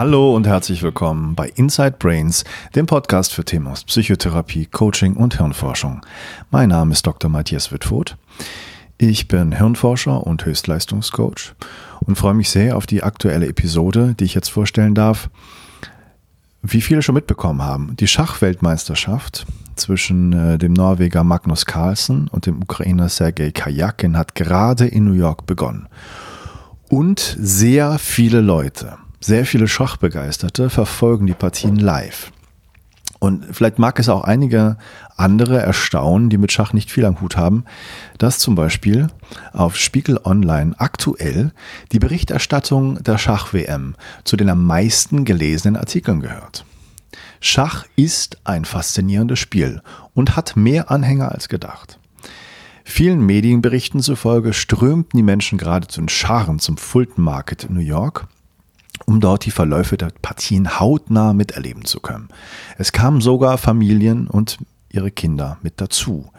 Hallo und herzlich willkommen bei Inside Brains, dem Podcast für Themen aus Psychotherapie, Coaching und Hirnforschung. Mein Name ist Dr. Matthias Wittfurt. Ich bin Hirnforscher und Höchstleistungscoach und freue mich sehr auf die aktuelle Episode, die ich jetzt vorstellen darf. Wie viele schon mitbekommen haben, die Schachweltmeisterschaft zwischen äh, dem Norweger Magnus Carlsen und dem Ukrainer Sergei Kajakin hat gerade in New York begonnen. Und sehr viele Leute, sehr viele Schachbegeisterte verfolgen die Partien live. Und vielleicht mag es auch einige andere erstaunen, die mit Schach nicht viel am Hut haben, dass zum Beispiel auf Spiegel Online aktuell die Berichterstattung der Schach-WM zu den am meisten gelesenen Artikeln gehört. Schach ist ein faszinierendes Spiel und hat mehr Anhänger als gedacht. Vielen Medienberichten zufolge strömten die Menschen geradezu in Scharen zum Fulton Market in New York um dort die Verläufe der Partien hautnah miterleben zu können. Es kamen sogar Familien und ihre Kinder mit dazu.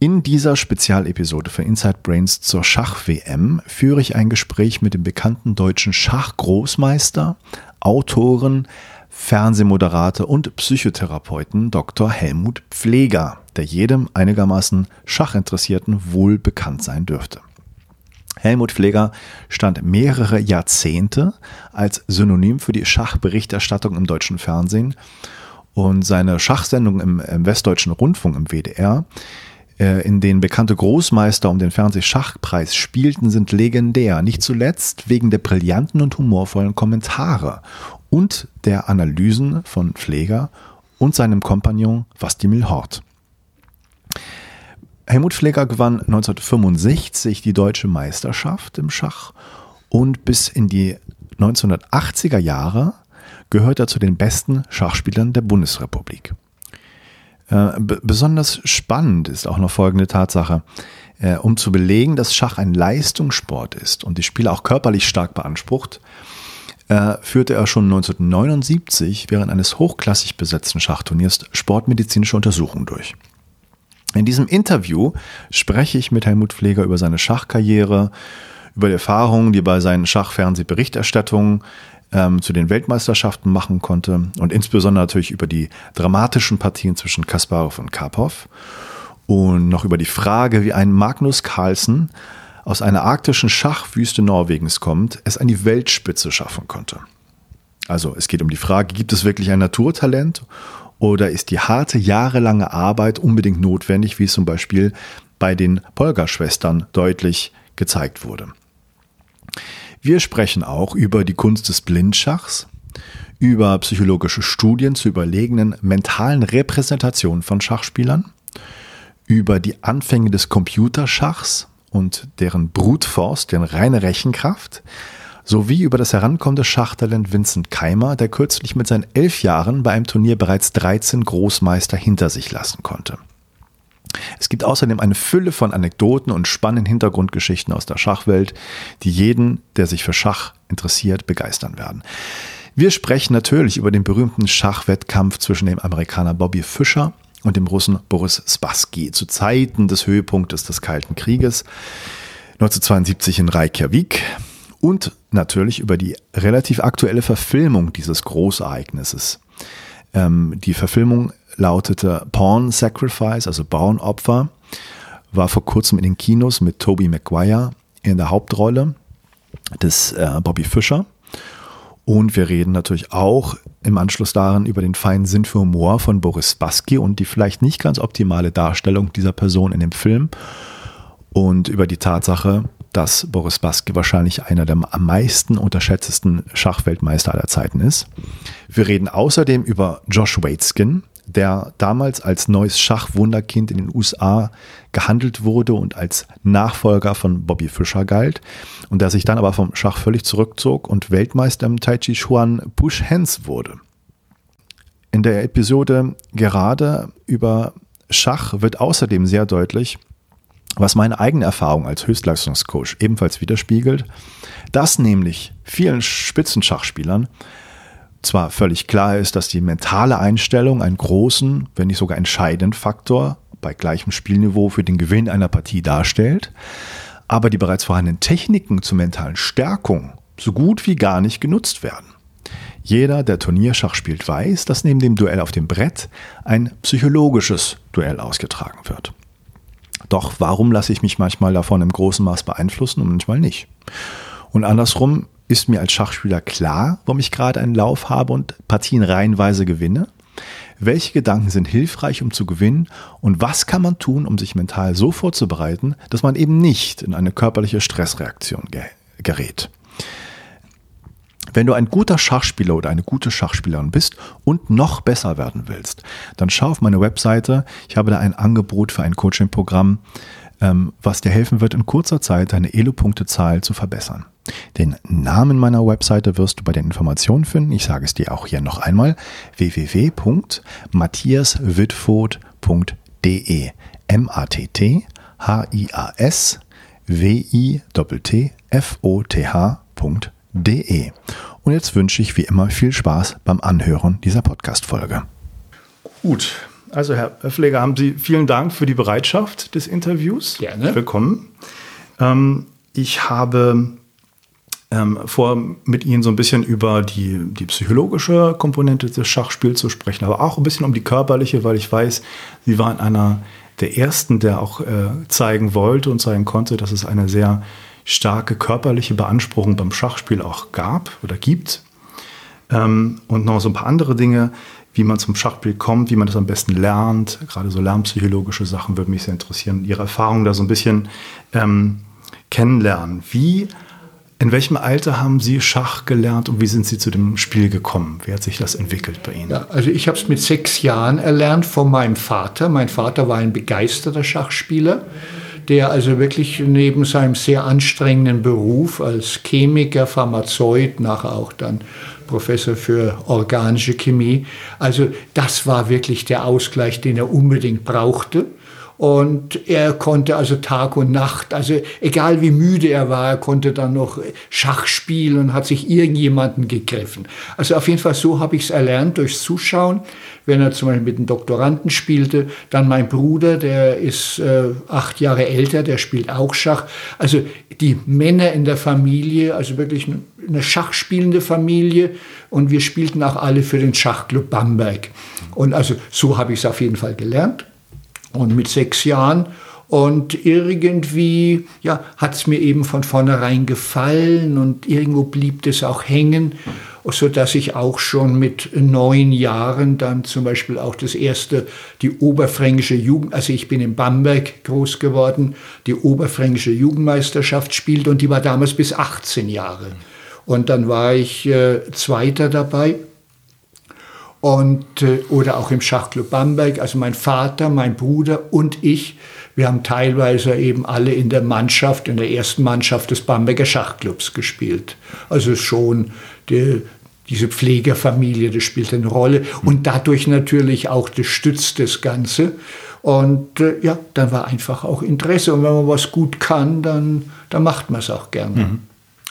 In dieser Spezialepisode für Inside Brains zur Schach-WM führe ich ein Gespräch mit dem bekannten deutschen Schachgroßmeister, Autoren, Fernsehmoderator und Psychotherapeuten Dr. Helmut Pfleger, der jedem einigermaßen Schachinteressierten wohl bekannt sein dürfte. Helmut Pfleger stand mehrere Jahrzehnte als Synonym für die Schachberichterstattung im deutschen Fernsehen und seine Schachsendung im, im Westdeutschen Rundfunk im WDR, äh, in denen bekannte Großmeister um den Fernsehschachpreis spielten, sind legendär. Nicht zuletzt wegen der brillanten und humorvollen Kommentare und der Analysen von Pfleger und seinem Kompagnon Vastimil Hort. Helmut Pfleger gewann 1965 die deutsche Meisterschaft im Schach und bis in die 1980er Jahre gehört er zu den besten Schachspielern der Bundesrepublik. Äh, besonders spannend ist auch noch folgende Tatsache. Äh, um zu belegen, dass Schach ein Leistungssport ist und die Spieler auch körperlich stark beansprucht, äh, führte er schon 1979 während eines hochklassig besetzten Schachturniers sportmedizinische Untersuchungen durch. In diesem Interview spreche ich mit Helmut Pfleger über seine Schachkarriere, über die Erfahrungen, die er bei seinen Schachfernsehberichterstattungen ähm, zu den Weltmeisterschaften machen konnte und insbesondere natürlich über die dramatischen Partien zwischen Kasparov und Karpov und noch über die Frage, wie ein Magnus Carlsen aus einer arktischen Schachwüste Norwegens kommt, es an die Weltspitze schaffen konnte. Also es geht um die Frage, gibt es wirklich ein Naturtalent oder ist die harte, jahrelange Arbeit unbedingt notwendig, wie es zum Beispiel bei den Polga-Schwestern deutlich gezeigt wurde? Wir sprechen auch über die Kunst des Blindschachs, über psychologische Studien zu überlegenen mentalen Repräsentationen von Schachspielern, über die Anfänge des Computerschachs und deren Brute Force, deren reine Rechenkraft, sowie über das herankommende Schachtalent Vincent Keimer, der kürzlich mit seinen elf Jahren bei einem Turnier bereits 13 Großmeister hinter sich lassen konnte. Es gibt außerdem eine Fülle von Anekdoten und spannenden Hintergrundgeschichten aus der Schachwelt, die jeden, der sich für Schach interessiert, begeistern werden. Wir sprechen natürlich über den berühmten Schachwettkampf zwischen dem Amerikaner Bobby Fischer und dem Russen Boris Spassky zu Zeiten des Höhepunktes des Kalten Krieges 1972 in Reykjavik und natürlich über die relativ aktuelle Verfilmung dieses Großereignisses. Ähm, die Verfilmung lautete Pawn Sacrifice, also Bauernopfer, war vor kurzem in den Kinos mit Toby Maguire in der Hauptrolle des äh, Bobby Fischer. Und wir reden natürlich auch im Anschluss daran über den feinen Sinn für Humor von Boris Spassky und die vielleicht nicht ganz optimale Darstellung dieser Person in dem Film und über die Tatsache, dass Boris Baske wahrscheinlich einer der am meisten unterschätztesten Schachweltmeister aller Zeiten ist. Wir reden außerdem über Josh Waitzkin, der damals als neues Schachwunderkind in den USA gehandelt wurde und als Nachfolger von Bobby Fischer galt und der sich dann aber vom Schach völlig zurückzog und Weltmeister im Tai Chi Chuan Push Hands wurde. In der Episode gerade über Schach wird außerdem sehr deutlich, was meine eigene Erfahrung als Höchstleistungscoach ebenfalls widerspiegelt, dass nämlich vielen Spitzenschachspielern zwar völlig klar ist, dass die mentale Einstellung einen großen, wenn nicht sogar entscheidenden Faktor bei gleichem Spielniveau für den Gewinn einer Partie darstellt, aber die bereits vorhandenen Techniken zur mentalen Stärkung so gut wie gar nicht genutzt werden. Jeder, der Turnierschach spielt, weiß, dass neben dem Duell auf dem Brett ein psychologisches Duell ausgetragen wird. Doch warum lasse ich mich manchmal davon im großen Maß beeinflussen und manchmal nicht? Und andersrum ist mir als Schachspieler klar, warum ich gerade einen Lauf habe und Partien reihenweise gewinne? Welche Gedanken sind hilfreich, um zu gewinnen? Und was kann man tun, um sich mental so vorzubereiten, dass man eben nicht in eine körperliche Stressreaktion gerät? Wenn du ein guter Schachspieler oder eine gute Schachspielerin bist und noch besser werden willst, dann schau auf meine Webseite. Ich habe da ein Angebot für ein Coaching-Programm, ähm, was dir helfen wird, in kurzer Zeit deine Elo-Punktezahl zu verbessern. Den Namen meiner Webseite wirst du bei den Informationen finden. Ich sage es dir auch hier noch einmal: www.matthiaswitfoth.de. M-A-T-T H-I-A-S W-I-T-T-F-O-T-H.de. Und jetzt wünsche ich wie immer viel Spaß beim Anhören dieser Podcast-Folge. Gut, also Herr Pfleger, haben Sie vielen Dank für die Bereitschaft des Interviews. Gerne. Willkommen. Ähm, ich habe ähm, vor, mit Ihnen so ein bisschen über die, die psychologische Komponente des Schachspiels zu sprechen, aber auch ein bisschen um die körperliche, weil ich weiß, Sie waren einer der ersten, der auch äh, zeigen wollte und zeigen konnte, dass es eine sehr starke körperliche Beanspruchung beim Schachspiel auch gab oder gibt. Ähm, und noch so ein paar andere Dinge, wie man zum Schachspiel kommt, wie man das am besten lernt. Gerade so lernpsychologische Sachen würde mich sehr interessieren. Ihre Erfahrungen da so ein bisschen ähm, kennenlernen. Wie in welchem Alter haben Sie Schach gelernt und wie sind Sie zu dem Spiel gekommen? Wie hat sich das entwickelt bei Ihnen? Ja, also ich habe es mit sechs Jahren erlernt von meinem Vater. Mein Vater war ein begeisterter Schachspieler, der also wirklich neben seinem sehr anstrengenden Beruf als Chemiker, Pharmazeut, nachher auch dann Professor für organische Chemie, also das war wirklich der Ausgleich, den er unbedingt brauchte. Und er konnte also Tag und Nacht, also egal wie müde er war, er konnte dann noch Schach spielen und hat sich irgendjemanden gegriffen. Also auf jeden Fall so habe ich es erlernt durchs Zuschauen. Wenn er zum Beispiel mit einem Doktoranden spielte, dann mein Bruder, der ist äh, acht Jahre älter, der spielt auch Schach. Also die Männer in der Familie, also wirklich eine schachspielende Familie und wir spielten auch alle für den Schachclub Bamberg. Und also so habe ich es auf jeden Fall gelernt und mit sechs Jahren. Und irgendwie ja, hat es mir eben von vornherein gefallen und irgendwo blieb das auch hängen, so dass ich auch schon mit neun Jahren dann zum Beispiel auch das erste, die oberfränkische Jugend, also ich bin in Bamberg groß geworden, die oberfränkische Jugendmeisterschaft spielte und die war damals bis 18 Jahre. Und dann war ich äh, Zweiter dabei und, äh, oder auch im Schachclub Bamberg. Also mein Vater, mein Bruder und ich, wir haben teilweise eben alle in der Mannschaft, in der ersten Mannschaft des Bamberger Schachclubs gespielt. Also schon die, diese Pflegerfamilie, das spielt eine Rolle. Und dadurch natürlich auch, das stützt das Ganze. Und äh, ja, dann war einfach auch Interesse. Und wenn man was gut kann, dann, dann macht man es auch gerne. Mhm.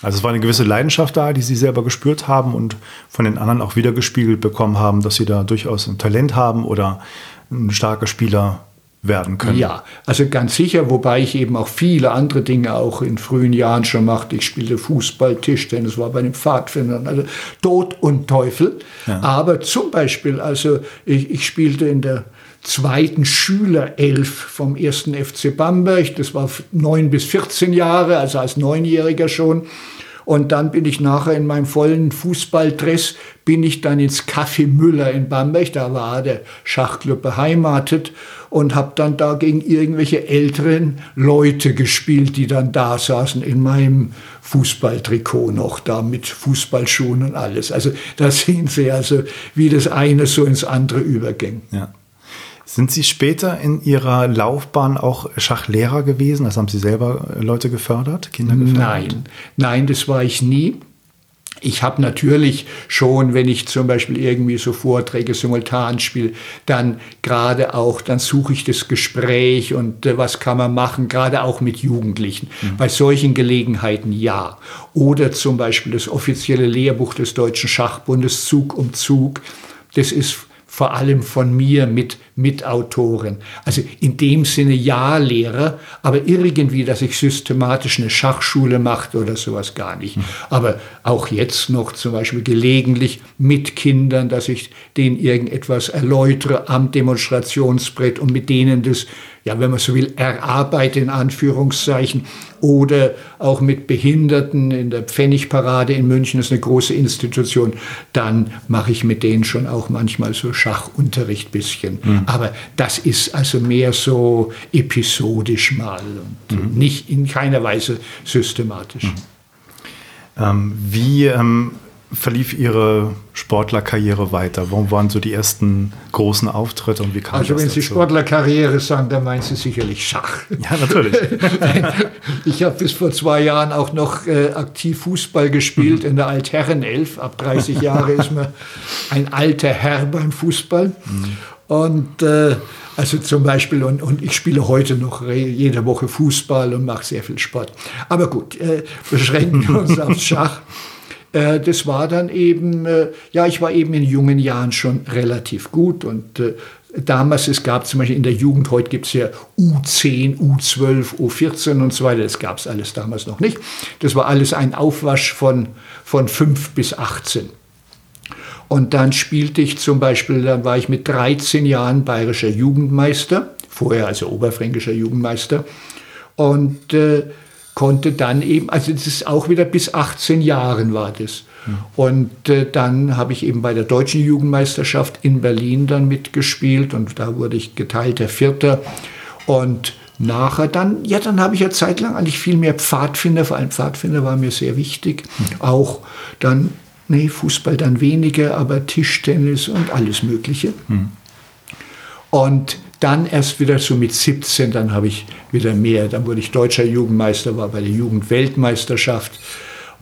Also es war eine gewisse Leidenschaft da, die Sie selber gespürt haben und von den anderen auch wiedergespiegelt bekommen haben, dass Sie da durchaus ein Talent haben oder ein starker Spieler werden können. Ja, also ganz sicher, wobei ich eben auch viele andere Dinge auch in frühen Jahren schon machte. Ich spielte Fußball, Tischtennis, war bei den Pfadfindern, also Tod und Teufel. Ja. Aber zum Beispiel, also ich, ich spielte in der zweiten Schülerelf vom ersten FC Bamberg. Das war neun bis 14 Jahre, also als Neunjähriger schon. Und dann bin ich nachher in meinem vollen Fußballdress, bin ich dann ins Café Müller in Bamberg, da war der Schachclub beheimatet und habe dann da gegen irgendwelche älteren Leute gespielt, die dann da saßen in meinem Fußballtrikot noch, da mit Fußballschuhen und alles. Also da sehen Sie also, wie das eine so ins andere überging. Ja. Sind Sie später in Ihrer Laufbahn auch Schachlehrer gewesen? Das haben Sie selber Leute gefördert, Kinder gefördert? Nein, nein, das war ich nie. Ich habe natürlich schon, wenn ich zum Beispiel irgendwie so Vorträge simultan spiele, dann gerade auch, dann suche ich das Gespräch und äh, was kann man machen, gerade auch mit Jugendlichen. Mhm. Bei solchen Gelegenheiten ja. Oder zum Beispiel das offizielle Lehrbuch des Deutschen Schachbundes Zug um Zug. Das ist vor allem von mir mit Mitautoren. Also in dem Sinne ja Lehrer, aber irgendwie, dass ich systematisch eine Schachschule machte oder sowas gar nicht. Aber auch jetzt noch zum Beispiel gelegentlich mit Kindern, dass ich denen irgendetwas erläutere am Demonstrationsbrett und mit denen das ja, wenn man so will, erarbeite in Anführungszeichen oder auch mit Behinderten in der Pfennigparade in München, das ist eine große Institution, dann mache ich mit denen schon auch manchmal so Schachunterricht bisschen. Mhm. Aber das ist also mehr so episodisch mal und mhm. nicht in keiner Weise systematisch. Mhm. Ähm, wie ähm, verlief Ihre Sportlerkarriere weiter? Wo waren so die ersten großen Auftritte und wie kam Also das wenn Sie dazu? Sportlerkarriere sagen, dann meinen Sie sicherlich Schach. Ja, natürlich. ich habe bis vor zwei Jahren auch noch äh, aktiv Fußball gespielt mhm. in der Altherrenelf. Ab 30 Jahre ist man ein alter Herr beim Fußball. Mhm. Und äh, also zum Beispiel, und, und ich spiele heute noch jede Woche Fußball und mache sehr viel Sport. Aber gut, äh, beschränken wir uns aufs Schach. Äh, das war dann eben, äh, ja, ich war eben in jungen Jahren schon relativ gut und äh, damals, es gab zum Beispiel in der Jugend, heute gibt es ja U10, U12, U14 und so weiter, das gab es alles damals noch nicht. Das war alles ein Aufwasch von, von 5 bis 18. Und dann spielte ich zum Beispiel, dann war ich mit 13 Jahren bayerischer Jugendmeister, vorher also oberfränkischer Jugendmeister. Und äh, konnte dann eben, also das ist auch wieder bis 18 Jahren war das. Und äh, dann habe ich eben bei der deutschen Jugendmeisterschaft in Berlin dann mitgespielt und da wurde ich geteilter Vierter. Und nachher dann, ja, dann habe ich ja zeitlang eigentlich viel mehr Pfadfinder, vor allem Pfadfinder war mir sehr wichtig. Mhm. Auch dann, nee, Fußball dann weniger, aber Tischtennis und alles Mögliche. Mhm. Und dann erst wieder so mit 17, dann habe ich wieder mehr. Dann wurde ich deutscher Jugendmeister, war bei der Jugendweltmeisterschaft.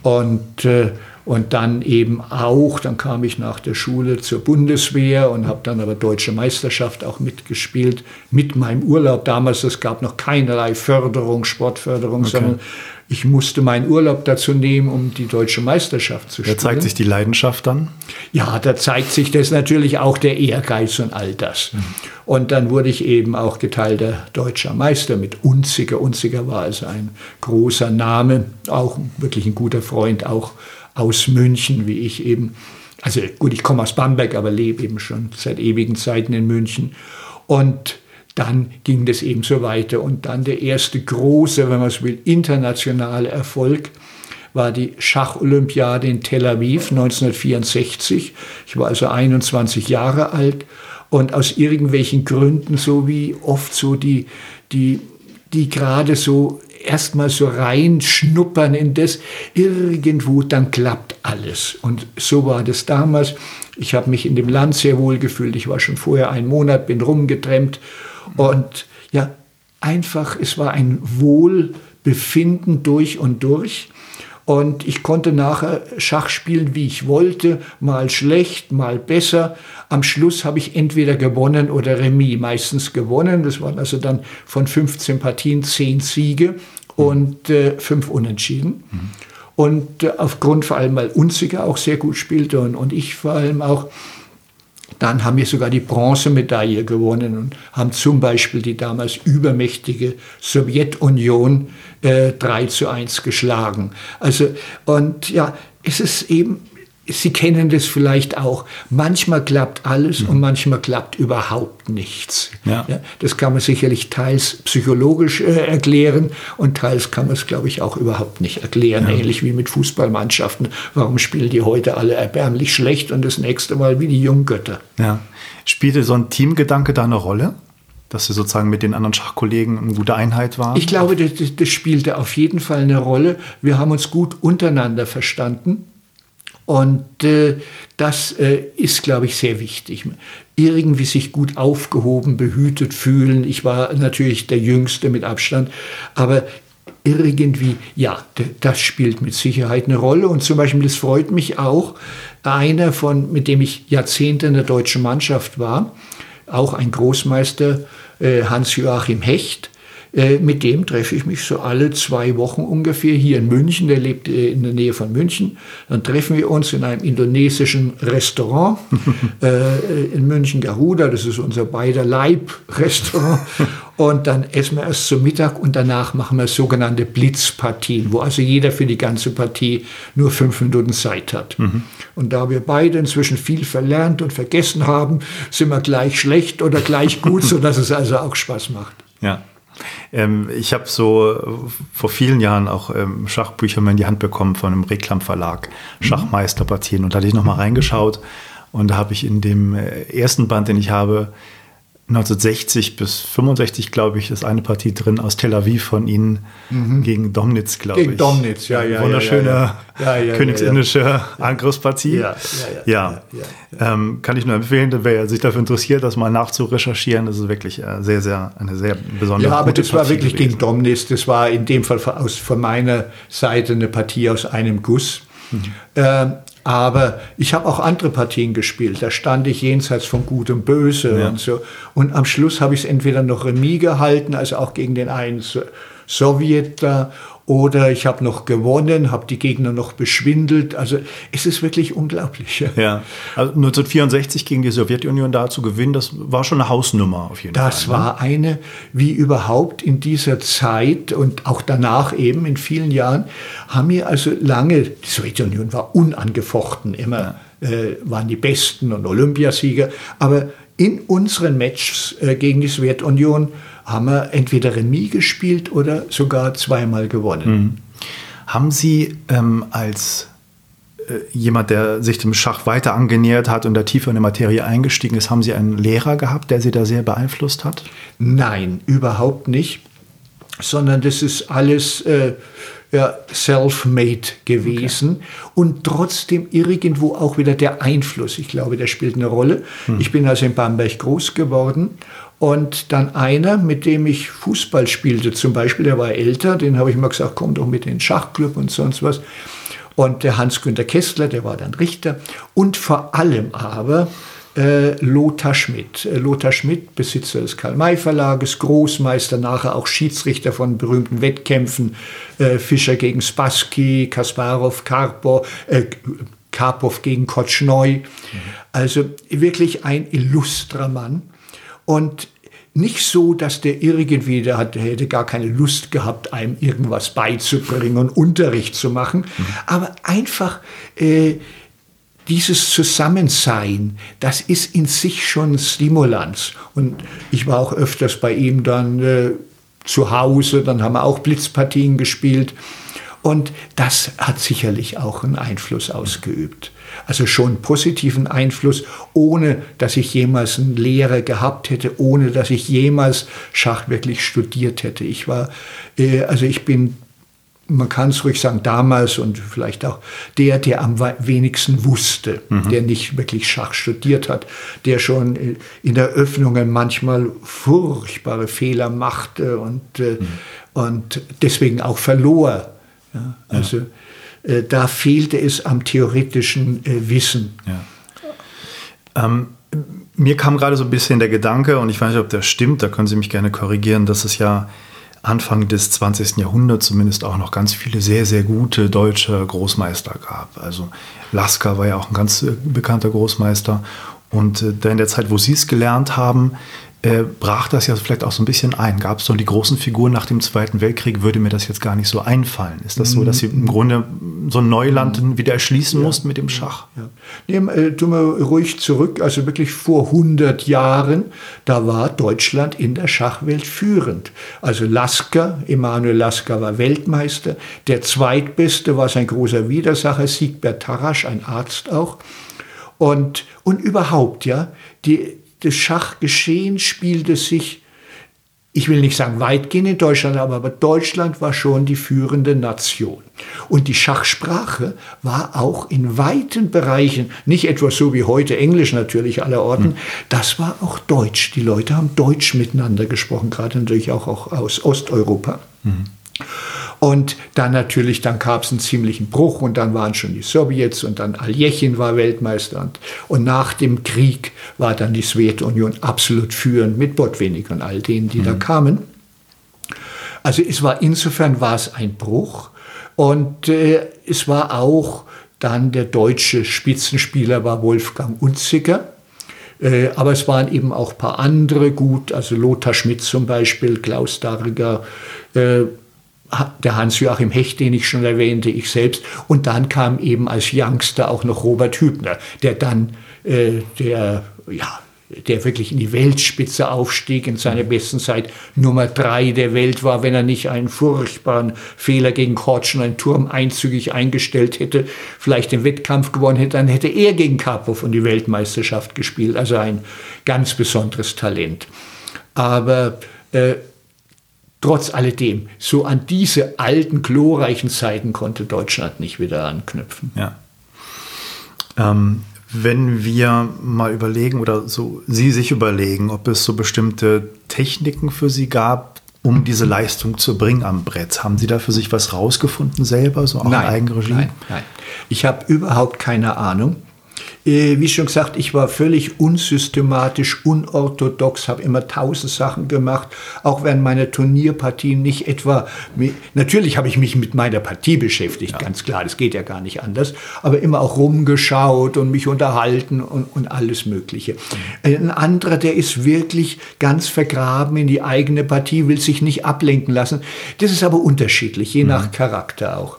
Und, äh, und dann eben auch, dann kam ich nach der Schule zur Bundeswehr und habe dann aber deutsche Meisterschaft auch mitgespielt, mit meinem Urlaub damals. Es gab noch keinerlei Förderung, Sportförderung, okay. sondern ich musste meinen Urlaub dazu nehmen, um die deutsche Meisterschaft zu spielen. Da zeigt sich die Leidenschaft dann? Ja, da zeigt sich das natürlich auch der Ehrgeiz und all das. Mhm. Und dann wurde ich eben auch geteilter deutscher Meister mit Unziger. Unziger war also ein großer Name, auch wirklich ein guter Freund, auch aus München, wie ich eben. Also gut, ich komme aus Bamberg, aber lebe eben schon seit ewigen Zeiten in München. Und dann ging das eben so weiter. Und dann der erste große, wenn man es will, internationale Erfolg war die Schacholympiade in Tel Aviv 1964. Ich war also 21 Jahre alt und aus irgendwelchen Gründen, so wie oft so die, die, die gerade so erstmal so reinschnuppern in das, irgendwo, dann klappt alles. Und so war das damals. Ich habe mich in dem Land sehr wohl gefühlt. Ich war schon vorher einen Monat, bin rumgetrennt und ja, einfach, es war ein Wohlbefinden durch und durch. Und ich konnte nachher Schach spielen, wie ich wollte, mal schlecht, mal besser. Am Schluss habe ich entweder gewonnen oder Remis, meistens gewonnen. Das waren also dann von 15 Partien 10 Siege und äh, 5 Unentschieden. Mhm. Und äh, aufgrund vor allem, weil Unziger auch sehr gut spielte und, und ich vor allem auch, dann haben wir sogar die Bronzemedaille gewonnen und haben zum Beispiel die damals übermächtige Sowjetunion äh, 3 zu 1 geschlagen. Also, und ja, es ist eben Sie kennen das vielleicht auch. Manchmal klappt alles mhm. und manchmal klappt überhaupt nichts. Ja. ja. das kann man sicherlich teils psychologisch äh, erklären und teils kann man es, glaube ich, auch überhaupt nicht erklären. Ja. Ähnlich wie mit Fußballmannschaften. Warum spielen die heute alle erbärmlich schlecht und das nächste Mal wie die Junggötter? Ja. Spielte so ein Teamgedanke da eine Rolle? dass sie sozusagen mit den anderen Schachkollegen eine gute Einheit waren? Ich glaube, das, das, spielte auf jeden Fall eine Rolle. Wir haben uns gut untereinander verstanden. Und äh, das äh, ist, glaube ich, sehr wichtig. Irgendwie sich gut aufgehoben, behütet fühlen. Ich war natürlich der Jüngste mit Abstand, aber irgendwie, ja, das spielt mit Sicherheit eine Rolle. Und zum Beispiel, das freut mich auch, einer von, mit dem ich Jahrzehnte in der deutschen Mannschaft war, auch ein Großmeister, äh, Hans-Joachim Hecht, mit dem treffe ich mich so alle zwei Wochen ungefähr hier in München. Der lebt äh, in der Nähe von München. Dann treffen wir uns in einem indonesischen Restaurant äh, in München Garuda. Das ist unser beider Leib-Restaurant. Und dann essen wir erst zum Mittag und danach machen wir sogenannte Blitzpartien, wo also jeder für die ganze Partie nur fünf Minuten Zeit hat. Mhm. Und da wir beide inzwischen viel verlernt und vergessen haben, sind wir gleich schlecht oder gleich gut, sodass es also auch Spaß macht. Ja. Ähm, ich habe so vor vielen Jahren auch ähm, Schachbücher mal in die Hand bekommen von einem Reklamverlag, mhm. Schachmeisterpartien. Und da hatte ich nochmal reingeschaut und da habe ich in dem äh, ersten Band, den ich habe, 1960 bis 65, glaube ich, ist eine Partie drin aus Tel Aviv von Ihnen mhm. gegen Domnitz, glaube ich. Gegen Domnitz, ja, ja. Wunderschöne ja, ja, ja. königsindische Angriffspartie. Ja, ja, ähm, kann ich nur empfehlen, wer sich dafür interessiert, das mal nachzurecherchieren. Das ist wirklich äh, sehr, sehr, eine sehr besondere Ja, aber das Partie war wirklich gewesen. gegen Domnitz. Das war in dem Fall aus, von meiner Seite eine Partie aus einem Guss. Mhm. Ähm, aber ich habe auch andere Partien gespielt. Da stand ich jenseits von Gut und Böse ja. und so. Und am Schluss habe ich es entweder noch Remis gehalten, also auch gegen den einen Sowjeter oder ich habe noch gewonnen, habe die Gegner noch beschwindelt. Also es ist wirklich unglaublich. Ja, also 1964 gegen die Sowjetunion da zu gewinnen, das war schon eine Hausnummer auf jeden das Fall. Das ne? war eine, wie überhaupt in dieser Zeit und auch danach eben in vielen Jahren, haben wir also lange, die Sowjetunion war unangefochten, immer ja. äh, waren die Besten und Olympiasieger, aber in unseren Matches äh, gegen die Sowjetunion haben wir entweder Remis gespielt oder sogar zweimal gewonnen. Mhm. Haben Sie ähm, als äh, jemand, der sich dem Schach weiter angenähert hat und da tiefer in die Materie eingestiegen ist, haben Sie einen Lehrer gehabt, der Sie da sehr beeinflusst hat? Nein, überhaupt nicht, sondern das ist alles äh, ja, self-made gewesen okay. und trotzdem irgendwo auch wieder der Einfluss. Ich glaube, der spielt eine Rolle. Hm. Ich bin also in Bamberg groß geworden und dann einer, mit dem ich Fußball spielte, zum Beispiel, der war älter, den habe ich mal gesagt, komm doch mit in den Schachclub und sonst was. Und der Hans-Günter Kessler, der war dann Richter. Und vor allem aber äh, Lothar Schmidt. Äh, Lothar Schmidt, Besitzer des Karl-May-Verlages, Großmeister, nachher auch Schiedsrichter von berühmten Wettkämpfen, äh, Fischer gegen Spassky, Kasparov, Karpov, äh, Karpov gegen Kotschneu. Mhm. Also wirklich ein illustrer Mann. Und nicht so, dass der irgendwie, der, hat, der hätte gar keine Lust gehabt, einem irgendwas beizubringen und Unterricht zu machen, mhm. aber einfach äh, dieses Zusammensein, das ist in sich schon Stimulanz. Und ich war auch öfters bei ihm dann äh, zu Hause, dann haben wir auch Blitzpartien gespielt. Und das hat sicherlich auch einen Einfluss ausgeübt. Also schon positiven Einfluss, ohne dass ich jemals einen Lehrer gehabt hätte, ohne dass ich jemals Schach wirklich studiert hätte. Ich war, äh, also ich bin man kann es ruhig sagen, damals und vielleicht auch der, der am wenigsten wusste, mhm. der nicht wirklich Schach studiert hat, der schon äh, in der Öffnungen manchmal furchtbare Fehler machte und, äh, mhm. und deswegen auch verlor. Ja, also ja. Äh, da fehlte es am theoretischen äh, Wissen. Ja. Ähm, mir kam gerade so ein bisschen der Gedanke, und ich weiß nicht, ob das stimmt, da können Sie mich gerne korrigieren, dass es ja Anfang des 20. Jahrhunderts zumindest auch noch ganz viele sehr, sehr gute deutsche Großmeister gab. Also Lasker war ja auch ein ganz äh, bekannter Großmeister. Und äh, in der Zeit, wo Sie es gelernt haben, äh, brach das ja vielleicht auch so ein bisschen ein. Gab es so die großen Figuren nach dem Zweiten Weltkrieg, würde mir das jetzt gar nicht so einfallen. Ist das so, dass Sie im Grunde so ein Neuland mhm. wieder erschließen ja. mussten mit dem Schach? Ja. Nehmen äh, tun wir ruhig zurück, also wirklich vor 100 Jahren, da war Deutschland in der Schachwelt führend. Also Lasker, Emanuel Lasker war Weltmeister. Der zweitbeste war sein großer Widersacher, Siegbert Tarasch, ein Arzt auch. Und, und überhaupt, ja, die, das Schachgeschehen spielte sich, ich will nicht sagen weitgehend in Deutschland, aber Deutschland war schon die führende Nation. Und die Schachsprache war auch in weiten Bereichen, nicht etwa so wie heute Englisch natürlich aller Orten, hm. das war auch Deutsch. Die Leute haben Deutsch miteinander gesprochen, gerade natürlich auch, auch aus Osteuropa. Mhm. Und dann natürlich, dann gab es einen ziemlichen Bruch und dann waren schon die Sowjets und dann Aljechin war Weltmeister und, und nach dem Krieg war dann die Sowjetunion absolut führend mit Botwinnik und all denen, die mhm. da kamen. Also es war insofern war es ein Bruch und äh, es war auch dann der deutsche Spitzenspieler war Wolfgang Unziger. Äh, aber es waren eben auch ein paar andere gut, also Lothar Schmidt zum Beispiel, Klaus Darger, äh, der Hans-Joachim Hecht, den ich schon erwähnte, ich selbst. Und dann kam eben als Youngster auch noch Robert Hübner, der dann äh, der, ja, der wirklich in die Weltspitze aufstieg, in seiner besten Zeit Nummer drei der Welt war, wenn er nicht einen furchtbaren Fehler gegen Kortsch und einen Turm einzügig eingestellt hätte, vielleicht den Wettkampf gewonnen hätte, dann hätte er gegen Karpov und die Weltmeisterschaft gespielt. Also ein ganz besonderes Talent. Aber äh, trotz alledem, so an diese alten, glorreichen Zeiten konnte Deutschland nicht wieder anknüpfen. Ja. Ähm, wenn wir mal überlegen oder so Sie sich überlegen, ob es so bestimmte Techniken für Sie gab, um diese Leistung zu bringen am Brett. Haben Sie da für sich was rausgefunden selber, so auch nein, in Eigenregie? Nein, nein. Ich habe überhaupt keine Ahnung. Äh, wie schon gesagt, ich war völlig unsystematisch, unorthodox, habe immer tausend Sachen gemacht, auch wenn meine Turnierpartien nicht etwa, natürlich habe ich mich mit meiner Partie beschäftigt, ja. ganz klar, das geht ja gar nicht anders, aber immer auch rumgeschaut und mich unterhalten und, und alles Mögliche. Mhm. Ein anderer, der ist wirklich ganz vergraben in die eigene Partie, will sich nicht ablenken lassen. Das ist aber unterschiedlich, je mhm. nach Charakter auch.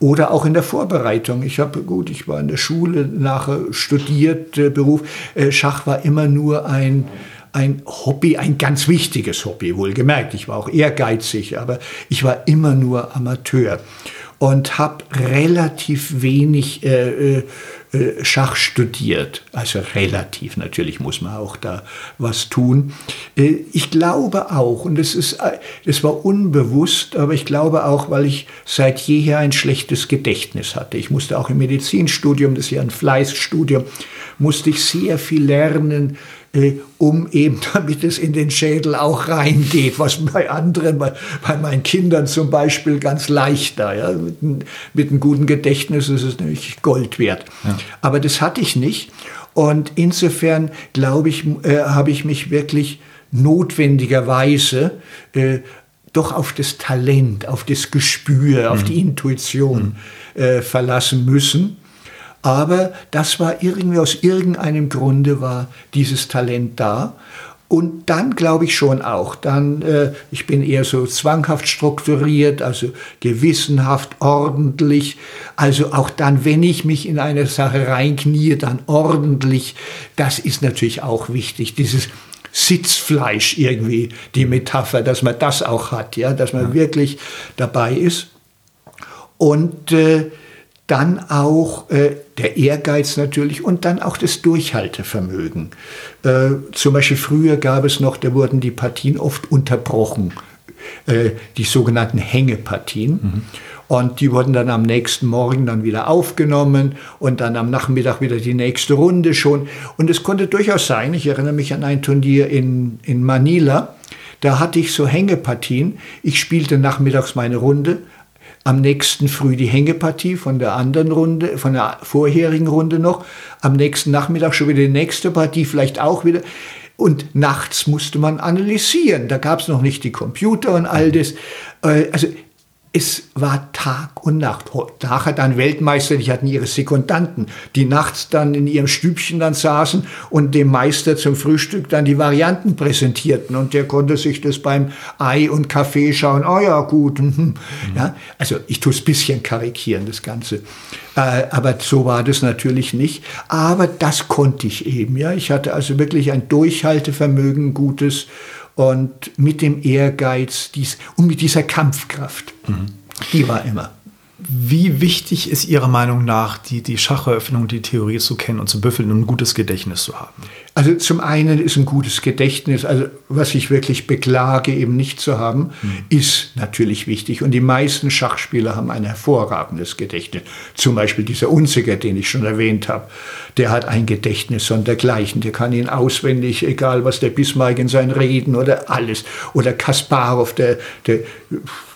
Oder auch in der Vorbereitung. Ich habe, gut, ich war in der Schule, nachher studiert, äh, Beruf. Äh, Schach war immer nur ein, ein Hobby, ein ganz wichtiges Hobby, wohlgemerkt. Ich war auch ehrgeizig, aber ich war immer nur Amateur und habe relativ wenig äh, äh, Schach studiert. Also relativ, natürlich muss man auch da was tun. Äh, ich glaube auch, und das, ist, äh, das war unbewusst, aber ich glaube auch, weil ich seit jeher ein schlechtes Gedächtnis hatte. Ich musste auch im Medizinstudium, das ist ja ein Fleißstudium, musste ich sehr viel lernen, äh, um eben, damit es in den Schädel auch reingeht, was bei anderen, bei, bei meinen Kindern zum Beispiel ganz leichter. Ja? Mit, mit einem guten Gedächtnis ist es nämlich Gold wert. Ja. Aber das hatte ich nicht. Und insofern, glaube ich, äh, habe ich mich wirklich notwendigerweise äh, doch auf das Talent, auf das Gespür, mhm. auf die Intuition mhm. äh, verlassen müssen. Aber das war irgendwie aus irgendeinem Grunde war dieses Talent da. Und dann glaube ich schon auch, dann, äh, ich bin eher so zwanghaft strukturiert, also gewissenhaft, ordentlich. Also auch dann, wenn ich mich in eine Sache reinknie, dann ordentlich. Das ist natürlich auch wichtig, dieses Sitzfleisch irgendwie, die Metapher, dass man das auch hat, ja, dass man ja. wirklich dabei ist. Und äh, dann auch äh, der Ehrgeiz natürlich und dann auch das Durchhaltevermögen. Äh, zum Beispiel früher gab es noch, da wurden die Partien oft unterbrochen, äh, die sogenannten Hängepartien. Mhm. Und die wurden dann am nächsten Morgen dann wieder aufgenommen und dann am Nachmittag wieder die nächste Runde schon. Und es konnte durchaus sein, ich erinnere mich an ein Turnier in, in Manila, da hatte ich so Hängepartien. Ich spielte nachmittags meine Runde, am nächsten Früh die Hängepartie von der anderen Runde, von der vorherigen Runde noch, am nächsten Nachmittag schon wieder die nächste Partie, vielleicht auch wieder. Und nachts musste man analysieren. Da gab es noch nicht die Computer und all das. Äh, also es war Tag und Nacht. Nachher dann Weltmeister, die hatten ihre Sekundanten, die nachts dann in ihrem Stübchen dann saßen und dem Meister zum Frühstück dann die Varianten präsentierten und der konnte sich das beim Ei und Kaffee schauen. Oh ja, gut. Mhm. Mhm. Ja, also ich tue es bisschen karikieren, das Ganze. Äh, aber so war das natürlich nicht. Aber das konnte ich eben. Ja, ich hatte also wirklich ein Durchhaltevermögen, gutes und mit dem Ehrgeiz dies, und mit dieser Kampfkraft. Mhm. Die war immer. Wie wichtig ist Ihrer Meinung nach, die, die Schacheröffnung, die Theorie zu kennen und zu büffeln und ein gutes Gedächtnis zu haben? Also zum einen ist ein gutes Gedächtnis, also was ich wirklich beklage, eben nicht zu haben, mhm. ist natürlich wichtig. Und die meisten Schachspieler haben ein hervorragendes Gedächtnis. Zum Beispiel dieser Unziger, den ich schon erwähnt habe, der hat ein Gedächtnis sondergleichen. Der kann ihn auswendig, egal was der Bismarck in seinen Reden oder alles. Oder Kasparov, der, der,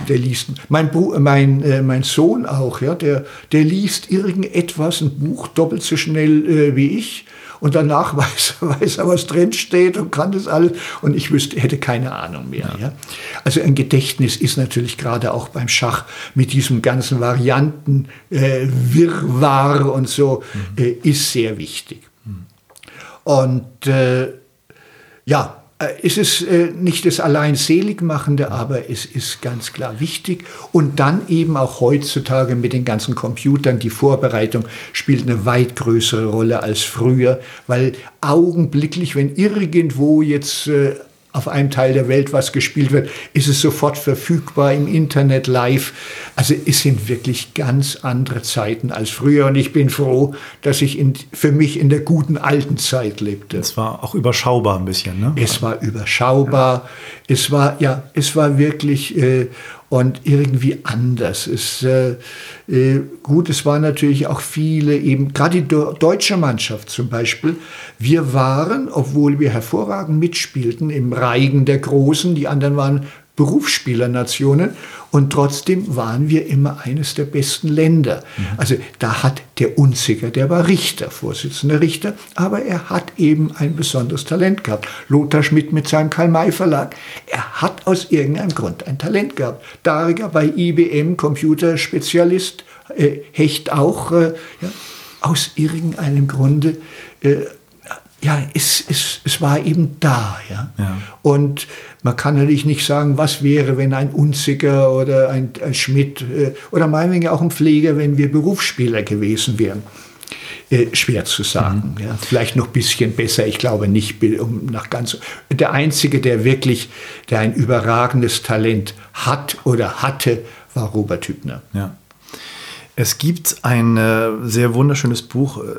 der liest. Mein, mein, äh, mein Sohn auch, ja, der, der liest irgendetwas, ein Buch doppelt so schnell äh, wie ich und danach weiß, weiß er, was drin steht und kann das alles und ich wüsste, hätte keine Ahnung mehr. Ja. Also ein Gedächtnis ist natürlich gerade auch beim Schach mit diesem ganzen Varianten, äh, Wirrwarr und so, mhm. äh, ist sehr wichtig. Mhm. Und äh, ja, es ist äh, nicht das allein Seligmachende, aber es ist ganz klar wichtig. Und dann eben auch heutzutage mit den ganzen Computern, die Vorbereitung spielt eine weit größere Rolle als früher, weil augenblicklich, wenn irgendwo jetzt äh, auf einem Teil der Welt was gespielt wird, ist es sofort verfügbar im Internet live. Also es sind wirklich ganz andere Zeiten als früher und ich bin froh, dass ich in, für mich in der guten alten Zeit lebte. Es war auch überschaubar ein bisschen, ne? Es war überschaubar. Es war ja, es war wirklich äh, und irgendwie anders. Es, äh, äh, gut, es waren natürlich auch viele, eben gerade die deutsche Mannschaft zum Beispiel. Wir waren, obwohl wir hervorragend mitspielten, im Reigen der Großen, die anderen waren Berufsspielernationen und trotzdem waren wir immer eines der besten Länder. Mhm. Also da hat der Unziger, der war Richter, Vorsitzender Richter, aber er hat eben ein besonderes Talent gehabt. Lothar Schmidt mit seinem Karl-May-Verlag, er hat aus irgendeinem Grund ein Talent gehabt. Dariger bei IBM, Computerspezialist, äh, Hecht auch, äh, ja, aus irgendeinem Grunde äh, ja, es, es, es war eben da. Ja? ja? Und man kann natürlich nicht sagen, was wäre, wenn ein Unziger oder ein, ein Schmidt äh, oder meinetwegen auch ein Pfleger, wenn wir Berufsspieler gewesen wären. Äh, schwer zu sagen. Mhm. Ja? Vielleicht noch ein bisschen besser, ich glaube nicht, um nach ganz. Der Einzige, der wirklich, der ein überragendes Talent hat oder hatte, war Robert Hübner. Ja. Es gibt ein äh, sehr wunderschönes Buch, äh,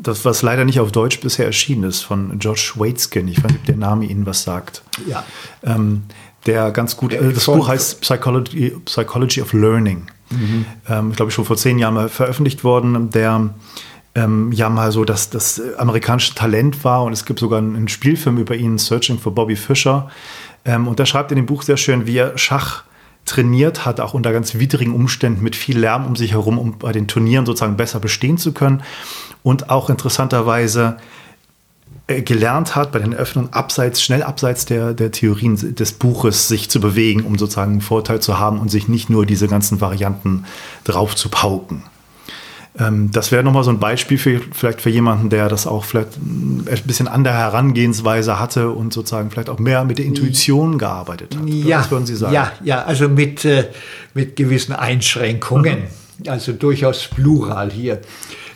das was leider nicht auf Deutsch bisher erschienen ist, von George Waitskin. Ich weiß nicht, ob der Name Ihnen was sagt. Ja. Ähm, der ganz gut, äh, das Buch heißt Psychology, Psychology of Learning. Mhm. Ähm, ich glaube, schon vor zehn Jahren mal veröffentlicht worden. Der ähm, ja mal so das, das amerikanische Talent war und es gibt sogar einen Spielfilm über ihn, Searching for Bobby Fischer. Ähm, und der schreibt in dem Buch sehr schön, wie er Schach trainiert hat, auch unter ganz widrigen Umständen mit viel Lärm um sich herum, um bei den Turnieren sozusagen besser bestehen zu können. Und auch interessanterweise äh, gelernt hat, bei den Öffnungen abseits, schnell abseits der, der Theorien des Buches sich zu bewegen, um sozusagen einen Vorteil zu haben und sich nicht nur diese ganzen Varianten drauf zu pauken. Ähm, das wäre nochmal so ein Beispiel für, vielleicht für jemanden, der das auch vielleicht ein bisschen andere Herangehensweise hatte und sozusagen vielleicht auch mehr mit der Intuition gearbeitet hat. Ja, Was würden Sie sagen? Ja, ja also mit, äh, mit gewissen Einschränkungen. Mhm. Also durchaus plural hier.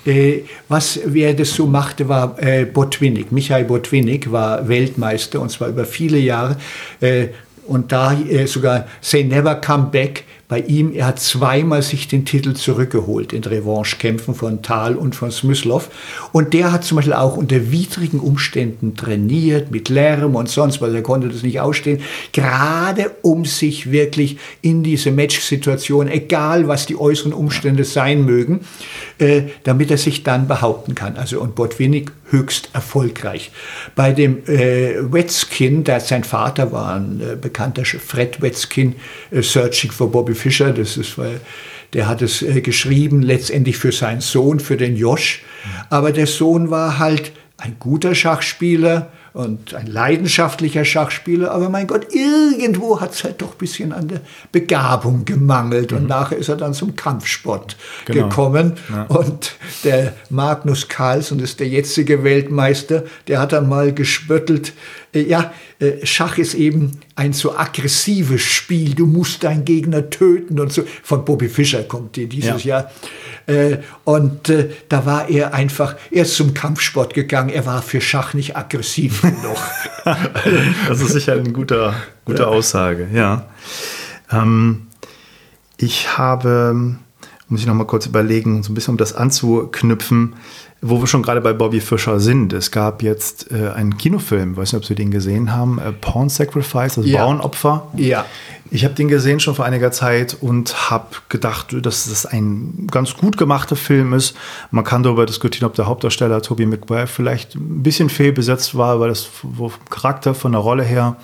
Äh, was, wer das so machte, war äh, Botwinnik. Michael Botwinnik war Weltmeister und zwar über viele Jahre. Äh, und da äh, sogar Say Never Come Back bei ihm, er hat zweimal sich den Titel zurückgeholt in Revanchekämpfen von Thal und von Smyslov. Und der hat zum Beispiel auch unter widrigen Umständen trainiert, mit Lärm und sonst, weil er konnte das nicht ausstehen, gerade um sich wirklich in diese Match-Situation, egal was die äußeren Umstände sein mögen, äh, damit er sich dann behaupten kann. Also und Botwinnik höchst erfolgreich. Bei dem äh, Wetzkin, der sein Vater war ein äh, bekannter Fred Wetzkin, äh, Searching for Bobby Fischer, das ist, weil der hat es äh, geschrieben, letztendlich für seinen Sohn, für den Josh. Aber der Sohn war halt ein guter Schachspieler, und ein leidenschaftlicher Schachspieler, aber mein Gott, irgendwo hat es halt doch ein bisschen an der Begabung gemangelt und mhm. nachher ist er dann zum Kampfsport genau. gekommen ja. und der Magnus Carlsen, ist der jetzige Weltmeister, der hat dann mal gespöttelt, äh, ja, äh, Schach ist eben ein so aggressives Spiel, du musst deinen Gegner töten und so. Von Bobby Fischer kommt die dieses ja. Jahr. Äh, und da war er einfach, er ist zum Kampfsport gegangen, er war für Schach nicht aggressiv genug. das ist sicher eine gute, gute. Aussage, ja. Ähm, ich habe, muss ich noch mal kurz überlegen, so ein bisschen um das anzuknüpfen, wo wir schon gerade bei Bobby Fischer sind. Es gab jetzt äh, einen Kinofilm, weiß nicht, ob Sie den gesehen haben, äh, Porn Sacrifice, das ja. Bauernopfer. Ja. Ich habe den gesehen schon vor einiger Zeit und habe gedacht, dass das ein ganz gut gemachter Film ist. Man kann darüber diskutieren, ob der Hauptdarsteller Toby McGuire vielleicht ein bisschen fehlbesetzt war, weil das vom Charakter, von der Rolle her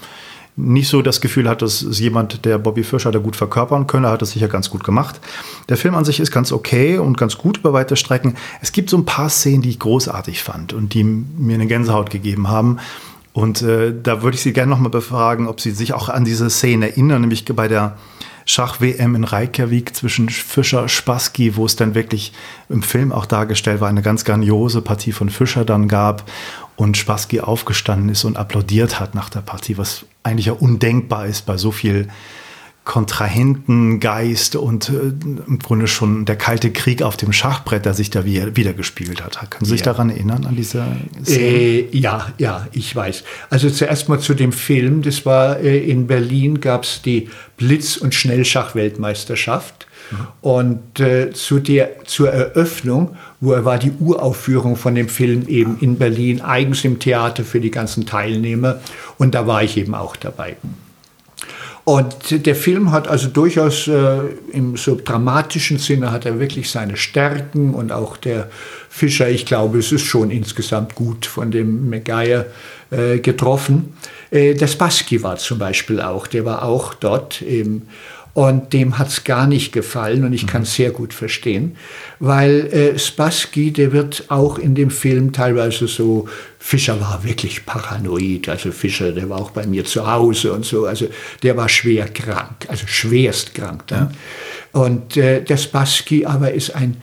nicht so das Gefühl hat, dass es jemand, der Bobby Fischer da gut verkörpern könne, hat es sicher ganz gut gemacht. Der Film an sich ist ganz okay und ganz gut über weite Strecken. Es gibt so ein paar Szenen, die ich großartig fand und die mir eine Gänsehaut gegeben haben. Und äh, da würde ich Sie gerne nochmal befragen, ob Sie sich auch an diese Szene erinnern, nämlich bei der Schach-WM in Reykjavik zwischen Fischer Spassky, wo es dann wirklich im Film auch dargestellt war, eine ganz grandiose Partie von Fischer dann gab und Spassky aufgestanden ist und applaudiert hat nach der Partie, was eigentlich ja undenkbar ist bei so viel Kontrahentengeist und äh, im Grunde schon der kalte Krieg auf dem Schachbrett, der sich da wieder, wieder gespielt hat. Können Sie sich ja. daran erinnern, an diese Szene? Äh, ja, ja, ich weiß. Also zuerst mal zu dem Film. Das war äh, in Berlin, gab es die Blitz- und Schnellschach-Weltmeisterschaft. Und äh, zu der, zur Eröffnung wo er war die Uraufführung von dem Film eben in Berlin, eigens im Theater für die ganzen Teilnehmer. Und da war ich eben auch dabei. Und der Film hat also durchaus äh, im so dramatischen Sinne hat er wirklich seine Stärken und auch der Fischer, ich glaube, es ist schon insgesamt gut von dem Megayer äh, getroffen. Äh, der Spassky war zum Beispiel auch, der war auch dort eben. Und dem hat es gar nicht gefallen und ich kann es sehr gut verstehen, weil äh, Spassky, der wird auch in dem Film teilweise so, Fischer war wirklich paranoid, also Fischer, der war auch bei mir zu Hause und so, also der war schwer krank, also schwerst krank dann. Ja. Und äh, der Spassky aber ist ein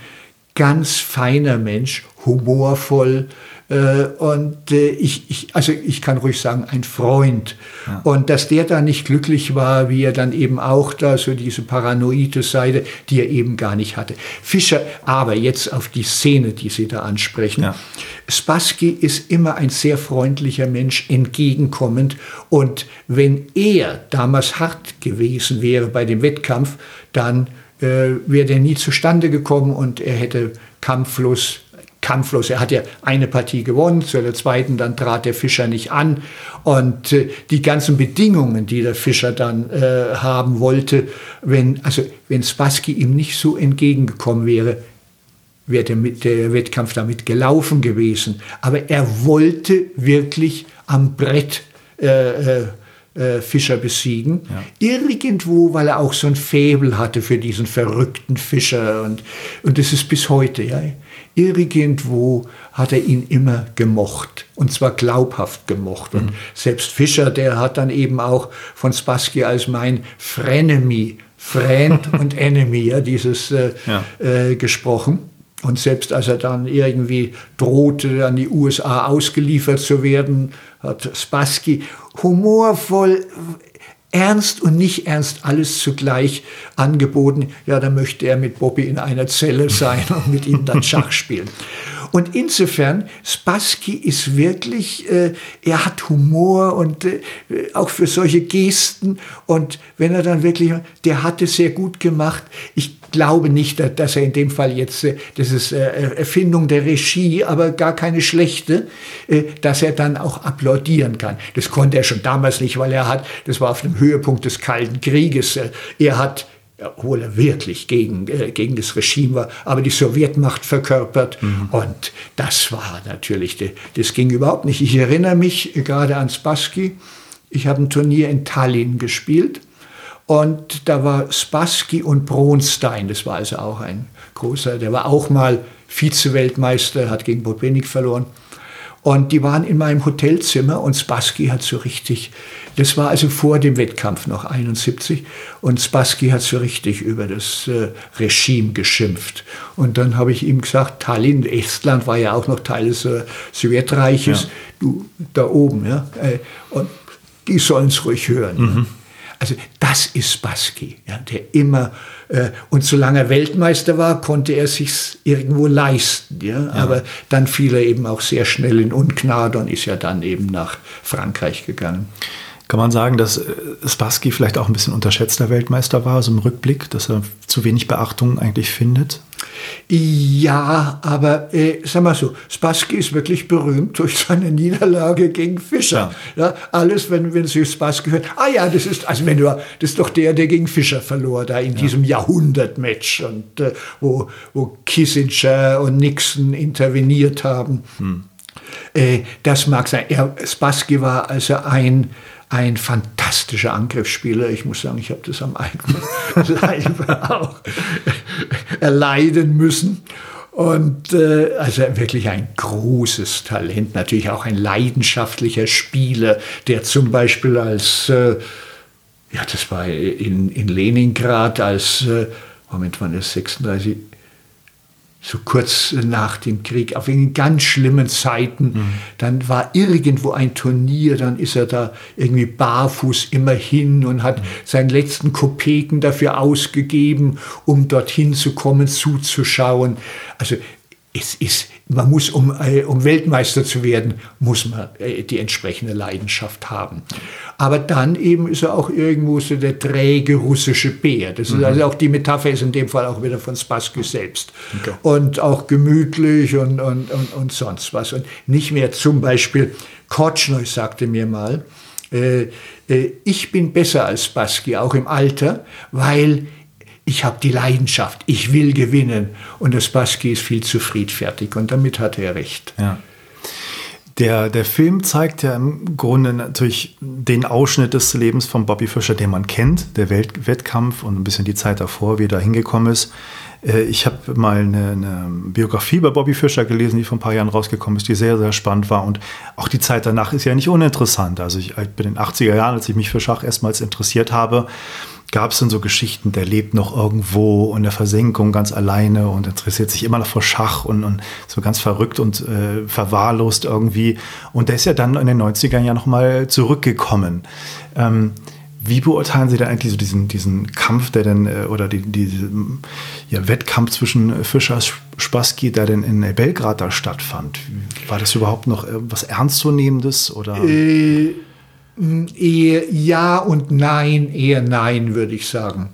ganz feiner Mensch, humorvoll, und äh, ich, ich, also ich kann ruhig sagen, ein Freund. Ja. Und dass der da nicht glücklich war, wie er dann eben auch da so diese paranoide Seite, die er eben gar nicht hatte. Fischer, aber jetzt auf die Szene, die Sie da ansprechen. Ja. Spassky ist immer ein sehr freundlicher Mensch, entgegenkommend. Und wenn er damals hart gewesen wäre bei dem Wettkampf, dann äh, wäre der nie zustande gekommen und er hätte kampflos kampflos. Er hat ja eine Partie gewonnen, zu der zweiten dann trat der Fischer nicht an. Und äh, die ganzen Bedingungen, die der Fischer dann äh, haben wollte, wenn, also wenn Spassky ihm nicht so entgegengekommen wäre, wäre der, der Wettkampf damit gelaufen gewesen. Aber er wollte wirklich am Brett äh, äh, äh Fischer besiegen. Ja. Irgendwo, weil er auch so ein Faible hatte für diesen verrückten Fischer. Und, und das ist bis heute. Ja. Irgendwo hat er ihn immer gemocht und zwar glaubhaft gemocht. Und mhm. selbst Fischer, der hat dann eben auch von Spassky als mein Frenemy, Friend und Enemy, ja, dieses äh, ja. Äh, gesprochen. Und selbst als er dann irgendwie drohte, an die USA ausgeliefert zu werden, hat Spassky humorvoll ernst und nicht ernst alles zugleich angeboten. Ja, da möchte er mit Bobby in einer Zelle sein und mit ihm dann Schach spielen. Und insofern, Spassky ist wirklich, äh, er hat Humor und äh, auch für solche Gesten. Und wenn er dann wirklich, der hat es sehr gut gemacht. Ich glaube nicht, dass er in dem Fall jetzt, äh, das ist äh, Erfindung der Regie, aber gar keine schlechte, äh, dass er dann auch applaudieren kann. Das konnte er schon damals nicht, weil er hat, das war auf dem Höhepunkt des Kalten Krieges, er hat obwohl er wirklich gegen, äh, gegen das Regime war, aber die Sowjetmacht verkörpert. Mhm. Und das war natürlich, das ging überhaupt nicht. Ich erinnere mich gerade an Spassky. Ich habe ein Turnier in Tallinn gespielt und da war Spassky und Bronstein, das war also auch ein großer, der war auch mal Vize-Weltmeister, hat gegen Botvinnik verloren. Und die waren in meinem Hotelzimmer und Spassky hat so richtig, das war also vor dem Wettkampf noch 71, und Spassky hat so richtig über das äh, Regime geschimpft. Und dann habe ich ihm gesagt, Tallinn, Estland war ja auch noch Teil des äh, Sowjetreiches, ja. du da oben, ja, äh, und die sollen es ruhig hören. Mhm. Also das ist Spassky, ja, der immer, äh, und solange er Weltmeister war, konnte er sich irgendwo leisten. Ja? ja? Aber dann fiel er eben auch sehr schnell in Ungnade und ist ja dann eben nach Frankreich gegangen. Kann man sagen, dass äh, Spassky vielleicht auch ein bisschen unterschätzter Weltmeister war, so im Rückblick, dass er zu wenig Beachtung eigentlich findet? Ja, aber äh, sag mal so, Spassky ist wirklich berühmt durch seine Niederlage gegen Fischer. Ja. ja alles, wenn, wenn Sie Spassky hören, ah ja, das ist, also wenn du, das ist doch der, der gegen Fischer verlor, da in ja. diesem Jahrhundertmatch und äh, wo, wo Kissinger und Nixon interveniert haben. Hm. Äh, das mag sein. Er, Spassky war also ein, ein fantastischer Angriffsspieler. Ich muss sagen, ich habe das am eigenen Leib auch erleiden müssen. Und äh, also wirklich ein großes Talent, natürlich auch ein leidenschaftlicher Spieler, der zum Beispiel als, äh, ja, das war in, in Leningrad, als, äh, Moment, wann ist 36, so kurz nach dem Krieg, auf in ganz schlimmen Zeiten. Mhm. Dann war irgendwo ein Turnier, dann ist er da irgendwie barfuß immer hin und hat mhm. seinen letzten Kopeken dafür ausgegeben, um dorthin zu kommen, zuzuschauen. Also es ist, man muss, um, äh, um Weltmeister zu werden, muss man äh, die entsprechende Leidenschaft haben. Aber dann eben ist er auch irgendwo so der träge russische Bär. Das ist mhm. also auch die Metapher ist in dem Fall auch wieder von Spassky selbst. Okay. Und auch gemütlich und, und, und, und sonst was. Und nicht mehr zum Beispiel, Kortschnoi sagte mir mal, äh, äh, ich bin besser als Spassky, auch im Alter, weil ich habe die Leidenschaft, ich will gewinnen. Und das Baski ist viel zu friedfertig und damit hat er recht. Ja. Der, der Film zeigt ja im Grunde natürlich den Ausschnitt des Lebens von Bobby Fischer, den man kennt, der Welt Wettkampf und ein bisschen die Zeit davor, wie er da hingekommen ist. Äh, ich habe mal eine, eine, Biografie über Bobby Fischer gelesen, die vor ein paar Jahren rausgekommen ist, die sehr, sehr spannend war. Und auch die Zeit danach ist ja nicht uninteressant. Also ich bin in den 80er Jahren, als ich mich für Schach erstmals interessiert habe, gab es dann so Geschichten, der lebt noch irgendwo in der Versenkung ganz alleine und interessiert sich immer noch vor Schach und, und so ganz verrückt und äh, verwahrlost irgendwie. Und der ist ja dann in den 90ern ja nochmal zurückgekommen. Ähm, wie beurteilen Sie da eigentlich so diesen, diesen Kampf, der denn, äh, oder die, diese ja, Wettkampf zwischen Fischer Spassky, der denn in Belgrad da stattfand? War das überhaupt noch was Ernstzunehmendes? Oder? Äh Eher ja und nein, eher nein, würde ich sagen.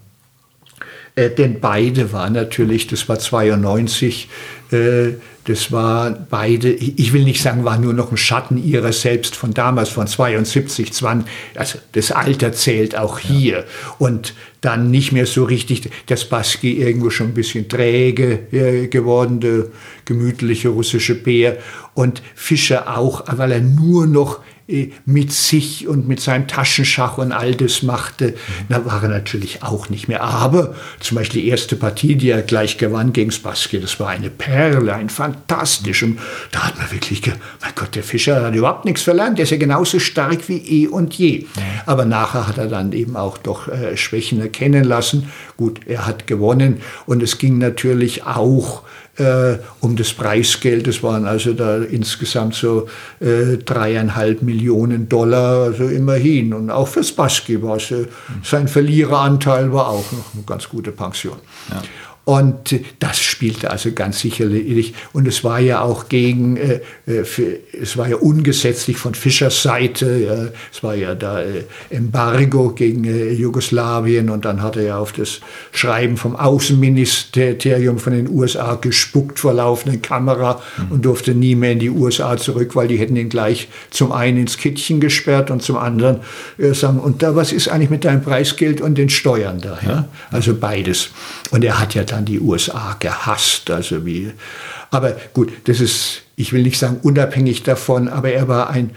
Äh, denn beide waren natürlich, das war 92, äh, das war beide, ich will nicht sagen, war nur noch ein Schatten ihrer selbst von damals, von 72, 20, also das Alter zählt auch hier. Ja. Und dann nicht mehr so richtig, das Baski irgendwo schon ein bisschen träge äh, geworden, der gemütliche russische Bär. Und Fischer auch, weil er nur noch äh, mit sich und mit seinem Taschenschach und all das machte, da war er natürlich auch nicht mehr. Aber zum Beispiel die erste Partie, die er gleich gewann gegen Spassky, das war eine Perle, ein fantastisch. Und da hat man wirklich, mein Gott, der Fischer hat überhaupt nichts verlernt, der ist ja genauso stark wie eh und je. Aber nachher hat er dann eben auch doch äh, Schwächen erkennen lassen. Gut, er hat gewonnen und es ging natürlich auch äh, um das Preisgeld. Das waren also da insgesamt so äh, dreieinhalb Millionen Dollar, also immerhin. Und auch für Spassky war es, äh, sein Verliereranteil war auch noch eine ganz gute Pension. Ja. Und das spielte also ganz sicherlich. Und es war ja auch gegen, äh, äh, für, es war ja ungesetzlich von Fischers Seite. Ja, es war ja da äh, Embargo gegen äh, Jugoslawien und dann hat er ja auf das Schreiben vom Außenministerium von den USA gespuckt vor laufender Kamera mhm. und durfte nie mehr in die USA zurück, weil die hätten ihn gleich zum einen ins Kittchen gesperrt und zum anderen äh, sagen, und da, was ist eigentlich mit deinem Preisgeld und den Steuern da? Ja? Also beides. Und er hat ja dann die USA gehasst, also wie. Aber gut, das ist, ich will nicht sagen unabhängig davon, aber er war ein,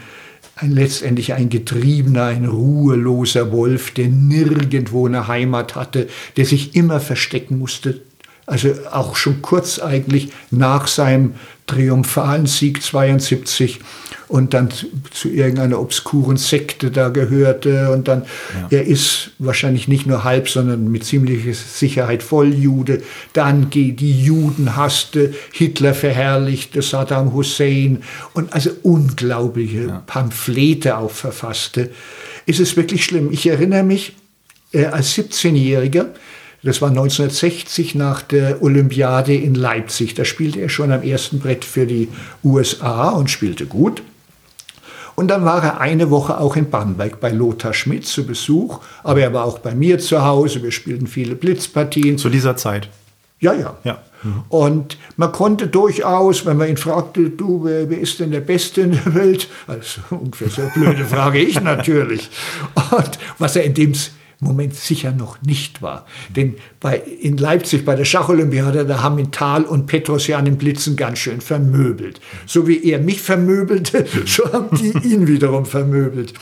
ein letztendlich ein getriebener, ein ruheloser Wolf, der nirgendwo eine Heimat hatte, der sich immer verstecken musste. Also auch schon kurz eigentlich nach seinem triumphalen Sieg 72 und dann zu, irgendeiner obskuren Sekte da gehörte. Und dann, ja. er ist wahrscheinlich nicht nur halb, sondern mit ziemlicher Sicherheit Volljude. Dann die Juden hasste, Hitler verherrlichte, Saddam Hussein und also unglaubliche ja. Pamphlete auch verfasste. Ist es wirklich schlimm. Ich erinnere mich, äh, als 17-Jähriger, das war 1960 nach der Olympiade in Leipzig. Da spielte er schon am ersten Brett für die USA und spielte gut. Und dann war er eine Woche auch in Bamberg bei Lothar Schmidt zu Besuch, aber er war auch bei mir zu Hause. Wir spielten viele Blitzpartien. Zu dieser Zeit? Ja, ja. ja. Mhm. Und man konnte durchaus, wenn man ihn fragte, du, wer, wer, ist denn der Beste in der Welt? Also ungefähr so eine blöde Frage ich natürlich. Und was er in dem Moment sicher noch nicht war. Denn bei, in Leipzig bei der Schacholympiade, da haben ihn Thal und Petrosjan im Blitzen ganz schön vermöbelt. So wie er mich vermöbelte, so haben die ihn wiederum vermöbelt.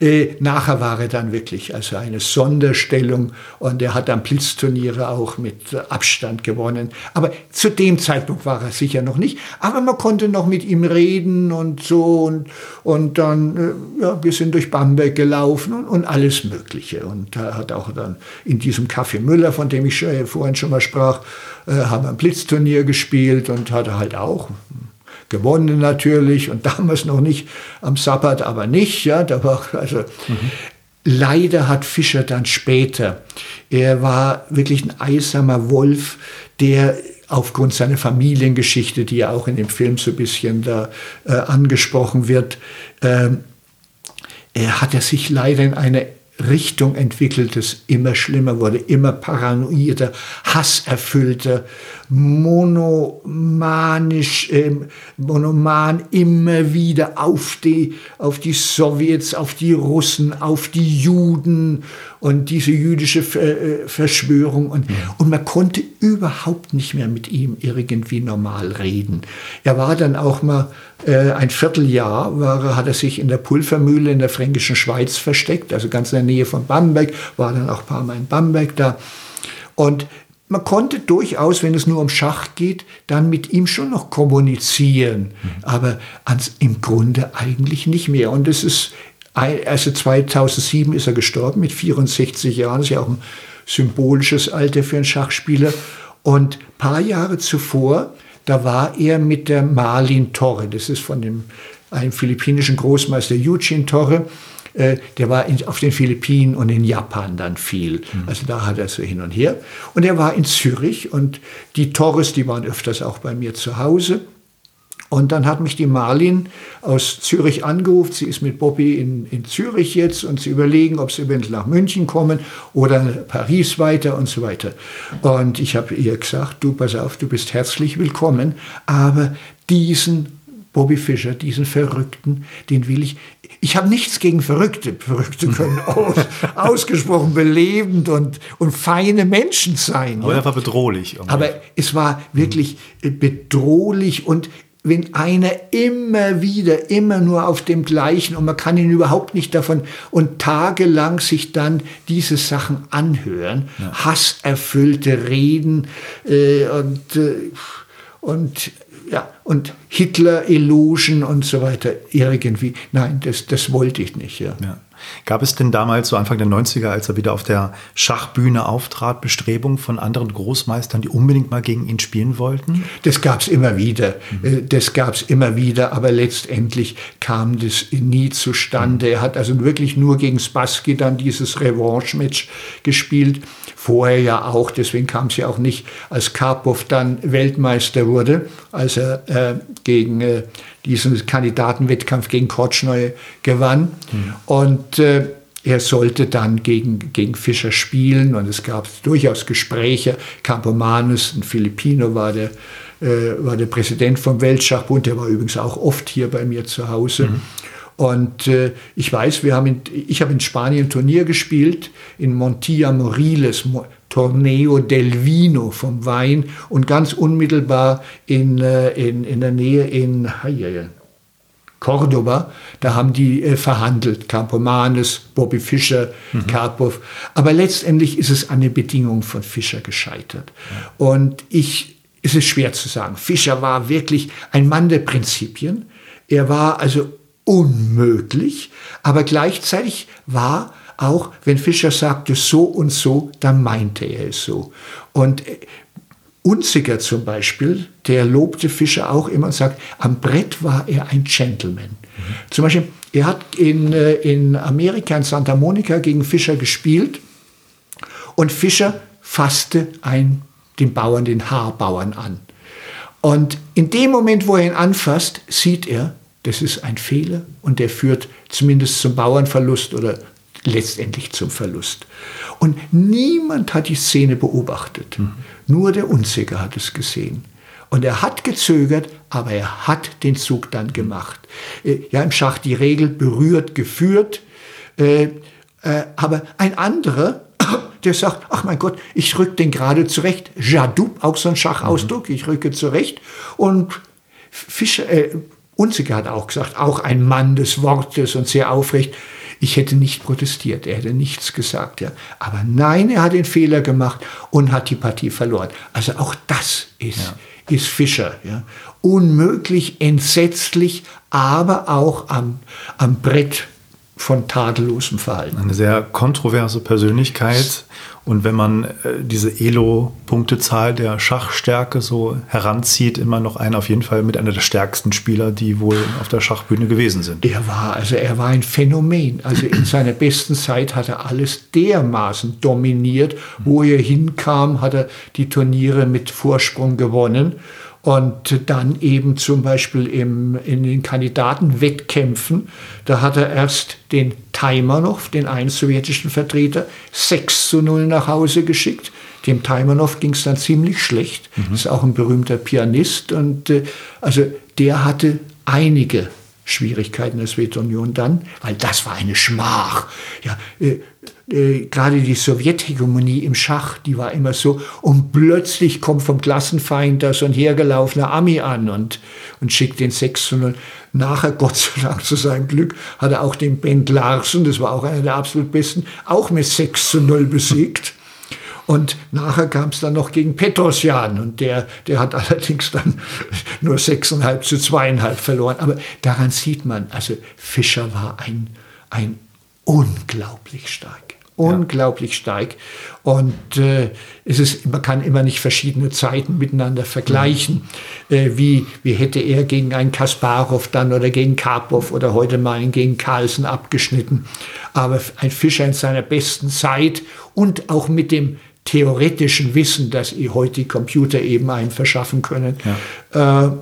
Äh, nachher war er dann wirklich also eine Sonderstellung und er hat dann Blitzturniere auch mit Abstand gewonnen. Aber zu dem Zeitpunkt war er sicher noch nicht. Aber man konnte noch mit ihm reden und so und, und dann, äh, ja, wir sind durch Bamberg gelaufen und, und alles Mögliche. Und hat auch dann in diesem Café Müller, von dem ich vorhin schon mal sprach, äh, haben ein Blitzturnier gespielt und hat er halt auch gewonnen natürlich und damals noch nicht am Sabbat, aber nicht, ja, da war also mhm. Leider hat Fischer dann später, er war wirklich ein eisamer Wolf, der aufgrund seiner Familiengeschichte, die ja auch in dem Film so ein bisschen da äh, angesprochen wird, äh, er hat er sich leider in eine Richtung entwickelt, es immer schlimmer wurde, immer paranoider, hasserfüllter, monomanisch, äh, monoman immer wieder auf die, auf die Sowjets, auf die Russen, auf die Juden und diese jüdische äh, Verschwörung. Und, ja. und man konnte überhaupt nicht mehr mit ihm irgendwie normal reden. Er war dann auch mal äh, ein Vierteljahr, war, hat er sich in der Pulvermühle in der fränkischen Schweiz versteckt, also ganz in der Nähe von Bamberg, war dann auch ein paar Mal in Bamberg da. Und man konnte durchaus, wenn es nur um Schach geht, dann mit ihm schon noch kommunizieren, mhm. aber ans, im Grunde eigentlich nicht mehr. Und es ist, also 2007 ist er gestorben mit 64 Jahren, das ist ja auch ein symbolisches Alter für einen Schachspieler. Und ein paar Jahre zuvor, da war er mit der Marlin Torre, das ist von dem, einem philippinischen Großmeister Eugene Torre, äh, der war in, auf den Philippinen und in Japan dann viel. Mhm. Also da hat er so hin und her. Und er war in Zürich und die Torres, die waren öfters auch bei mir zu Hause. Und dann hat mich die Marlin aus Zürich angerufen. Sie ist mit Bobby in, in Zürich jetzt und sie überlegen, ob sie eventuell nach München kommen oder Paris weiter und so weiter. Und ich habe ihr gesagt, du pass auf, du bist herzlich willkommen, aber diesen Bobby Fischer, diesen Verrückten, den will ich. Ich habe nichts gegen Verrückte. Verrückte können aus, ausgesprochen belebend und, und feine Menschen sein. Aber ja. er war bedrohlich. Irgendwie. Aber es war wirklich hm. bedrohlich und wenn einer immer wieder, immer nur auf dem gleichen und man kann ihn überhaupt nicht davon und tagelang sich dann diese Sachen anhören, ja. hasserfüllte Reden äh, und, äh, und ja, und Hitler-Illusion und so weiter irgendwie. Nein, das, das wollte ich nicht. Ja. ja. Gab es denn damals, so Anfang der 90er, als er wieder auf der Schachbühne auftrat, Bestrebungen von anderen Großmeistern, die unbedingt mal gegen ihn spielen wollten? Das gab es immer wieder. Mhm. Das gab es immer wieder, aber letztendlich kam das nie zustande. Mhm. Er hat also wirklich nur gegen Spassky dann dieses Revanche-Match gespielt. Vorher ja auch, deswegen kam es ja auch nicht, als Karpov dann Weltmeister wurde, als er äh, gegen äh, diesen Kandidatenwettkampf gegen Kortschneu gewann. Mhm. Und äh, er sollte dann gegen, gegen Fischer spielen und es gab durchaus Gespräche. Campomanes, ein Filipino, war der, äh, war der Präsident vom Weltschachbund, der war übrigens auch oft hier bei mir zu Hause. Mhm. Und äh, ich weiß, wir haben in, ich habe in Spanien ein Turnier gespielt, in Montilla Moriles, Torneo del Vino vom Wein und ganz unmittelbar in, äh, in, in der Nähe in Cordoba, da haben die äh, verhandelt, Campomanes, Bobby Fischer, mhm. Karpov. Aber letztendlich ist es an den Bedingungen von Fischer gescheitert. Ja. Und ich, es ist schwer zu sagen. Fischer war wirklich ein Mann der Prinzipien. Er war also unmöglich, aber gleichzeitig war auch, wenn Fischer sagte so und so, dann meinte er es so. Und äh, Unziger zum Beispiel, der lobte Fischer auch immer und sagt, am Brett war er ein Gentleman. Mhm. Zum Beispiel, er hat in, äh, in Amerika, in Santa Monica gegen Fischer gespielt und Fischer fasste ein, den Bauern, den Haarbauern an. Und in dem Moment, wo er ihn anfasst, sieht er, das ist ein Fehler und der führt zumindest zum Bauernverlust oder letztendlich zum Verlust. Und niemand hat die Szene beobachtet. Mhm. Nur der Unsicker hat es gesehen. Und er hat gezögert, aber er hat den Zug dann gemacht. Äh, ja, im Schach die Regel berührt, geführt. Äh, Äh, aber ein anderer, der sagt, ach mein Gott, ich rück den gerade zurecht. Jadou, auch so ein Schachausdruck, ich rücke zurecht. Und Fischer, äh, Unziger hat auch gesagt, auch ein Mann des Wortes und sehr aufrecht. Ich hätte nicht protestiert, er hätte nichts gesagt. Ja. Aber nein, er hat den Fehler gemacht und hat die Partie verloren. Also auch das ist, ja. ist Fischer. Ja. Unmöglich, entsetzlich, aber auch am, am Brett von tadellosem Verhalten. Eine sehr kontroverse Persönlichkeit. Und wenn man äh, diese Elo-Punktezahl der Schachstärke so heranzieht, immer noch einer auf jeden Fall mit einer der stärksten Spieler, die wohl auf der Schachbühne gewesen sind. Er war, also er war ein Phänomen. Also in seiner besten Zeit hat er alles dermaßen dominiert. Wo er hinkam, hat er die Turniere mit Vorsprung gewonnen. Und dann eben zum Beispiel im, in den Kandidatenwettkämpfen, da hat er erst den Taimanov, den einen sowjetischen Vertreter, 6 zu 0 nach Hause geschickt. Dem Taimanov ging es dann ziemlich schlecht. Mhm. Ist auch ein berühmter Pianist. Und äh, also der hatte einige Schwierigkeiten der Sowjetunion dann, weil das war eine Schmach. Ja, äh, äh, gerade die Sowjethegemonie im Schach, die war immer so, und plötzlich kommt vom Klassenfeind da so ein hergelaufener Ami an und, und schickt den 6 zu 0. Nachher, Gott sei Dank, zu seinem Glück, hat er auch den Bent Larsen, das war auch einer der absolut besten, auch mit 6 zu 0 besiegt. Und nachher kam es dann noch gegen Petrosjan und der, der hat allerdings dann nur 6,5 zu 2,5 verloren. Aber daran sieht man, also Fischer war ein, ein unglaublich stark unglaublich stark. Und äh, es ist, man kann immer nicht verschiedene Zeiten miteinander vergleichen. Mhm. Äh, wie, wie hätte er gegen einen Kasparov dann oder gegen Karpov oder heute mal gegen Carlsen abgeschnitten. Aber ein Fischer in seiner besten Zeit und auch mit dem theoretischen Wissen, das heute die Computer eben einem verschaffen können, ja. äh,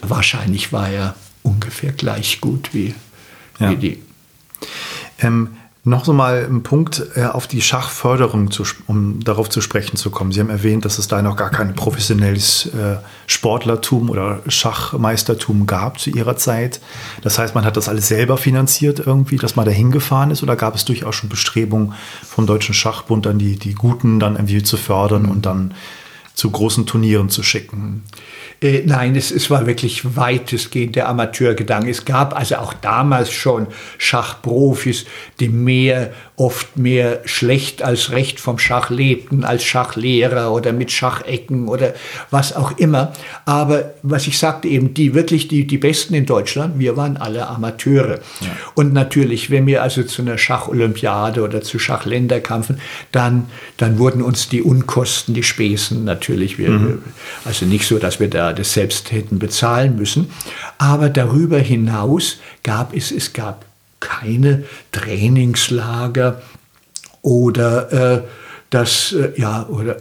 wahrscheinlich war er ungefähr gleich gut wie, ja. wie die. Ähm, noch so mal ein Punkt äh, auf die Schachförderung, zu, um darauf zu sprechen zu kommen. Sie haben erwähnt, dass es da noch gar kein professionelles äh, Sportlertum oder Schachmeistertum gab zu Ihrer Zeit. Das heißt, man hat das alles selber finanziert irgendwie, dass man da hingefahren ist oder gab es durchaus schon Bestrebungen vom Deutschen Schachbund, dann die, die Guten dann irgendwie zu fördern und dann zu großen Turnieren zu schicken? Äh, nein, es, es war wirklich weitestgehend der Amateurgedanke. Es gab also auch damals schon Schachprofis, die mehr, oft mehr schlecht als recht vom Schach lebten, als Schachlehrer oder mit Schachecken oder was auch immer. Aber was ich sagte eben, die wirklich die, die Besten in Deutschland, wir waren alle Amateure. Ja. Und natürlich, wenn wir also zu einer Schacholympiade oder zu Schachländerkampfen, dann, dann wurden uns die Unkosten, die Späßen natürlich, wir, mhm. also nicht so, dass wir da das selbst hätten bezahlen müssen. Aber darüber hinaus gab es, es gab keine Trainingslager oder äh, das, äh, ja, oder,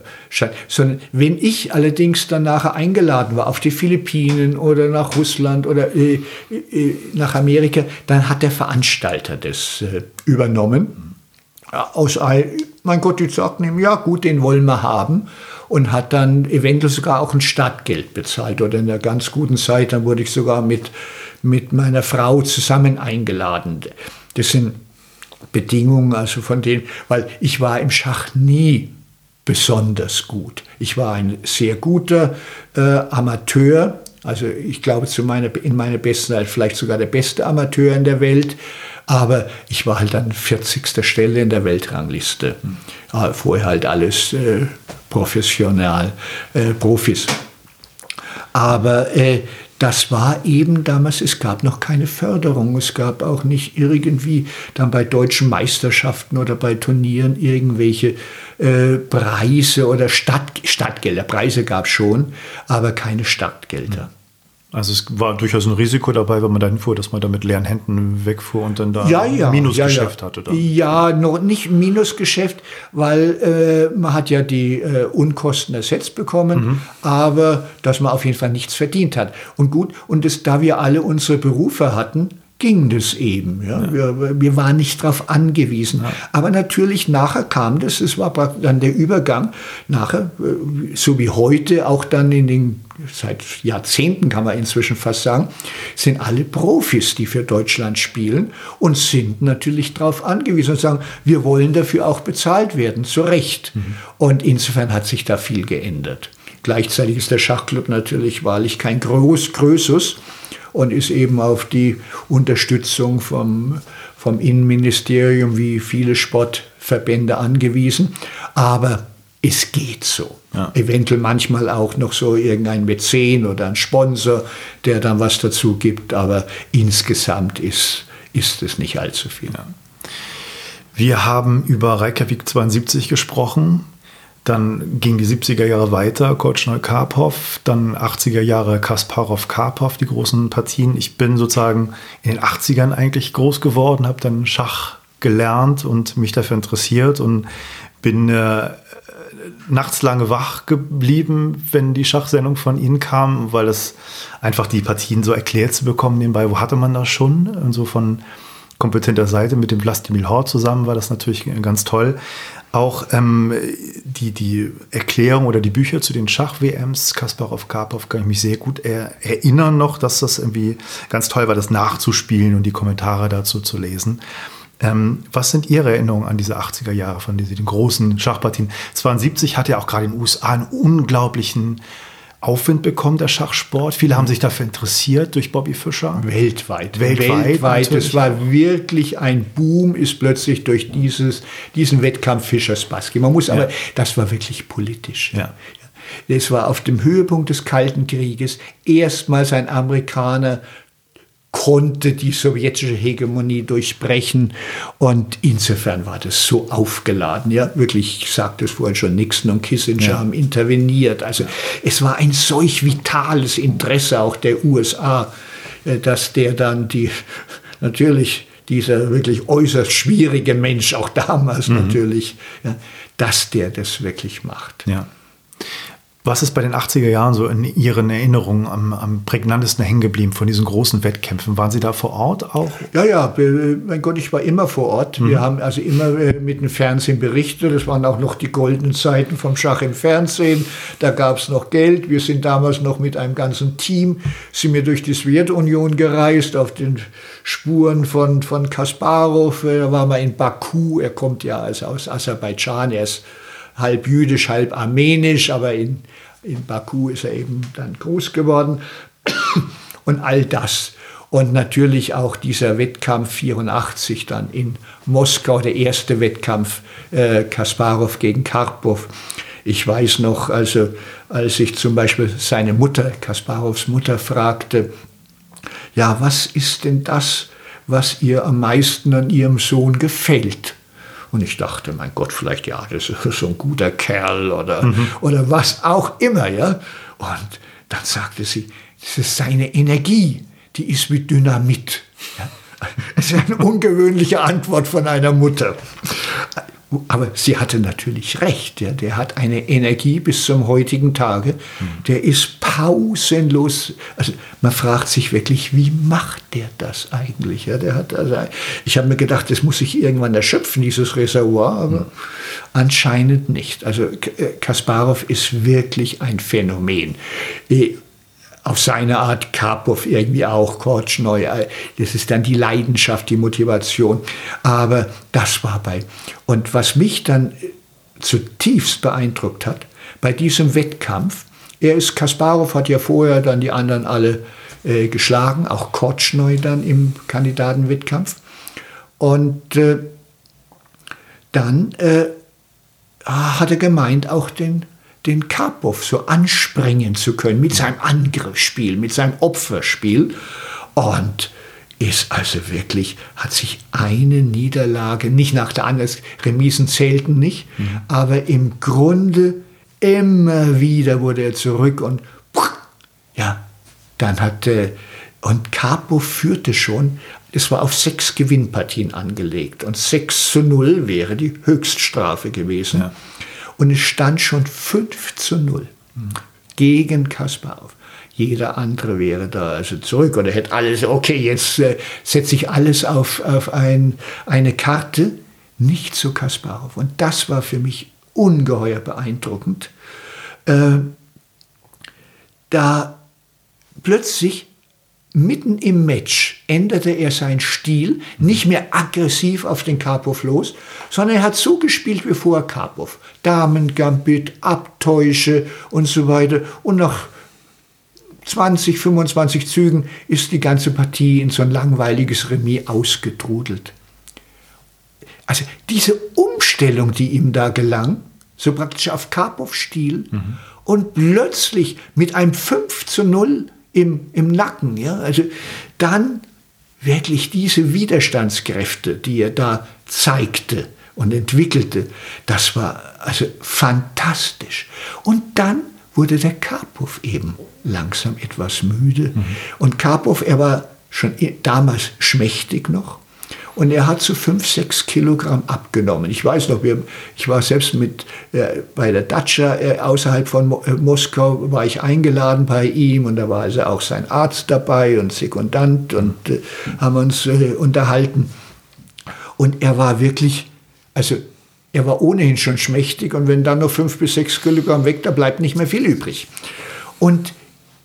sondern wenn ich allerdings dann nachher eingeladen war auf die Philippinen oder nach Russland oder äh, äh, nach Amerika, dann hat der Veranstalter das äh, übernommen. Aus, mein Gott, die sagten ihm, ja gut, den wollen wir haben und hat dann eventuell sogar auch ein Stadtgeld bezahlt oder in einer ganz guten Zeit, dann wurde ich sogar mit, mit meiner Frau zusammen eingeladen. Das sind Bedingungen, also von denen, weil ich war im Schach nie besonders gut. Ich war ein sehr guter äh, Amateur, also ich glaube zu meiner, in meiner besten Zeit vielleicht sogar der beste Amateur in der Welt, aber ich war halt an 40. Stelle in der Weltrangliste. Hm. Vorher halt alles äh, professional, äh, Profis. Aber äh, das war eben damals, es gab noch keine Förderung, es gab auch nicht irgendwie dann bei deutschen Meisterschaften oder bei Turnieren irgendwelche äh, Preise oder Stadt, Stadtgelder. Preise gab es schon, aber keine Stadtgelder. Also es war durchaus ein Risiko dabei, wenn man dahin fuhr, dass man da mit leeren Händen wegfuhr und dann da ja, ja, Minusgeschäft ja, hatte. Dann. Ja, noch nicht Minusgeschäft, weil äh, man hat ja die äh, Unkosten ersetzt bekommen, mhm. aber dass man auf jeden Fall nichts verdient hat. Und gut, und das, da wir alle unsere Berufe hatten, ging das eben. Ja. ja. Wir, wir, waren nicht darauf angewiesen. Ja. Aber natürlich nachher kam das, es war dann der Übergang, nachher, äh, so wie heute, auch dann in den, seit Jahrzehnten kann man inzwischen fast sagen, sind alle Profis, die für Deutschland spielen und sind natürlich darauf angewiesen und sagen, wir wollen dafür auch bezahlt werden, zu Recht. Mhm. Und insofern hat sich da viel geändert. Gleichzeitig ist der Schachclub natürlich wahrlich kein Groß, Größus und ist eben auf die Unterstützung vom, vom Innenministerium wie viele Sportverbände angewiesen. Aber es geht so. Ja. Eventuell manchmal auch noch so irgendein Mäzen oder ein Sponsor, der dann was dazu gibt, aber insgesamt ist, ist es nicht allzu viel. Ja. Wir haben über Reykjavik 72 gesprochen. Dann ging die 70er Jahre weiter, Korchnoi-Karpov, dann 80er Jahre Kasparov-Karpov, die großen Partien. Ich bin sozusagen in den 80ern eigentlich groß geworden, habe dann Schach gelernt und mich dafür interessiert und bin äh, nachts lange wach geblieben, wenn die Schachsendung von Ihnen kam, weil es einfach die Partien so erklärt zu bekommen nebenbei, wo hatte man das schon? Und so von kompetenter Seite mit dem Vlastimil Hort zusammen war das natürlich ganz toll. Auch ähm, die, die Erklärung oder die Bücher zu den Schach-WMs, Kasparov, Karpov, kann ich mich sehr gut er erinnern noch, dass das irgendwie ganz toll war, das nachzuspielen und die Kommentare dazu zu lesen. Ähm, was sind Ihre Erinnerungen an diese 80er Jahre von diesen großen Schachpartien? 72 hat ja auch gerade in den USA einen unglaublichen Aufwind bekommen, der Schachsport. Viele haben sich dafür interessiert durch Bobby Fischer. Weltweit. Weltweit. Weltweit. Es war wirklich ein Boom, ist plötzlich durch dieses, diesen Wettkampf Fischer-Spassky. Man muss aber, das war wirklich politisch. Ja. Es war auf dem Höhepunkt des Kalten Krieges erstmals ein Amerikaner konnte die sowjetische Hegemonie durchbrechen. Und insofern war das so aufgeladen. Ja, wirklich, ich sagte es vorhin schon, Nixon und Kissinger ja. haben interveniert. Also es war ein solch vitales Interesse auch der USA, äh, dass der dann die, natürlich dieser wirklich äußerst schwierige Mensch, auch damals mhm. natürlich, ja, dass der das wirklich macht. Ja. Was ist bei den 80er Jahren so in Ihren Erinnerungen am, am prägnantesten hängen geblieben von diesen großen Wettkämpfen? Waren Sie da vor Ort auch? Ja, ja, mein Gott, ich war immer vor Ort. Mhm. Wir haben also immer äh, mit dem Fernsehen berichtet. Das waren auch noch die goldenen Zeiten vom Schach im Fernsehen. Da gab es noch Geld. Wir sind damals noch mit einem ganzen Team, sind wir durch die Sowjetunion gereist, auf den Spuren von, von Kasparov. Da waren wir in Baku. Er kommt ja also aus Aserbaidschan. Er ist halb jüdisch, halb armenisch, aber in, in Baku ist er eben dann groß geworden. Und all das. Und natürlich auch dieser Wettkampf 84 dann in Moskau, der erste Wettkampf äh, Kasparov gegen Karpov. Ich weiß noch, also als ich zum Beispiel seine Mutter, Kasparovs Mutter, fragte, ja, was ist denn das, was ihr am meisten an ihrem Sohn gefällt? Und ich dachte, mein Gott, vielleicht ja, das ist so ein guter Kerl oder, mhm. oder was auch immer. Ja? Und dann sagte sie, das ist seine Energie, die ist wie Dynamit. Ja? Das ist eine ungewöhnliche Antwort von einer Mutter. Aber sie hatte natürlich recht. Ja. Der hat eine Energie bis zum heutigen Tage. Der ist pausenlos. Also man fragt sich wirklich, wie macht der das eigentlich? Ja, der hat also, ich habe mir gedacht, das muss sich irgendwann erschöpfen, dieses Reservoir, aber mhm. anscheinend nicht. Also Kasparov ist wirklich ein Phänomen. Äh, auf seine Art Karpov irgendwie auch, Korchnoi. Das ist dann die Leidenschaft, die Motivation. Aber das war bei. Und was mich dann zutiefst beeindruckt hat, bei diesem Wettkampf, er ist, Kasparov hat ja vorher dann die anderen alle äh, geschlagen, auch Korchnoi dann im Kandidatenwettkampf. Und äh, dann äh, hat er gemeint, auch den den Karpov so anspringen zu können mit seinem Angriffsspiel, mit seinem Opferspiel. Und ist also wirklich, hat sich eine Niederlage, nicht nach der anderen, Remisen zählten nicht, mhm. aber im Grunde immer wieder wurde er zurück und ja, dann hatte, und Karpov führte schon, es war auf sechs Gewinnpartien angelegt und 6 zu 0 wäre die Höchststrafe gewesen. Ja. Und es stand schon 5 zu 0 gegen Kasparov. Jeder andere wäre da also zurück oder hätte alles, okay, jetzt äh, setze ich alles auf, auf ein, eine Karte. Nicht so Kasparov. Und das war für mich ungeheuer beeindruckend. Äh, da plötzlich mitten im Match änderte er seinen Stil, nicht mehr aggressiv auf den Karpov los, sondern er hat so gespielt wie vorher Karpov. Damen-Gambit, Abtäusche und so weiter. Und nach 20, 25 Zügen ist die ganze Partie in so ein langweiliges Remis ausgetrudelt. Also diese Umstellung, die ihm da gelang, so praktisch auf Karpov-Stil mhm. und plötzlich mit einem 5 zu 0 im, im Nacken. Ja? Also dann wirklich diese Widerstandskräfte, die er da zeigte und entwickelte, das war also fantastisch. Und dann wurde der Karpov eben langsam etwas müde. Mhm. Und Karpov, er war schon damals schmächtig noch, und er hat so fünf, sechs Kilogramm abgenommen. Ich weiß noch, wir, ich war selbst mit äh, bei der Dacia äh, außerhalb von Mo äh, Moskau, war ich eingeladen bei ihm und da war also auch sein Arzt dabei und Sekundant und äh, haben uns äh, unterhalten. Und er war wirklich, also er war ohnehin schon schmächtig und wenn dann noch fünf bis sechs Kilogramm weg, da bleibt nicht mehr viel übrig. Und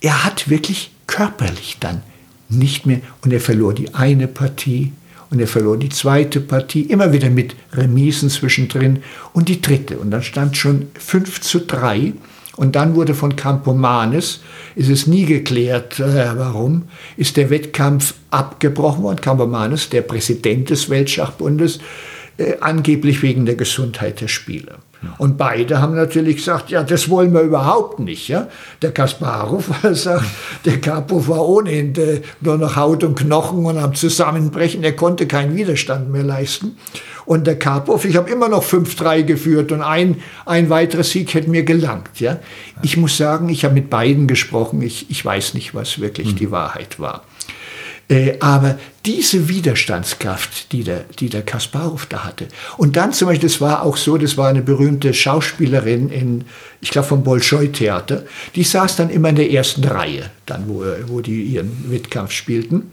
er hat wirklich körperlich dann nicht mehr, und er verlor die eine Partie, und er verlor die zweite Partie, immer wieder mit Remisen zwischendrin und die dritte. Und dann stand schon 5 zu 3. Und dann wurde von Campomanes, ist es nie geklärt, äh, warum, ist der Wettkampf abgebrochen worden. Campomanes, der Präsident des Weltschachbundes, äh, angeblich wegen der Gesundheit der Spieler. Und beide haben natürlich gesagt, ja, das wollen wir überhaupt nicht. Ja? Der Kasparov sagt, der Karpov war ohnehin der, nur noch Haut und Knochen und am Zusammenbrechen. Er konnte keinen Widerstand mehr leisten. Und der Karpov, ich habe immer noch 5-3 geführt und ein, ein weiterer Sieg hätte mir gelangt. Ja? Ich muss sagen, ich habe mit beiden gesprochen. Ich, ich weiß nicht, was wirklich mhm. die Wahrheit war. Äh, aber diese Widerstandskraft, die der, die der Kasparov da hatte. Und dann zum Beispiel, das war auch so, das war eine berühmte Schauspielerin in, ich glaube vom Bolschoi-Theater, die saß dann immer in der ersten Reihe, dann wo, wo die ihren Wettkampf spielten.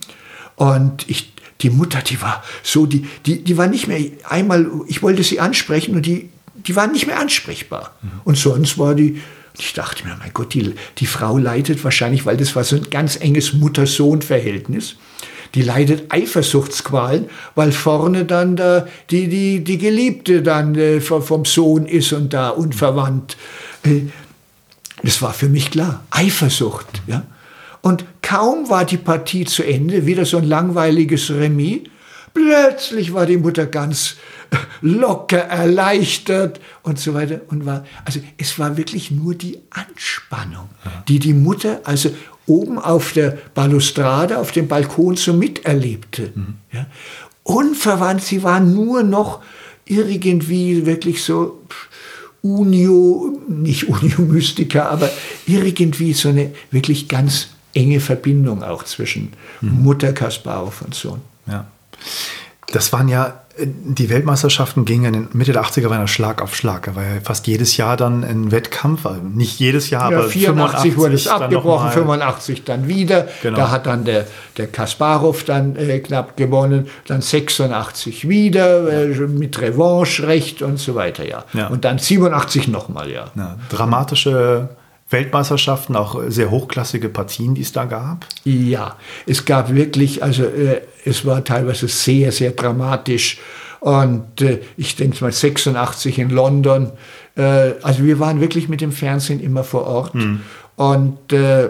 Und ich, die Mutter, die war so, die, die, die war nicht mehr, einmal, ich wollte sie ansprechen und die, die war nicht mehr ansprechbar. Mhm. Und sonst war die, ich dachte mir, mein Gott, die, die Frau leidet wahrscheinlich, weil das war so ein ganz enges Mutter-Sohn-Verhältnis. Die leidet Eifersuchtsqualen, weil vorne dann da die, die, die Geliebte dann äh, vom Sohn ist und da unverwandt. Äh, das war für mich klar. Eifersucht, ja. Und kaum war die Partie zu Ende, wieder so ein langweiliges Remis, Plötzlich war die Mutter ganz locker, erleichtert und so weiter und war, also es war wirklich nur die Anspannung, die die Mutter also oben auf der Balustrade, auf dem Balkon so miterlebte. Mhm. Ja. Unverwandt, sie war nur noch irgendwie wirklich so Unio, nicht Unio-Mystiker, aber irgendwie so eine wirklich ganz enge Verbindung auch zwischen mhm. Mutter Kasparov und Sohn. Ja. Das waren ja, die Weltmeisterschaften gingen in Mitte der 80er war ja Schlag auf Schlag. Da war ja fast jedes Jahr dann ein Wettkampf, also nicht jedes Jahr, ja, aber 84 wurde es abgebrochen, 85 dann wieder. Genau. Da hat dann der, der Kasparov dann äh, knapp gewonnen, dann 86 wieder äh, mit Revanche-Recht und so weiter, ja. ja. Und dann 87 nochmal, ja. ja. Dramatische Weltmeisterschaften, auch sehr hochklassige Partien, die es da gab? Ja, es gab wirklich, also äh, es war teilweise sehr, sehr dramatisch. Und äh, ich denke mal 86 in London. Äh, also wir waren wirklich mit dem Fernsehen immer vor Ort. Mhm. Und äh,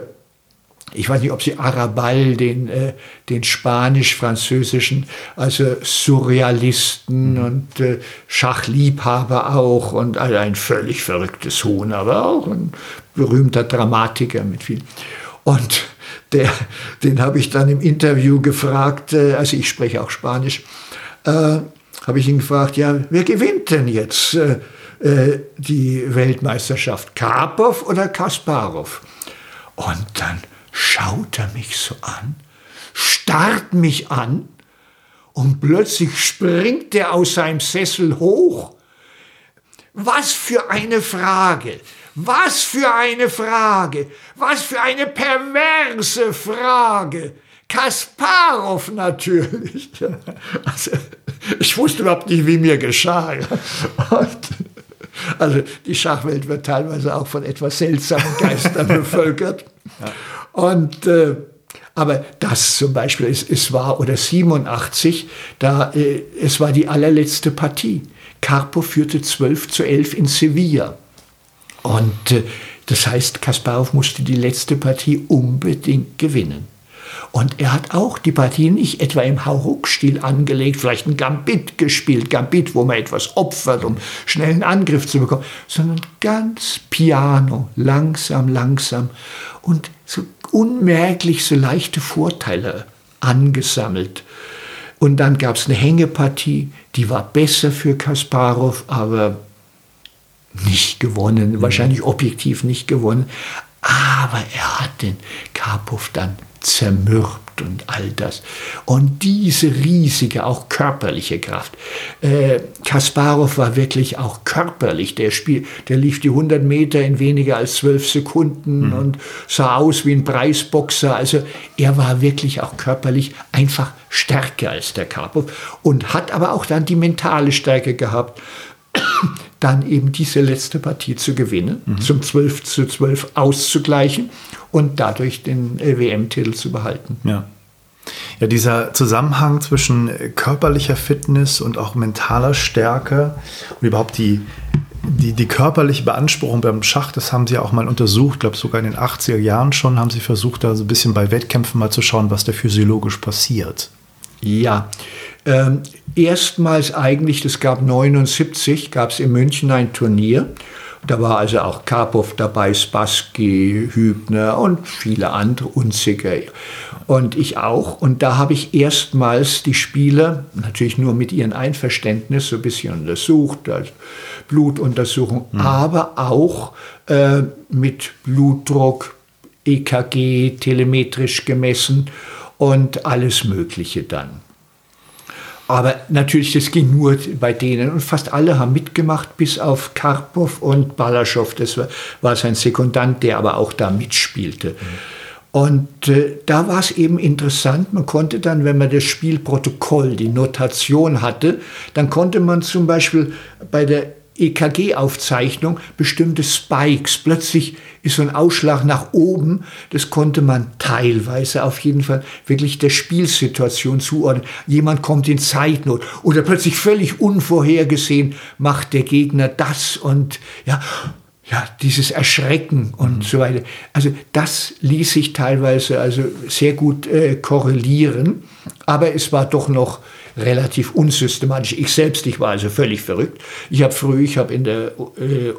ich weiß nicht, ob Sie Arabal, den, äh, den spanisch-französischen, also Surrealisten mhm. und äh, Schachliebhaber auch und also ein völlig verrücktes Huhn, aber auch ein berühmter Dramatiker mit viel. Und der, den habe ich dann im Interview gefragt, äh, also ich spreche auch Spanisch, äh, habe ich ihn gefragt, ja, wer gewinnt denn jetzt äh, äh die Weltmeisterschaft, Karpov oder Kasparov? Und dann schaut er mich so an, starrt mich an und plötzlich springt er aus seinem Sessel hoch. Was für eine Frage! Was für eine Frage! Was für eine perverse Frage! Kasparov natürlich. Also, ich wusste überhaupt nicht, wie mir geschah. Und, also die Schachwelt wird teilweise auch von etwas seltsamen Geistern bevölkert. Und äh, aber das zum Beispiel, es, es war, oder 87, da, äh, es war die allerletzte Partie. Karpov führte 12 zu 11 in Sevilla. Und äh, das heißt, Kasparov musste die letzte Partie unbedingt gewinnen. Und er hat auch die Partie nicht etwa im Hauruck-Stil angelegt, vielleicht ein Gambit gespielt, Gambit, wo man etwas opfert, um schnell einen Angriff zu bekommen, sondern ganz piano, langsam, langsam und so unmerklich so leichte Vorteile angesammelt. Und dann gab es eine Hängepartie, die war besser für Kasparov, aber nicht gewonnen, mhm. wahrscheinlich objektiv nicht gewonnen. Aber er hat den Karpov dann zermürbt und all das. Und diese riesige, auch körperliche Kraft. Äh, Kasparov war wirklich auch körperlich. Der, Spiel, der lief die 100 Meter in weniger als zwölf Sekunden mhm. und sah aus wie ein Preisboxer. Also er war wirklich auch körperlich einfach stärker als der Karpov und hat aber auch dann die mentale Stärke gehabt dann eben diese letzte Partie zu gewinnen, mhm. zum 12 zu 12 auszugleichen und dadurch den WM-Titel zu behalten. Ja. Ja, dieser Zusammenhang zwischen körperlicher Fitness und auch mentaler Stärke und überhaupt die, die, die körperliche Beanspruchung beim Schach, das haben sie auch mal untersucht, ich glaube sogar in den 80er Jahren schon, haben sie versucht, da so ein bisschen bei Wettkämpfen mal zu schauen, was da physiologisch passiert. Ja, ähm, erstmals eigentlich, das gab 79, gab es in München ein Turnier. Da war also auch Karpov dabei, Spassky, Hübner und viele andere, Unziger und ich auch. Und da habe ich erstmals die Spieler, natürlich nur mit ihrem Einverständnis, so ein bisschen untersucht, also Blutuntersuchung, mhm. aber auch äh, mit Blutdruck, EKG, telemetrisch gemessen und alles Mögliche dann. Aber natürlich, das ging nur bei denen und fast alle haben mitgemacht, bis auf Karpov und Balaschow. Das war, war sein Sekundant, der aber auch da mitspielte. Mhm. Und äh, da war es eben interessant, man konnte dann, wenn man das Spielprotokoll, die Notation hatte, dann konnte man zum Beispiel bei der EKG-Aufzeichnung bestimmte Spikes. Plötzlich ist so ein Ausschlag nach oben. Das konnte man teilweise auf jeden Fall wirklich der Spielsituation zuordnen. Jemand kommt in Zeitnot oder plötzlich völlig unvorhergesehen macht der Gegner das und ja, ja, dieses Erschrecken und mhm. so weiter. Also das ließ sich teilweise also sehr gut äh, korrelieren, aber es war doch noch relativ unsystematisch. Ich selbst, ich war also völlig verrückt. Ich habe früh, ich habe in der äh,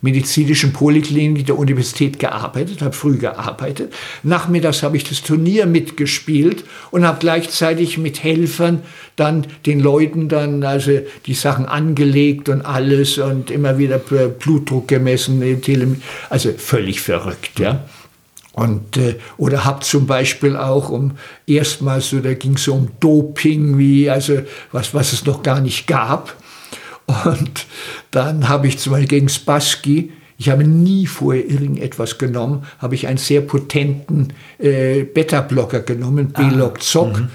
medizinischen Poliklinik der Universität gearbeitet, habe früh gearbeitet. Nachmittags habe ich das Turnier mitgespielt und habe gleichzeitig mit Helfern dann den Leuten dann also die Sachen angelegt und alles und immer wieder Blutdruck gemessen, also völlig verrückt, ja. Und, äh, oder habe zum Beispiel auch um erstmals so, da ging es um Doping, wie, also was, was es noch gar nicht gab. Und dann habe ich zum Beispiel gegen Spassky, ich habe nie vorher irgendetwas genommen, habe ich einen sehr potenten äh, Beta-Blocker genommen, B-Log-Zock. Ah,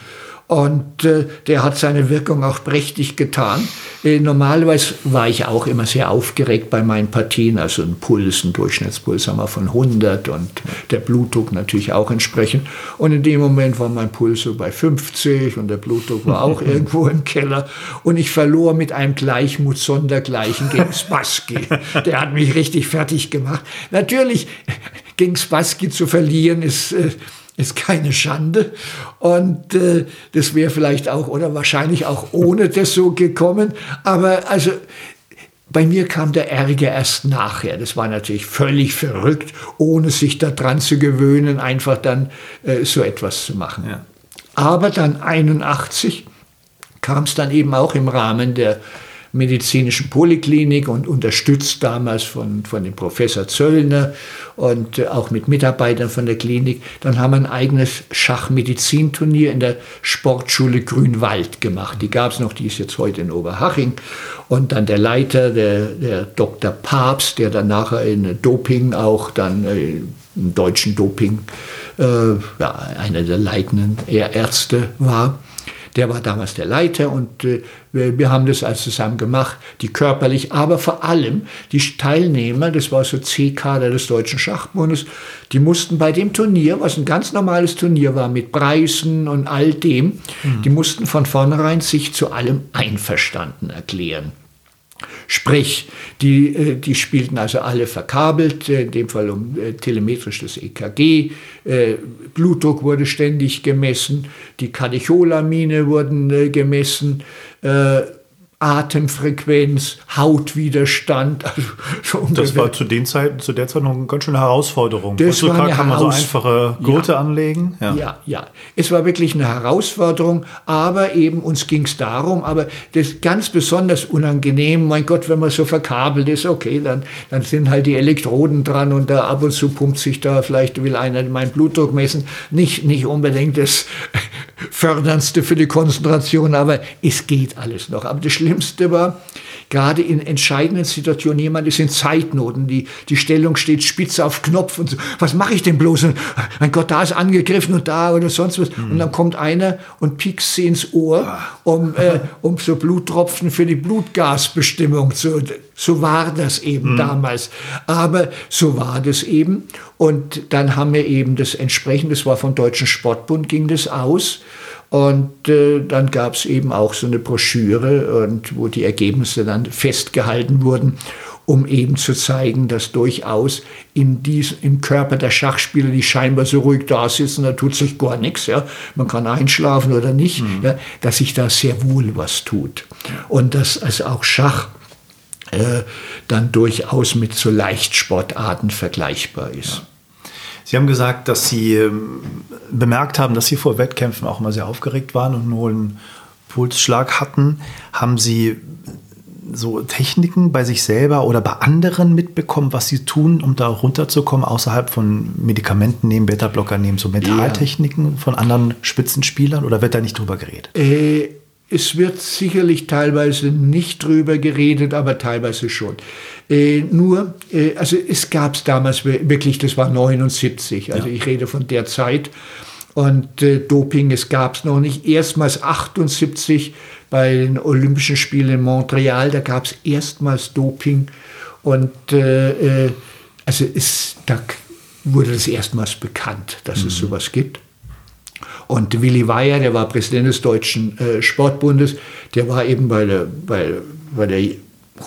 und äh, der hat seine Wirkung auch prächtig getan. Äh, normalerweise war ich auch immer sehr aufgeregt bei meinen Partien, also ein Puls, ein Durchschnittspuls haben wir von 100 und der Blutdruck natürlich auch entsprechend. Und in dem Moment war mein Puls so bei 50 und der Blutdruck war auch irgendwo im Keller. Und ich verlor mit einem Gleichmut sondergleichen gegen Spassky. Der hat mich richtig fertig gemacht. Natürlich, gegen Spassky zu verlieren ist... Äh, ist keine Schande. Und äh, das wäre vielleicht auch oder wahrscheinlich auch ohne das so gekommen. Aber also bei mir kam der Ärger erst nachher. Das war natürlich völlig verrückt, ohne sich daran zu gewöhnen, einfach dann äh, so etwas zu machen. Ja. Aber dann 81 kam es dann eben auch im Rahmen der medizinischen Poliklinik und unterstützt damals von, von dem Professor Zöllner und äh, auch mit Mitarbeitern von der Klinik. Dann haben wir ein eigenes Schachmedizinturnier in der Sportschule Grünwald gemacht. Die gab es noch, die ist jetzt heute in Oberhaching. Und dann der Leiter, der, der Dr. Papst, der dann nachher in Doping auch dann äh, im deutschen Doping äh, ja, einer der leitenden Ärzte war. Der war damals der Leiter und äh, wir, haben das also zusammen gemacht, die körperlich, aber vor allem die Teilnehmer, das war so C-Kader des Deutschen Schachbundes, die mussten bei dem Turnier, was ein ganz normales Turnier war, mit Preisen und all dem, mhm. die mussten von vornherein sich zu allem einverstanden erklären. Sprich, die, äh, die spielten also alle verkabelt, äh, in dem Fall um äh, telemetrisch das EKG, Blutdruck wurde ständig gemessen, die Katecholamine wurden gemessen, Atemfrequenz, Hautwiderstand. Also das war zu, den Zeiten, zu der Zeit noch eine ganz schöne Herausforderung. Das war eine kann man so einfache Gurte ja. anlegen. Ja. ja. ja, Es war wirklich eine Herausforderung, aber eben uns ging es darum, aber das ganz besonders unangenehm, mein Gott, wenn man so verkabelt ist, okay, dann, dann sind halt die Elektroden dran und da ab und zu pumpt sich da, vielleicht will einer meinen Blutdruck messen. Nicht, nicht unbedingt das Förderndste für die Konzentration, aber es geht alles noch. Aber das Schlimmste war, gerade in entscheidenden Situationen, jemand ist in Zeitnoten, die, die Stellung steht spitz auf Knopf und so, was mache ich denn bloß? Und, mein Gott, da ist angegriffen und da oder sonst was. Mhm. Und dann kommt einer und piekst sie ins Ohr, um, äh, um so Bluttropfen für die Blutgasbestimmung zu. So war das eben mhm. damals. Aber so war das eben. Und dann haben wir eben das entsprechend, das war vom Deutschen Sportbund, ging das aus. Und äh, dann gab es eben auch so eine Broschüre, und wo die Ergebnisse dann festgehalten wurden, um eben zu zeigen, dass durchaus in dies, im Körper der Schachspieler, die scheinbar so ruhig da sitzen, da tut sich gar nichts, ja, man kann einschlafen oder nicht, mhm. ja, dass sich da sehr wohl was tut. Und dass also auch Schach äh, dann durchaus mit so Leichtsportarten vergleichbar ist. Ja. Sie haben gesagt, dass Sie ähm, bemerkt haben, dass Sie vor Wettkämpfen auch immer sehr aufgeregt waren und einen hohen Pulsschlag hatten. Haben Sie so Techniken bei sich selber oder bei anderen mitbekommen, was sie tun, um da runterzukommen, außerhalb von Medikamenten nehmen, Beta-Blocker nehmen, so Mentaltechniken ja. von anderen Spitzenspielern oder wird da nicht drüber geredet? Äh, es wird sicherlich teilweise nicht drüber geredet, aber teilweise schon. Äh, nur, äh, also es gab es damals wirklich, das war 79, also ja. ich rede von der Zeit. Und äh, Doping, es gab es noch nicht. Erstmals 78 bei den Olympischen Spielen in Montreal, da gab es erstmals Doping. Und äh, äh, also es, da wurde das erstmals bekannt, dass mhm. es sowas gibt. Und Willy Weyer, der war Präsident des Deutschen äh, Sportbundes, der war eben bei der, bei, bei der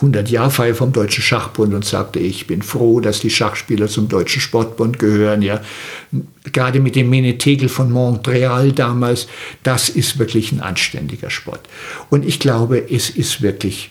100-Jahr-Feier vom Deutschen Schachbund und sagte, ich bin froh, dass die Schachspieler zum Deutschen Sportbund gehören. Ja, gerade mit dem Menetegel von Montreal damals, das ist wirklich ein anständiger Sport. Und ich glaube, es ist wirklich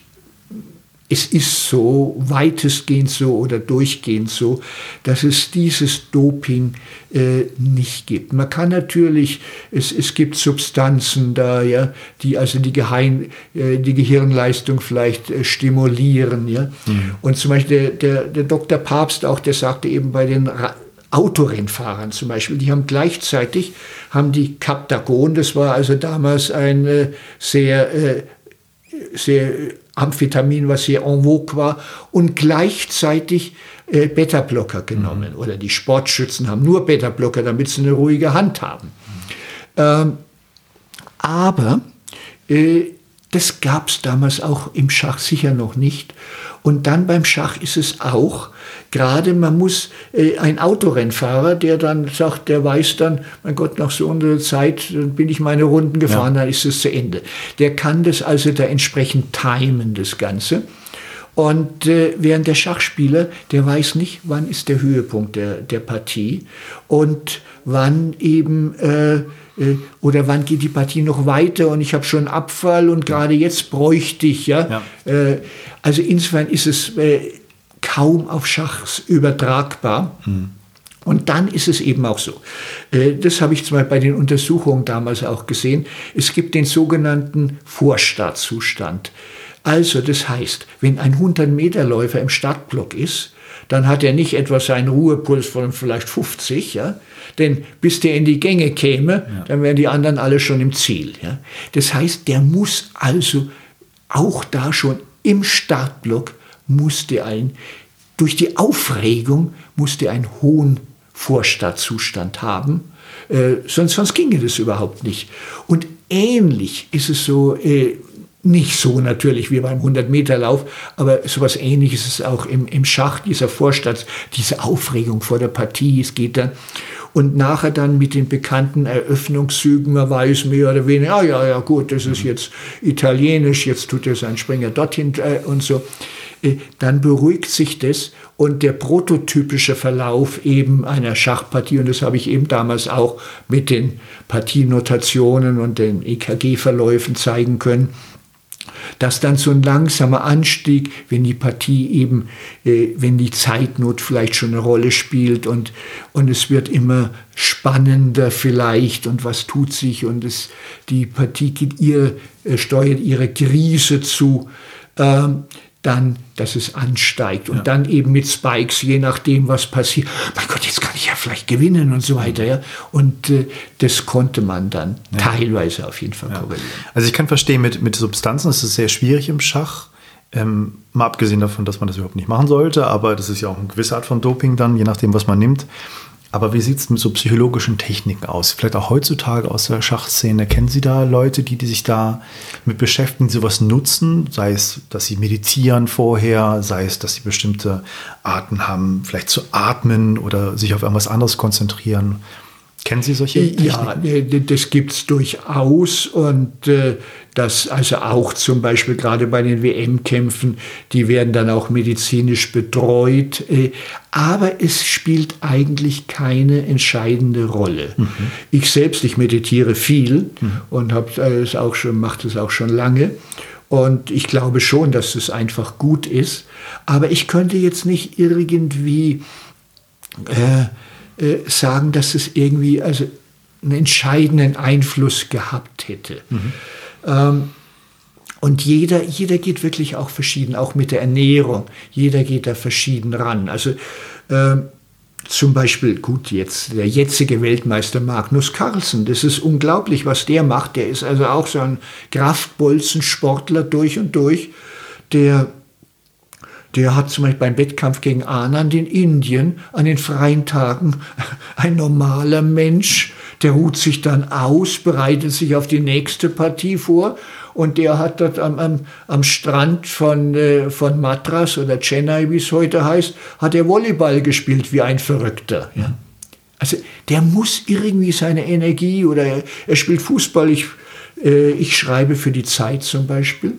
es ist so, weitestgehend so oder durchgehend so, dass es dieses Doping äh, nicht gibt. Man kann natürlich, es, es gibt Substanzen da, ja, die also die, Geheim, äh, die Gehirnleistung vielleicht äh, stimulieren. Ja. Mhm. Und zum Beispiel der, der, der Dr. Papst auch, der sagte eben bei den Ra Autorennfahrern zum Beispiel, die haben gleichzeitig, haben die Captagon, das war also damals ein äh, sehr, äh, sehr Amphetamin, was hier en vogue war, und gleichzeitig äh, Beta-Blocker genommen. Mhm. Oder die Sportschützen haben nur Beta-Blocker, damit sie eine ruhige Hand haben. Mhm. Ähm, aber äh, das gab es damals auch im Schach sicher noch nicht. Und dann beim Schach ist es auch, gerade man muss, äh, ein Autorennfahrer, der dann sagt, der weiß dann, mein Gott, nach so einer Zeit bin ich meine Runden gefahren, ja. dann ist es zu Ende. Der kann das also da entsprechend timen, das Ganze. Und äh, während der Schachspieler, der weiß nicht, wann ist der Höhepunkt der, der Partie und wann eben äh, oder wann geht die Partie noch weiter und ich habe schon Abfall und gerade jetzt bräuchte ich, ja. ja. Äh, also insofern ist es äh, kaum auf Schachs übertragbar. Hm. Und dann ist es eben auch so. Äh, das habe ich zum Beispiel bei den Untersuchungen damals auch gesehen. Es gibt den sogenannten Vorstaatszustand. Also das heißt, wenn ein 100-Meter-Läufer im Startblock ist, dann hat er nicht etwa seinen Ruhepuls von vielleicht 50, ja, denn bis der in die Gänge käme, ja. dann wären die anderen alle schon im Ziel. Ja. Das heißt, der muss also auch da schon im Startblock musste ein, durch die Aufregung musste einen hohen Vorstartzustand haben, äh, sonst, sonst ginge das überhaupt nicht. Und ähnlich ist es so, äh, nicht so natürlich wie beim 100-Meter-Lauf, aber sowas ähnliches ist auch im, im Schach, dieser Vorstadt, diese Aufregung vor der Partie, es geht dann. Und nachher dann mit den bekannten Eröffnungszügen, man weiß mehr oder weniger, ah ja, ja, gut, das ist jetzt italienisch, jetzt tut er seinen Springer dorthin äh, und so. Äh, dann beruhigt sich das und der prototypische Verlauf eben einer Schachpartie, und das habe ich eben damals auch mit den Partienotationen und den EKG-Verläufen zeigen können, dass dann so ein langsamer Anstieg, wenn die Partie eben, äh, wenn die Zeitnot vielleicht schon eine Rolle spielt und, und es wird immer spannender vielleicht und was tut sich und es, die Partie geht ihr, äh, steuert ihre Krise zu. Ähm, dann, dass es ansteigt und ja. dann eben mit Spikes, je nachdem, was passiert. Mein Gott, jetzt kann ich ja vielleicht gewinnen und so weiter. Ja? Und äh, das konnte man dann ja. teilweise auf jeden Fall ja. korrelieren. Also ich kann verstehen, mit, mit Substanzen ist es sehr schwierig im Schach. Ähm, mal abgesehen davon, dass man das überhaupt nicht machen sollte, aber das ist ja auch eine gewisse Art von Doping dann, je nachdem, was man nimmt. Aber wie sieht es mit so psychologischen Techniken aus? Vielleicht auch heutzutage aus der Schachszene. Kennen Sie da Leute, die, die sich da mit beschäftigen, sowas nutzen? Sei es, dass sie meditieren vorher, sei es, dass sie bestimmte Arten haben, vielleicht zu atmen oder sich auf irgendwas anderes konzentrieren. Kennen Sie solche Techniken? Ja, das gibt es durchaus und äh, das also auch zum Beispiel gerade bei den WM-Kämpfen, die werden dann auch medizinisch betreut, äh, aber es spielt eigentlich keine entscheidende Rolle. Mhm. Ich selbst, ich meditiere viel mhm. und habe es auch schon, mache das auch schon lange. Und ich glaube schon, dass es einfach gut ist. Aber ich könnte jetzt nicht irgendwie äh, äh, sagen, dass es irgendwie also einen entscheidenden Einfluss gehabt hätte. Mhm. Ähm, und jeder, jeder geht wirklich auch verschieden, auch mit der Ernährung. Jeder geht da verschieden ran. Also äh, zum Beispiel, gut, jetzt der jetzige Weltmeister Magnus Carlsen, das ist unglaublich, was der macht. Der ist also auch so ein Kraftbolzensportler durch und durch, der der hat zum Beispiel beim Wettkampf gegen Anand in Indien an den freien Tagen ein normaler Mensch, der ruht sich dann aus, bereitet sich auf die nächste Partie vor und der hat dort am, am, am Strand von, äh, von Madras oder Chennai, wie es heute heißt, hat er Volleyball gespielt wie ein Verrückter. Ja. Also der muss irgendwie seine Energie oder er, er spielt Fußball. Ich, äh, ich schreibe für die Zeit zum Beispiel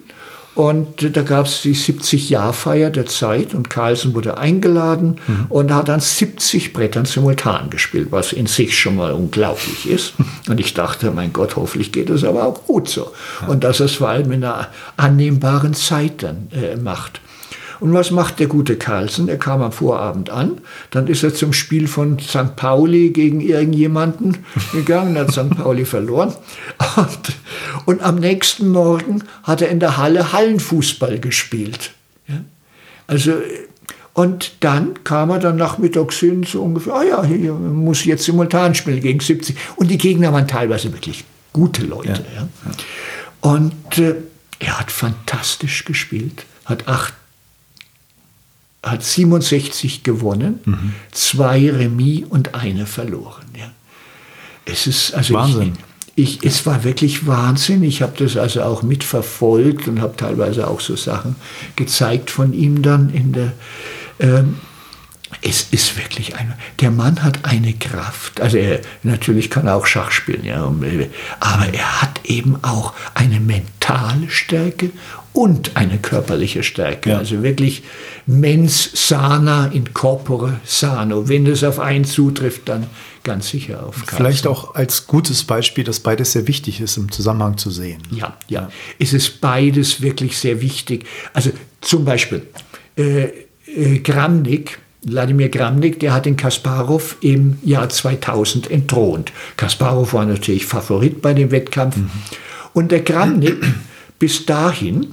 und da gab es die 70-Jahr-Feier der Zeit und Carlsen wurde eingeladen mhm. und hat dann 70 Brettern simultan gespielt, was in sich schon mal unglaublich ist. Und ich dachte, mein Gott, hoffentlich geht es aber auch gut so. Ja. Und dass es vor allem in einer annehmbaren Zeit dann äh, macht. Und was macht der gute Carlsen? Er kam am Vorabend an, dann ist er zum Spiel von St. Pauli gegen irgendjemanden gegangen, hat St. Pauli verloren. Und, und, am nächsten Morgen hat er in der Halle Hallenfußball gespielt. Ja? Also, und dann kam er dann nachmittags hin, so ungefähr, ah ja, hier muss jetzt simultan spielen gegen 70. Und die Gegner waren teilweise wirklich gute Leute. Ja. Ja. Und äh, er hat fantastisch gespielt, hat acht hat 67 gewonnen, mhm. zwei Remis und eine verloren. Ja. Es ist also Wahnsinn. Ich, ich, es war wirklich Wahnsinn. Ich habe das also auch mitverfolgt und habe teilweise auch so Sachen gezeigt von ihm dann in der. Ähm, es ist wirklich ein. Der Mann hat eine Kraft. Also er natürlich kann er auch Schach spielen, ja, aber er hat eben auch eine mentale Stärke und eine körperliche Stärke. Ja. Also wirklich mens sana in corpore sano. Wenn es auf einen zutrifft, dann ganz sicher auf Karlsson. Vielleicht auch als gutes Beispiel, dass beides sehr wichtig ist im Zusammenhang zu sehen. Ja, ja. Es ist beides wirklich sehr wichtig. Also zum Beispiel äh, äh, Gramnik, Wladimir Gramnik, der hat den Kasparov im Jahr 2000 entthront. Kasparov war natürlich Favorit bei dem Wettkampf. Mhm. Und der Gramnik bis dahin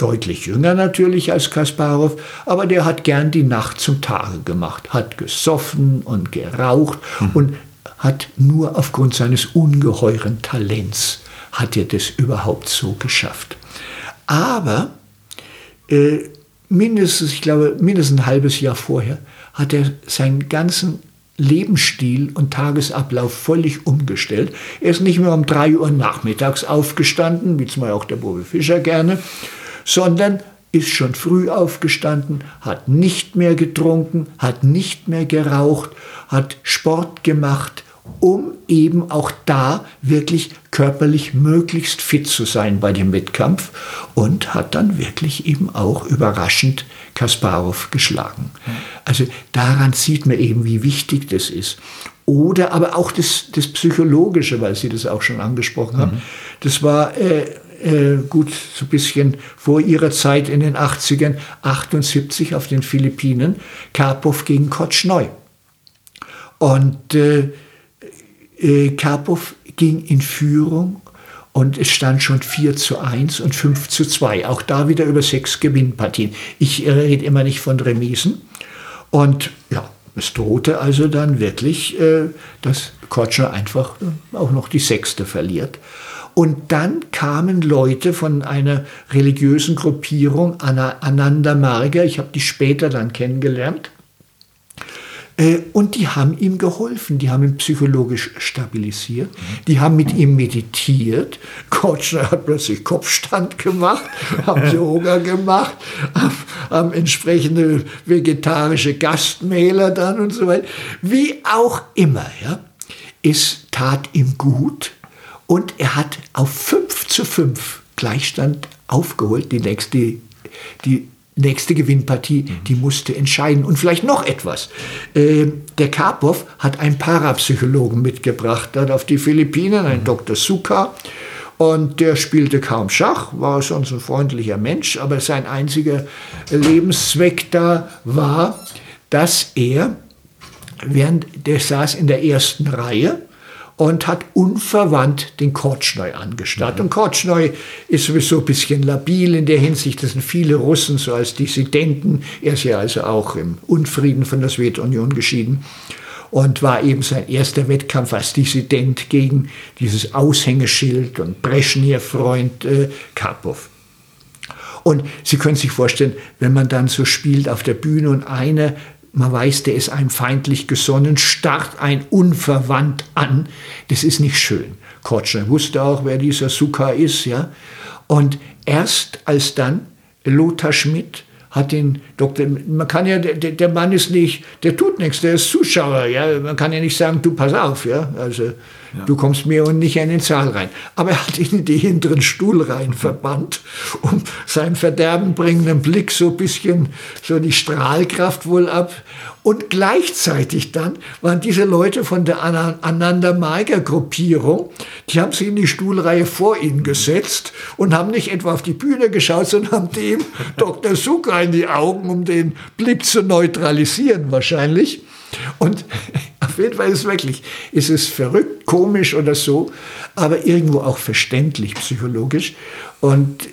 deutlich jünger natürlich als Kasparov, aber der hat gern die Nacht zum Tage gemacht, hat gesoffen und geraucht mhm. und hat nur aufgrund seines ungeheuren Talents hat er das überhaupt so geschafft. Aber äh, mindestens, ich glaube, mindestens ein halbes Jahr vorher hat er seinen ganzen Lebensstil und Tagesablauf völlig umgestellt. Er ist nicht mehr um drei Uhr nachmittags aufgestanden, wie zum Beispiel auch der Bobby Fischer gerne, sondern ist schon früh aufgestanden, hat nicht mehr getrunken, hat nicht mehr geraucht, hat Sport gemacht, um eben auch da wirklich körperlich möglichst fit zu sein bei dem Wettkampf und hat dann wirklich eben auch überraschend Kasparov geschlagen. Also daran sieht man eben, wie wichtig das ist. Oder aber auch das, das Psychologische, weil Sie das auch schon angesprochen haben. Mhm. Das war äh, äh, gut so ein bisschen vor Ihrer Zeit in den 80ern, 78 auf den Philippinen, Karpov gegen Kotschneu. Und äh, äh, Karpov ging in Führung und es stand schon 4 zu 1 und 5 zu 2. Auch da wieder über sechs Gewinnpartien. Ich rede immer nicht von Remisen. Und ja, es drohte also dann wirklich, äh, dass Kotscher einfach äh, auch noch die sechste verliert. Und dann kamen Leute von einer religiösen Gruppierung, Ananda Marga, ich habe die später dann kennengelernt, äh, und die haben ihm geholfen, die haben ihn psychologisch stabilisiert, die haben mit ihm meditiert. Kotschner hat plötzlich Kopfstand gemacht, haben Yoga gemacht, haben, haben entsprechende vegetarische Gastmähler dann und so weiter. Wie auch immer, ja, es tat ihm gut und er hat auf 5 zu 5 Gleichstand aufgeholt, die nächste, die nächste Gewinnpartie, mhm. die musste entscheiden. Und vielleicht noch etwas. Äh, der Karpov hat einen Parapsychologen mitgebracht, dann auf die Philippinen, ein mhm. Dr. Suka. Und der spielte kaum Schach, war sonst ein freundlicher Mensch, aber sein einziger Lebenszweck da war, dass er, während der saß in der ersten Reihe, und hat unverwandt den Kortschneu angestarrt. Mhm. Und Kortschneu ist sowieso ein bisschen labil in der Hinsicht, das sind viele Russen so als Dissidenten. Er ist ja also auch im Unfrieden von der Sowjetunion geschieden und war eben sein erster Wettkampf als Dissident gegen dieses Aushängeschild und Brezhnev-Freund äh, Karpov. Und Sie können sich vorstellen, wenn man dann so spielt auf der Bühne und einer man weiß, der ist einem feindlich gesonnen, starrt ein unverwandt an. Das ist nicht schön. Kotschner wusste auch, wer dieser Suka ist, ja. Und erst als dann Lothar Schmidt hat den Doktor, man kann ja, der, der Mann ist nicht, der tut nichts, der ist Zuschauer, ja. Man kann ja nicht sagen, du pass auf, ja. Also, ja. Du kommst mir und nicht in den Saal rein. Aber er hat ihn in die hinteren Stuhlreihen verbannt, um seinen verderbenbringenden Blick so ein bisschen, so die Strahlkraft wohl ab. Und gleichzeitig dann waren diese Leute von der Ananda Maiger Gruppierung, die haben sich in die Stuhlreihe vor ihn gesetzt und haben nicht etwa auf die Bühne geschaut, sondern haben dem Dr. Suka in die Augen, um den Blick zu neutralisieren wahrscheinlich. Und Fall ist es wirklich, ist es verrückt, komisch oder so, aber irgendwo auch verständlich psychologisch. Und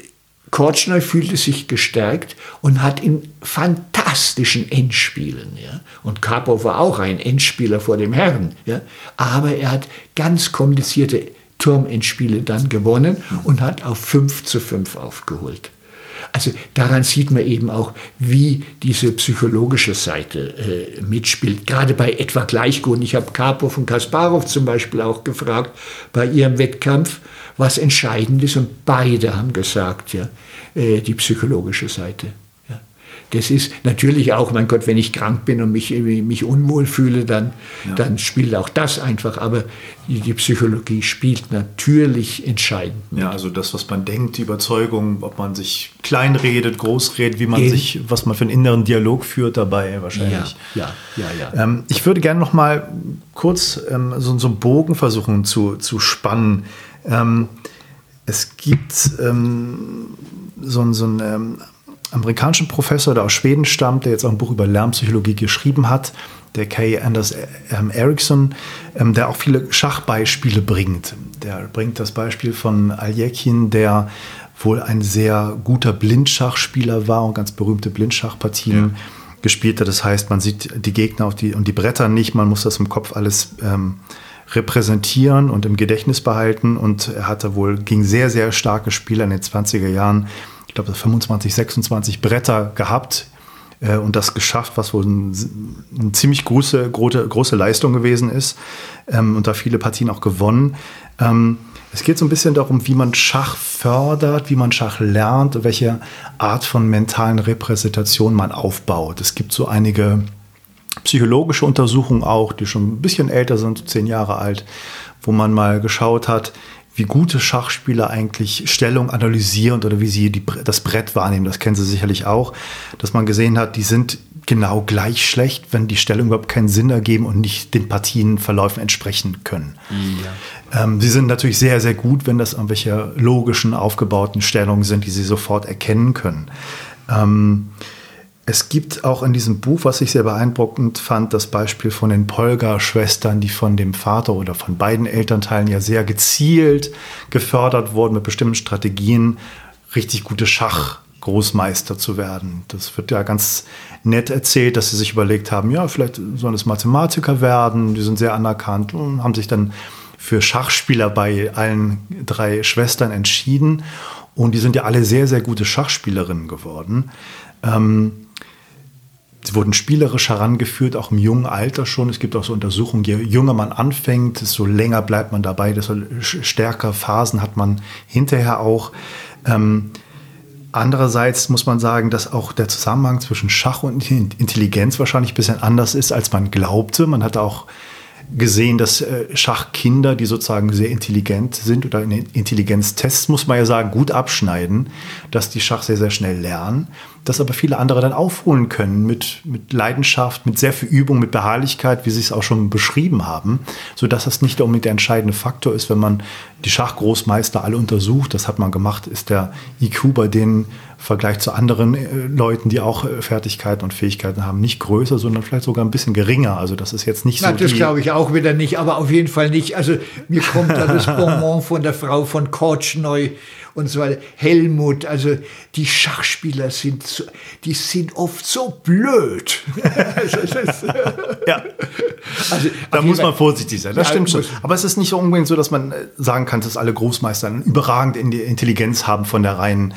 Kortschneu fühlte sich gestärkt und hat in fantastischen Endspielen, ja, und Karpov war auch ein Endspieler vor dem Herrn, ja, aber er hat ganz komplizierte Turmendspiele dann gewonnen und hat auf 5 zu 5 aufgeholt. Also daran sieht man eben auch, wie diese psychologische Seite äh, mitspielt. Gerade bei etwa Gleichguten. Ich habe Karpov und Kasparov zum Beispiel auch gefragt bei ihrem Wettkampf, was entscheidend ist. Und beide haben gesagt, ja, äh, die psychologische Seite. Das ist natürlich auch, mein Gott, wenn ich krank bin und mich, mich unwohl fühle, dann, ja. dann spielt auch das einfach. Aber die, die, Psychologie spielt natürlich entscheidend. Ja, also das, was man denkt, die Überzeugung, ob man sich kleinredet, großredet, wie man Gen sich, was man für einen inneren Dialog führt dabei wahrscheinlich. Ja, ja, ja. ja. Ähm, ich würde gerne noch mal kurz ähm, so, so einen Bogen versuchen zu, zu spannen. Ähm, es gibt ähm, so, so ein ähm, amerikanischen Professor, der aus Schweden stammt, der jetzt auch ein Buch über Lärmpsychologie geschrieben hat, der Kay Anders ähm, Erickson, ähm, der auch viele Schachbeispiele bringt. Der bringt das Beispiel von Aljekin, der wohl ein sehr guter Blindschachspieler war und ganz berühmte Blindschachpartien ja. gespielt hat. Das heißt, man sieht die Gegner die, und die Bretter nicht, man muss das im Kopf alles ähm, repräsentieren und im Gedächtnis behalten. Und er hatte wohl gegen sehr, sehr starke Spieler in den 20er Jahren, glaube 25, 26 Bretter gehabt äh, und das geschafft, was wohl eine ein ziemlich große, große, große Leistung gewesen ist ähm, und da viele Partien auch gewonnen. Ähm, es geht so ein bisschen darum, wie man Schach fördert, wie man Schach lernt, welche Art von mentalen Repräsentation man aufbaut. Es gibt so einige psychologische Untersuchungen auch, die schon ein bisschen älter sind, zehn Jahre alt, wo man mal geschaut hat, wie gute Schachspieler eigentlich Stellung analysieren oder wie sie die, das Brett wahrnehmen. Das kennen Sie sicherlich auch, dass man gesehen hat, die sind genau gleich schlecht, wenn die Stellung überhaupt keinen Sinn ergeben und nicht den Partienverläufen entsprechen können. Ja. Ähm, sie sind natürlich sehr, sehr gut, wenn das irgendwelche logischen, aufgebauten Stellungen sind, die sie sofort erkennen können. Ähm, es gibt auch in diesem Buch, was ich sehr beeindruckend fand, das Beispiel von den Polgar-Schwestern, die von dem Vater oder von beiden Elternteilen ja sehr gezielt gefördert wurden mit bestimmten Strategien, richtig gute Schachgroßmeister zu werden. Das wird ja ganz nett erzählt, dass sie sich überlegt haben, ja, vielleicht sollen es Mathematiker werden, die sind sehr anerkannt und haben sich dann für Schachspieler bei allen drei Schwestern entschieden. Und die sind ja alle sehr, sehr gute Schachspielerinnen geworden. Ähm, Sie wurden spielerisch herangeführt, auch im jungen Alter schon. Es gibt auch so Untersuchungen, je jünger man anfängt, desto länger bleibt man dabei, desto stärker Phasen hat man hinterher auch. Ähm, andererseits muss man sagen, dass auch der Zusammenhang zwischen Schach und Intelligenz wahrscheinlich ein bisschen anders ist, als man glaubte. Man hat auch gesehen, dass äh, Schachkinder, die sozusagen sehr intelligent sind oder in Intelligenztests, muss man ja sagen, gut abschneiden, dass die Schach sehr, sehr schnell lernen das aber viele andere dann aufholen können mit, mit Leidenschaft, mit sehr viel Übung, mit Beharrlichkeit, wie Sie es auch schon beschrieben haben, sodass das nicht unbedingt der entscheidende Faktor ist, wenn man die Schachgroßmeister alle untersucht. Das hat man gemacht, ist der IQ bei denen im Vergleich zu anderen äh, Leuten, die auch äh, Fertigkeiten und Fähigkeiten haben, nicht größer, sondern vielleicht sogar ein bisschen geringer. Also das ist jetzt nicht Na, so. Das glaube ich auch wieder nicht, aber auf jeden Fall nicht. Also mir kommt da das Bonbon von der Frau von Kortschneu und so weiter. Helmut, also die Schachspieler sind, so, die sind oft so blöd. ja. Also, da muss man vorsichtig sein, das ja, stimmt schon. Aber es ist nicht unbedingt so, dass man äh, sagen kann, dass alle Großmeister eine überragende Intelligenz haben von der reinen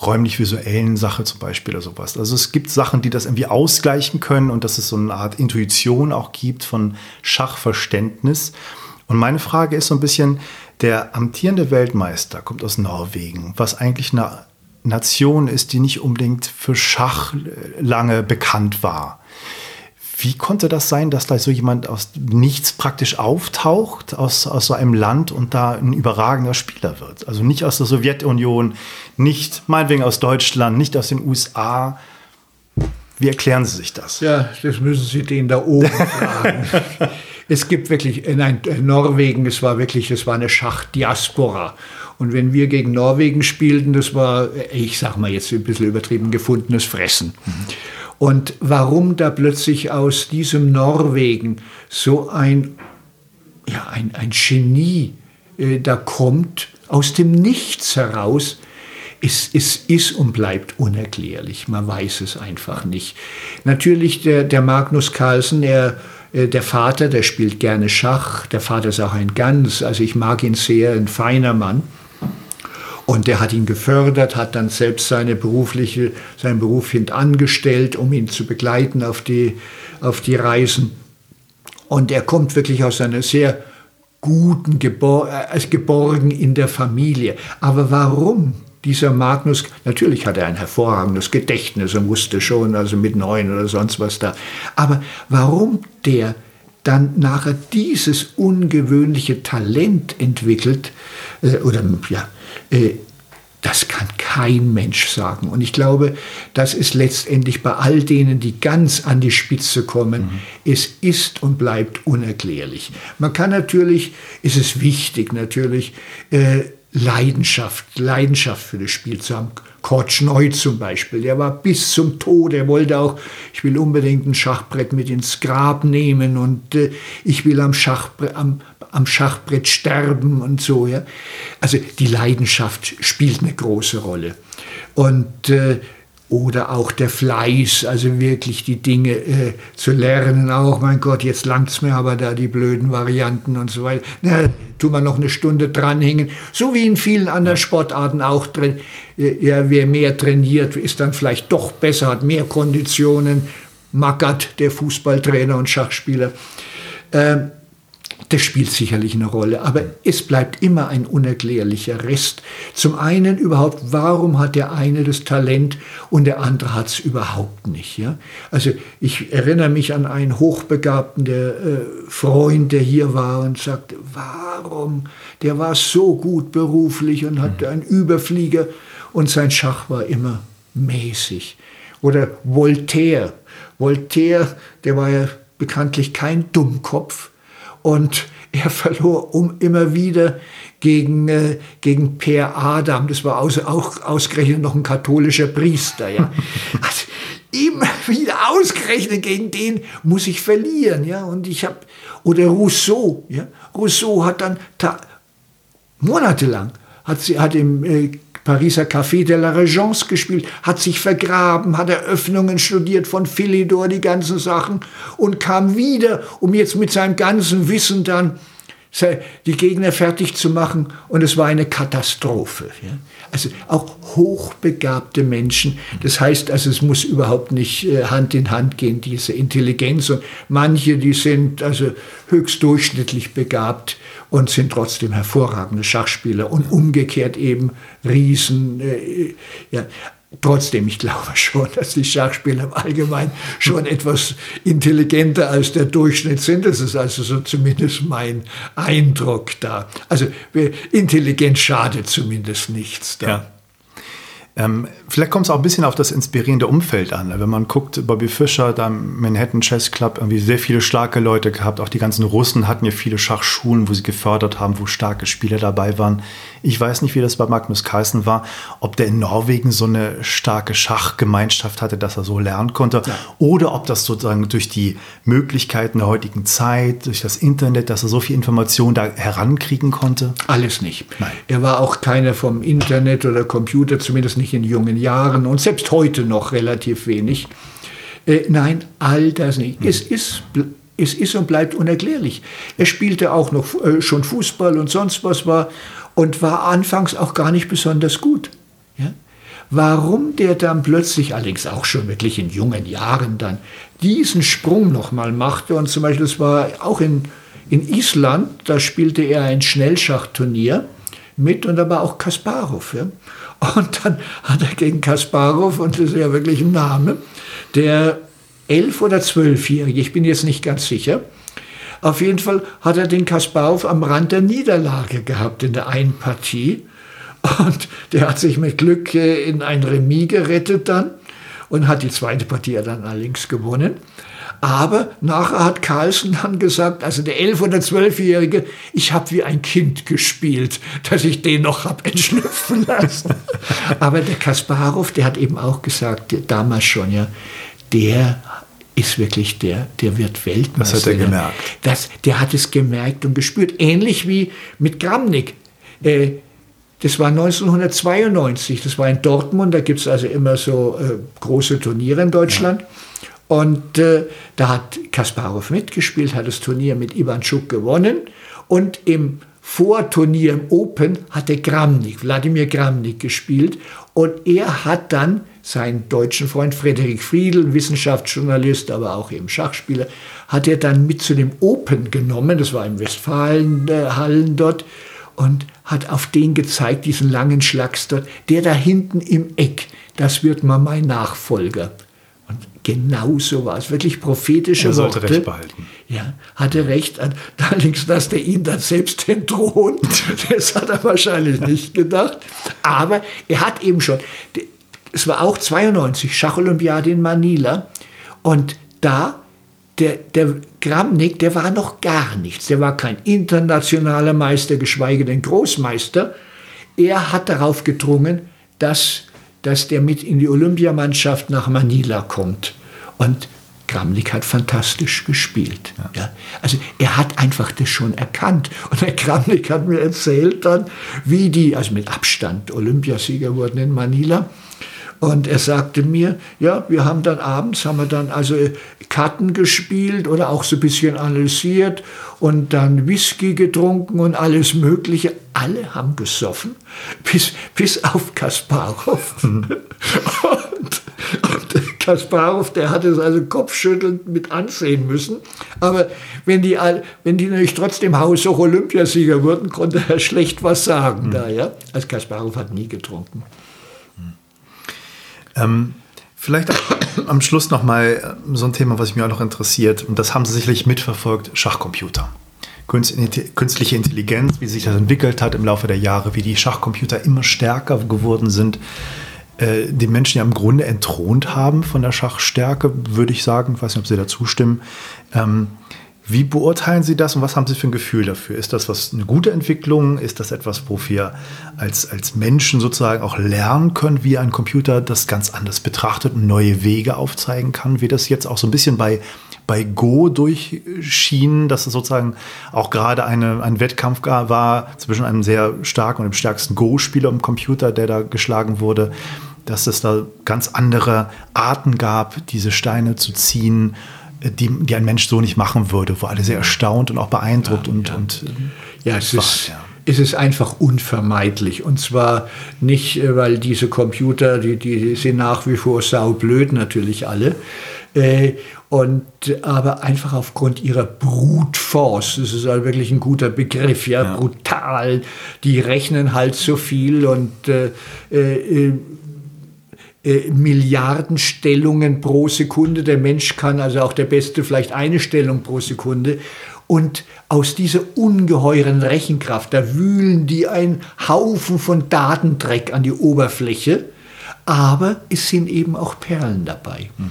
räumlich-visuellen Sache zum Beispiel oder sowas. Also es gibt Sachen, die das irgendwie ausgleichen können und dass es so eine Art Intuition auch gibt von Schachverständnis. Und meine Frage ist so ein bisschen, der amtierende Weltmeister kommt aus Norwegen, was eigentlich eine Nation ist, die nicht unbedingt für Schach lange bekannt war. Wie konnte das sein, dass da so jemand aus nichts praktisch auftaucht, aus, aus so einem Land und da ein überragender Spieler wird? Also nicht aus der Sowjetunion, nicht meinetwegen aus Deutschland, nicht aus den USA. Wie erklären Sie sich das? Ja, das müssen Sie den da oben fragen. Es gibt wirklich, nein, Norwegen, es war wirklich, es war eine Schachdiaspora. Und wenn wir gegen Norwegen spielten, das war, ich sag mal jetzt ein bisschen übertrieben, gefundenes Fressen. Und warum da plötzlich aus diesem Norwegen so ein, ja, ein, ein Genie äh, da kommt, aus dem Nichts heraus, es, es ist und bleibt unerklärlich. Man weiß es einfach nicht. Natürlich der, der Magnus Carlsen, er äh, der Vater, der spielt gerne Schach. Der Vater ist auch ein ganz, also ich mag ihn sehr, ein feiner Mann. Und der hat ihn gefördert, hat dann selbst seine berufliche, seinen Beruf hintangestellt, um ihn zu begleiten auf die, auf die Reisen. Und er kommt wirklich aus einer sehr guten, Gebor äh, geborgen in der Familie. Aber warum dieser Magnus, natürlich hat er ein hervorragendes Gedächtnis und wusste schon, also mit neun oder sonst was da. Aber warum der dann nachher dieses ungewöhnliche Talent entwickelt, äh, oder ja, äh, das kann kein Mensch sagen. Und ich glaube, das ist letztendlich bei all denen, die ganz an die Spitze kommen, mhm. es ist und bleibt unerklärlich. Man kann natürlich, ist es wichtig natürlich, äh, Leidenschaft, Leidenschaft für das Spiel zu haben, Kortschneu zum Beispiel, der war bis zum Tod, er wollte auch, ich will unbedingt ein Schachbrett mit ins Grab nehmen und äh, ich will am Schachbrett, am, am Schachbrett sterben und so. Ja? Also die Leidenschaft spielt eine große Rolle. Und äh, oder auch der Fleiß, also wirklich die Dinge äh, zu lernen. Auch, mein Gott, jetzt langt's mir aber da die blöden Varianten und so weiter. Na, tun wir noch eine Stunde dranhängen. So wie in vielen anderen Sportarten auch drin. Äh, ja, wer mehr trainiert, ist dann vielleicht doch besser, hat mehr Konditionen. Magath, der Fußballtrainer und Schachspieler. Ähm, das spielt sicherlich eine Rolle, aber es bleibt immer ein unerklärlicher Rest. Zum einen überhaupt, warum hat der eine das Talent und der andere hat es überhaupt nicht? Ja? Also ich erinnere mich an einen Hochbegabten, der äh, Freund, der hier war und sagte, warum? Der war so gut beruflich und hatte einen Überflieger und sein Schach war immer mäßig. Oder Voltaire. Voltaire, der war ja bekanntlich kein Dummkopf und er verlor um immer wieder gegen, äh, gegen Per Adam. Das war aus, auch ausgerechnet noch ein katholischer Priester. Ja. Also, immer wieder ausgerechnet gegen den muss ich verlieren. Ja. Und ich habe, oder Rousseau. Ja. Rousseau hat dann monatelang hat, sie, hat im äh, Pariser Café de la Régence gespielt, hat sich vergraben, hat Eröffnungen studiert von Philidor, die ganzen Sachen und kam wieder, um jetzt mit seinem ganzen Wissen dann die Gegner fertig zu machen und es war eine Katastrophe. Also auch hochbegabte Menschen. Das heißt also, es muss überhaupt nicht äh, Hand in Hand gehen, diese Intelligenz. Und manche, die sind also höchst durchschnittlich begabt und sind trotzdem hervorragende Schachspieler und umgekehrt eben Riesen. Äh, ja. Trotzdem, ich glaube schon, dass die Schachspieler im Allgemeinen schon etwas intelligenter als der Durchschnitt sind. Das ist also so zumindest mein Eindruck da. Also Intelligenz schadet zumindest nichts da. Ja. Ähm, vielleicht kommt es auch ein bisschen auf das inspirierende Umfeld an. Wenn man guckt, Bobby Fischer, da im Manhattan Chess Club, irgendwie sehr viele starke Leute gehabt. Auch die ganzen Russen hatten ja viele Schachschulen, wo sie gefördert haben, wo starke Spieler dabei waren. Ich weiß nicht, wie das bei Magnus Carlsen war, ob der in Norwegen so eine starke Schachgemeinschaft hatte, dass er so lernen konnte. Ja. Oder ob das sozusagen durch die Möglichkeiten der heutigen Zeit, durch das Internet, dass er so viel Information da herankriegen konnte. Alles nicht. Nein. Er war auch keiner vom Internet oder Computer, zumindest nicht nicht in jungen Jahren und selbst heute noch relativ wenig. Äh, nein, all das nicht. Mhm. Es ist es ist und bleibt unerklärlich. Er spielte auch noch äh, schon Fußball und sonst was war und war anfangs auch gar nicht besonders gut. Ja? Warum der dann plötzlich, allerdings auch schon wirklich in jungen Jahren dann, diesen Sprung nochmal machte und zum Beispiel, das war auch in, in Island, da spielte er ein Schnellschachturnier mit und da war auch Kasparov. Ja? Und dann hat er gegen Kasparov, und das ist ja wirklich ein Name, der elf- oder zwölfjährige, ich bin jetzt nicht ganz sicher, auf jeden Fall hat er den Kasparov am Rand der Niederlage gehabt in der einen Partie. Und der hat sich mit Glück äh, in ein Remis gerettet dann und hat die zweite Partie dann allerdings gewonnen. Aber nachher hat Carlsen dann gesagt, also der 11- oder 12-Jährige, ich habe wie ein Kind gespielt, dass ich den noch habe entschlüpfen lassen. Aber der Kasparov, der hat eben auch gesagt, damals schon, ja, der ist wirklich der, der wird Weltmeister. Das hat er gemerkt. Das, der hat es gemerkt und gespürt. Ähnlich wie mit Gramnik. Äh, das war 1992, das war in Dortmund, da gibt es also immer so äh, große Turniere in Deutschland. Ja. Und äh, da hat Kasparov mitgespielt, hat das Turnier mit Ivan Schuk gewonnen. Und im Vorturnier im Open hatte Gramnik, Wladimir Gramnik gespielt. Und er hat dann seinen deutschen Freund Frederik Friedl, Wissenschaftsjournalist, aber auch eben Schachspieler, hat er dann mit zu dem Open genommen. Das war im Westfalenhallen äh, dort. Und hat auf den gezeigt, diesen langen Schlags dort. Der da hinten im Eck, das wird mal mein Nachfolger. Genau so war es. Wirklich prophetische er sollte Worte. Recht behalten. Ja, hatte recht. Allerdings, dass der ihn dann selbst entthront, das hat er wahrscheinlich nicht gedacht. Aber er hat eben schon, es war auch 92, Schacholympiade in Manila. Und da, der, der Gramnik, der war noch gar nichts. Der war kein internationaler Meister, geschweige denn Großmeister. Er hat darauf gedrungen, dass dass der mit in die Olympiamannschaft nach Manila kommt. Und Kramnik hat fantastisch gespielt. Ja. ja. Also er hat einfach das schon erkannt. Und der Kramnik hat mir erzählt dann, wie die, also mit Abstand Olympiasieger wurden in Manila. Und er sagte mir, ja, wir haben dann abends, haben wir dann also Karten gespielt oder auch so ein bisschen analysiert und dann Whisky getrunken und alles Mögliche. Alle haben gesoffen, bis, bis auf Kasparov. Mhm. und, und Kasparov, der hat es also kopfschüttelnd mit ansehen müssen. Aber wenn die, wenn die natürlich trotzdem Haushoch Olympiasieger wurden, konnte er schlecht was sagen. Mhm. Da, ja? Also Kasparov hat nie getrunken. Ähm, vielleicht am Schluss noch mal äh, so ein Thema, was mich auch noch interessiert. Und das haben Sie sicherlich mitverfolgt: Schachcomputer. Künstliche Intelligenz, wie sich das entwickelt hat im Laufe der Jahre, wie die Schachcomputer immer stärker geworden sind, äh, die Menschen ja im Grunde entthront haben von der Schachstärke, würde ich sagen. Ich weiß nicht, ob Sie da zustimmen. Ähm, wie beurteilen Sie das und was haben Sie für ein Gefühl dafür? Ist das was eine gute Entwicklung? Ist das etwas, wo wir als, als Menschen sozusagen auch lernen können, wie ein Computer das ganz anders betrachtet und neue Wege aufzeigen kann? Wie das jetzt auch so ein bisschen bei, bei Go durchschien, dass es sozusagen auch gerade eine, ein Wettkampf war zwischen einem sehr starken und dem stärksten Go-Spieler im Computer, der da geschlagen wurde, dass es da ganz andere Arten gab, diese Steine zu ziehen die, die ein Mensch so nicht machen würde, wo alle sehr erstaunt und auch beeindruckt ja, und, ja. und ja, es ist, ja. es ist einfach unvermeidlich. Und zwar nicht, äh, weil diese Computer, die, die sind nach wie vor saublöd, natürlich alle. Äh, und aber einfach aufgrund ihrer Brute Force, das ist halt wirklich ein guter Begriff, ja, ja. brutal. Die rechnen halt so viel und äh, äh, äh, Milliardenstellungen pro Sekunde. Der Mensch kann also auch der Beste vielleicht eine Stellung pro Sekunde. Und aus dieser ungeheuren Rechenkraft, da wühlen die einen Haufen von Datendreck an die Oberfläche, aber es sind eben auch Perlen dabei. Mhm.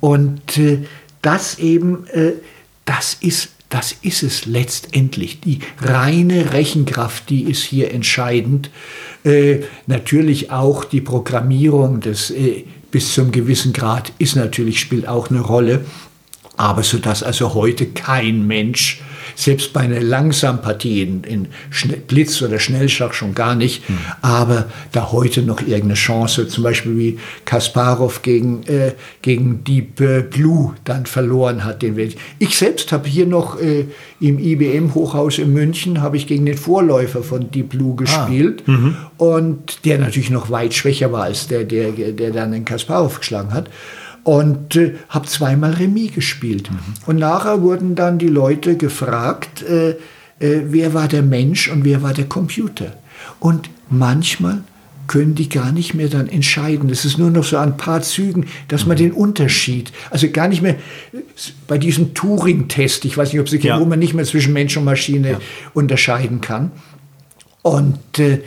Und äh, das eben, äh, das ist das ist es letztendlich. Die reine Rechenkraft, die ist hier entscheidend. Äh, natürlich auch die Programmierung des, äh, bis zum gewissen Grad ist natürlich, spielt auch eine Rolle. Aber so dass also heute kein Mensch selbst bei einer langsamen Partie in, in Blitz oder Schnellschach schon gar nicht, mhm. aber da heute noch irgendeine Chance, zum Beispiel wie Kasparov gegen, äh, gegen Deep Blue dann verloren hat. Den Welt. Ich selbst habe hier noch äh, im IBM-Hochhaus in München, habe ich gegen den Vorläufer von Deep Blue ah. gespielt ah. mhm. und der natürlich noch weit schwächer war als der, der, der dann den Kasparov geschlagen hat und äh, habe zweimal Remis gespielt. Mhm. Und nachher wurden dann die Leute gefragt, äh, äh, wer war der Mensch und wer war der Computer. Und manchmal können die gar nicht mehr dann entscheiden. Es ist nur noch so ein paar Zügen, dass man mhm. den Unterschied, also gar nicht mehr bei diesem Turing-Test, ich weiß nicht, ob Sie kennen, ja. wo man nicht mehr zwischen Mensch und Maschine ja. unterscheiden kann. Und äh,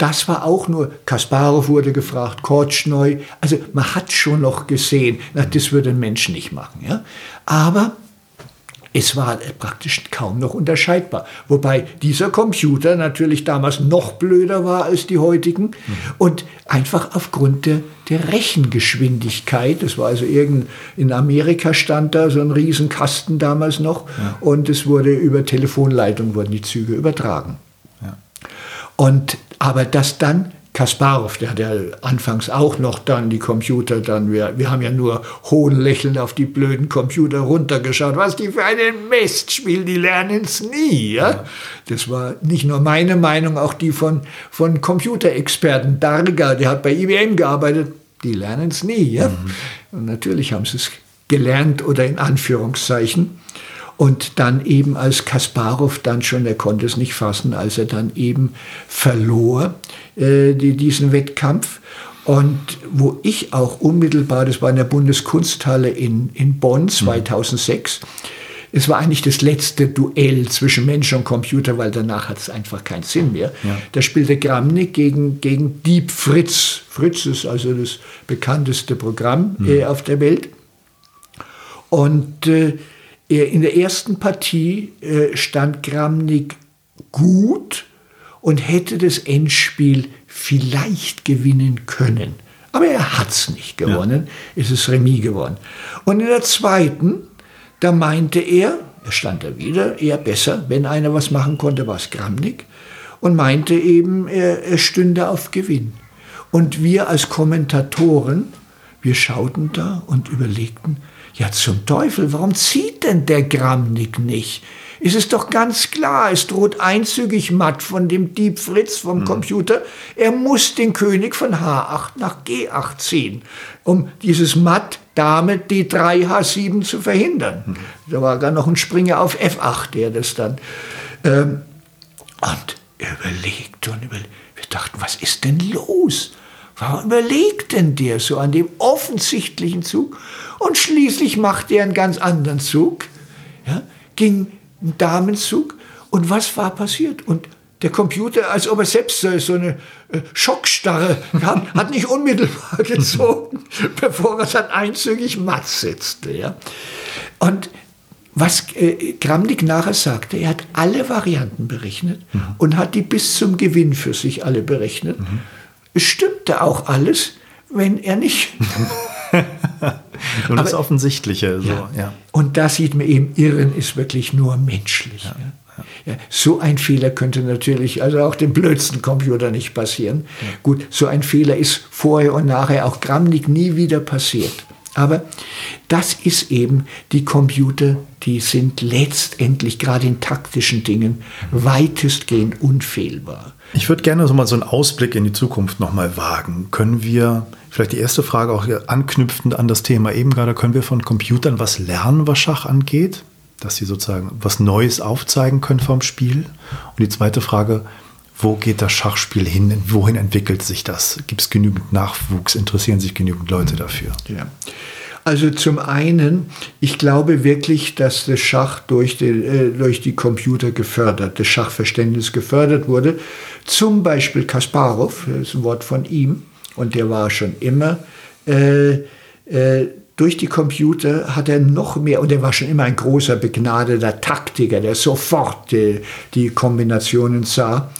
das war auch nur, Kasparov wurde gefragt, Kortschneu. Also man hat schon noch gesehen, na, das würde ein Mensch nicht machen. Ja? Aber es war praktisch kaum noch unterscheidbar. Wobei dieser Computer natürlich damals noch blöder war als die heutigen mhm. und einfach aufgrund der, der, Rechengeschwindigkeit, das war also irgend, in Amerika stand da so ein Riesenkasten damals noch ja. und es wurde über Telefonleitung wurden die Züge übertragen. Ja. Und aber dass dann Kasparov, der hat ja anfangs auch noch dann die Computer dann, wir, wir haben ja nur hohnlächelnd auf die blöden Computer runtergeschaut, was die für einen Mist spielen, die lernen es nie. Ja? ja? Das war nicht nur meine Meinung, auch die von, von Computerexperten. Darga, der hat bei IBM gearbeitet, die lernen es nie. Ja? Mhm. Und natürlich haben sie es gelernt oder in Anführungszeichen. Und dann eben als Kasparov dann schon, er konnte es nicht fassen, als er dann eben verlor äh, die, diesen Wettkampf. Und wo ich auch unmittelbar, das war in der Bundeskunsthalle in, in Bonn 2006, mhm. es war eigentlich das letzte Duell zwischen Mensch und Computer, weil danach hat es einfach keinen Sinn mehr. Ja. Da spielte Gramnik gegen, gegen Deep Fritz. Fritz ist also das bekannteste Programm mhm. äh, auf der Welt. Und äh, in der ersten Partie äh, stand Gramnik gut und hätte das Endspiel vielleicht gewinnen können. Aber er hat es nicht gewonnen, ja. ist es Remis geworden. Und in der zweiten, da meinte er, er stand da wieder, eher besser, wenn einer was machen konnte, war es Gramnik, und meinte eben, er, er stünde auf Gewinn. Und wir als Kommentatoren, wir schauten da und überlegten, ja zum Teufel, warum zieht denn der Gramnik nicht? ist es doch ganz klar, es droht einzügig matt von dem Dieb Fritz vom mhm. Computer. Er muss den König von H8 nach G8 ziehen, um dieses Matt Dame D3 H7 zu verhindern. Mhm. Da war gar noch ein Springer auf F8, der das dann. Ähm, und er überlegte und überlegte. Wir dachten, was ist denn los? Warum überlegt denn der so an dem offensichtlichen Zug? Und schließlich machte er einen ganz anderen Zug, ja, ging einen Damenzug. Und was war passiert? Und der Computer, als ob er selbst so eine äh, Schockstarre gehabt, hat nicht unmittelbar gezogen, bevor er dann einzügig matt setzte. Ja. Und was äh, Kramnik nachher sagte, er hat alle Varianten berechnet mhm. und hat die bis zum Gewinn für sich alle berechnet. Mhm. Es stimmte auch alles, wenn er nicht Und das Offensichtliche. So, ja. ja. Und da sieht man eben, Irren ist wirklich nur menschlich. Ja. Ja, so ein Fehler könnte natürlich also auch dem blödsten Computer nicht passieren. Gut, so ein Fehler ist vorher und nachher auch Gramnik nie wieder passiert. Aber das ist eben die Computer, die sind letztendlich gerade in taktischen Dingen weitestgehend unfehlbar. Ich würde gerne so mal so einen Ausblick in die Zukunft nochmal wagen. Können wir, vielleicht die erste Frage auch anknüpfend an das Thema eben gerade, können wir von Computern was lernen, was Schach angeht? Dass sie sozusagen was Neues aufzeigen können vom Spiel? Und die zweite Frage, wo geht das Schachspiel hin? Wohin entwickelt sich das? Gibt es genügend Nachwuchs? Interessieren sich genügend Leute dafür? Ja. Also zum einen, ich glaube wirklich, dass das Schach durch die, äh, durch die Computer gefördert, das Schachverständnis gefördert wurde. Zum Beispiel Kasparov, das ist ein Wort von ihm, und der war schon immer. Äh, äh, durch die Computer hat er noch mehr, und er war schon immer ein großer, begnadeter Taktiker, der sofort die, Kombinationen sah.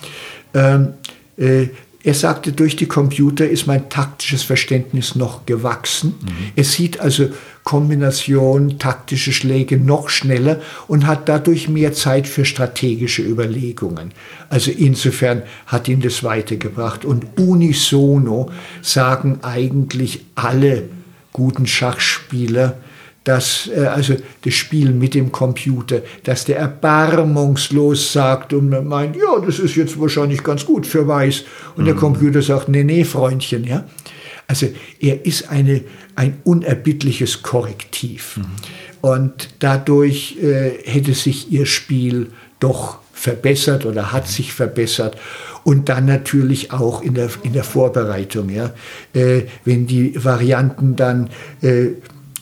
Ähm, äh, er sagte, durch die Computer ist mein taktisches Verständnis noch gewachsen. Mhm. Er sieht also Kombinationen, taktische Schläge noch schneller und hat dadurch mehr Zeit für strategische Überlegungen. Also insofern hat ihn das weitergebracht. Und unisono sagen eigentlich alle guten Schachspieler, dass äh, also das Spiel mit dem Computer, dass der erbarmungslos sagt und meint, ja, das ist jetzt wahrscheinlich ganz gut für Weiß. Und mhm. der Computer sagt, nee, nee, Freundchen, ja. Also er ist eine, ein unerbittliches Korrektiv. Mhm. Und dadurch äh, hätte sich ihr Spiel doch verbessert oder hat sich verbessert. Und dann natürlich auch in der, in der Vorbereitung. Ja? Äh, wenn die Varianten dann äh,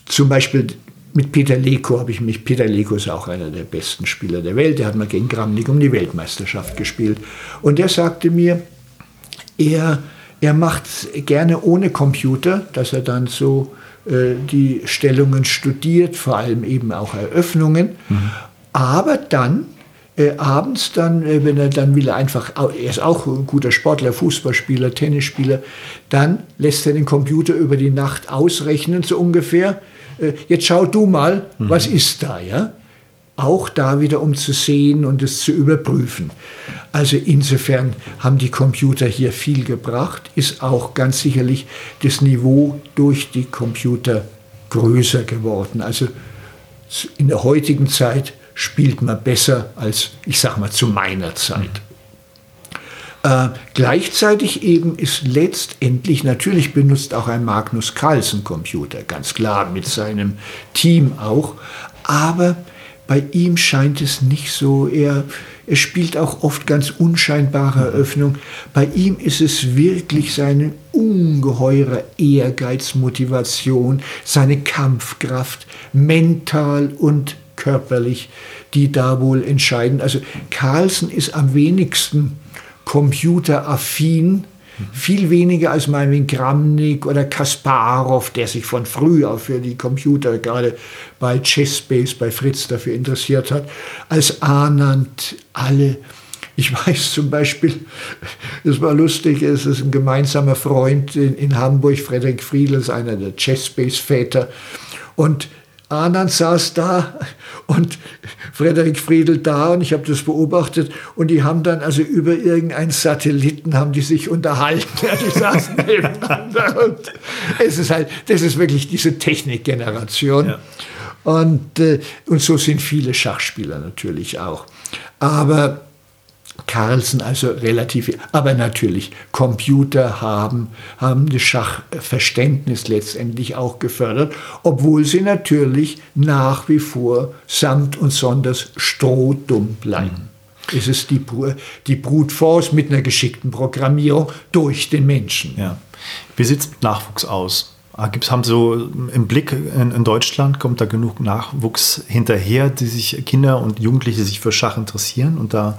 zum Beispiel mit Peter Leko habe ich mich, Peter Leko ist auch einer der besten Spieler der Welt, der hat mal gegen Gramnik um die Weltmeisterschaft gespielt. Und er sagte mir, er, er macht gerne ohne Computer, dass er dann so äh, die Stellungen studiert, vor allem eben auch Eröffnungen. Mhm. Aber dann äh, abends dann, äh, wenn er dann will, er einfach, er ist auch ein guter Sportler, Fußballspieler, Tennisspieler, dann lässt er den Computer über die Nacht ausrechnen, so ungefähr, äh, jetzt schau du mal, mhm. was ist da, ja? Auch da wieder, um zu sehen und es zu überprüfen. Also insofern haben die Computer hier viel gebracht, ist auch ganz sicherlich das Niveau durch die Computer größer geworden. Also in der heutigen Zeit spielt man besser als, ich sag mal, zu meiner Zeit. Äh, gleichzeitig eben ist letztendlich, natürlich benutzt auch ein Magnus Carlsen Computer, ganz klar mit seinem Team auch, aber bei ihm scheint es nicht so, er, er spielt auch oft ganz unscheinbare Eröffnungen. Bei ihm ist es wirklich seine ungeheure Ehrgeizmotivation, seine Kampfkraft, mental und körperlich, die da wohl entscheiden. Also Carlsen ist am wenigsten computeraffin, viel weniger als meinetwegen Gramnik oder Kasparov, der sich von früh auf für die Computer, gerade bei Chessbase, bei Fritz dafür interessiert hat, als Anand, alle Ich weiß zum Beispiel, es war lustig, es ist ein gemeinsamer Freund in, in Hamburg, Frederik Friedl, ist einer der Chess-Base-Väter. Und Anand saß da und Frederik Friedel da und ich habe das beobachtet und die haben dann also über irgendeinen Satelliten haben die sich unterhalten. Ja, die saßen nebeneinander und es ist halt, das ist wirklich diese Technikgeneration. Ja. Und, äh, und so sind viele Schachspieler natürlich auch. Aber Carlsen also relativ, aber natürlich Computer haben, haben das Schachverständnis letztendlich auch gefördert, obwohl sie natürlich nach wie vor samt und sonders strohdumm bleiben. Mhm. Es ist die, die Brute Force mit einer geschickten Programmierung durch den Menschen. Ja. Wie sieht es mit Nachwuchs aus? Ah, gibt's, haben so im Blick in, in, Deutschland, kommt da genug Nachwuchs hinterher, die sich Kinder und Jugendliche sich für Schach interessieren und da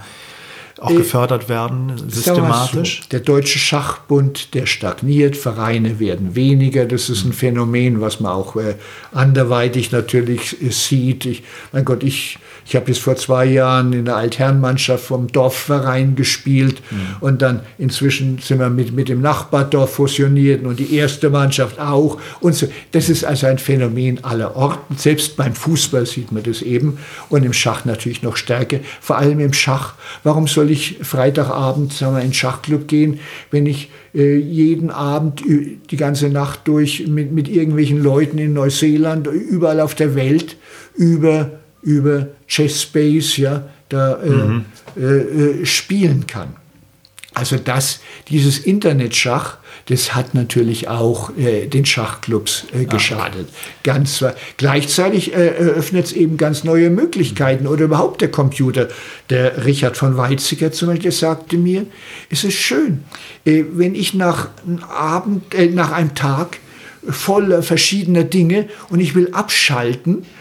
auch gefördert werden, systematisch? So, der Deutsche Schachbund, der stagniert, Vereine werden weniger. Das ist ein Phänomen, was man auch äh, anderweitig natürlich äh, sieht. Ich, mein Gott, ich, ich habe jetzt vor zwei Jahren in der Altherrenmannschaft vom Dorfverein gespielt mhm. und dann inzwischen sind wir mit, mit dem Nachbardorf fusioniert und die erste Mannschaft auch. Und so. Das ist also ein Phänomen aller Orten. Selbst beim Fußball sieht man das eben und im Schach natürlich noch stärker. Vor allem im Schach. Warum soll soll ich Freitagabend sagen wir, in den Schachclub gehen, wenn ich äh, jeden Abend die ganze Nacht durch mit, mit irgendwelchen Leuten in Neuseeland, überall auf der Welt über, über Chess ja, da äh, mhm. äh, äh, spielen kann. Also das, dieses Internetschach, das hat natürlich auch äh, den Schachclubs äh, geschadet. Ganz gleichzeitig äh, eröffnet es eben ganz neue Möglichkeiten oder überhaupt der Computer. Der Richard von Weizsäcker zum Beispiel sagte mir, es ist schön, äh, wenn ich nach einem Abend, äh, nach einem Tag voller verschiedener Dinge und ich will abschalten, äh,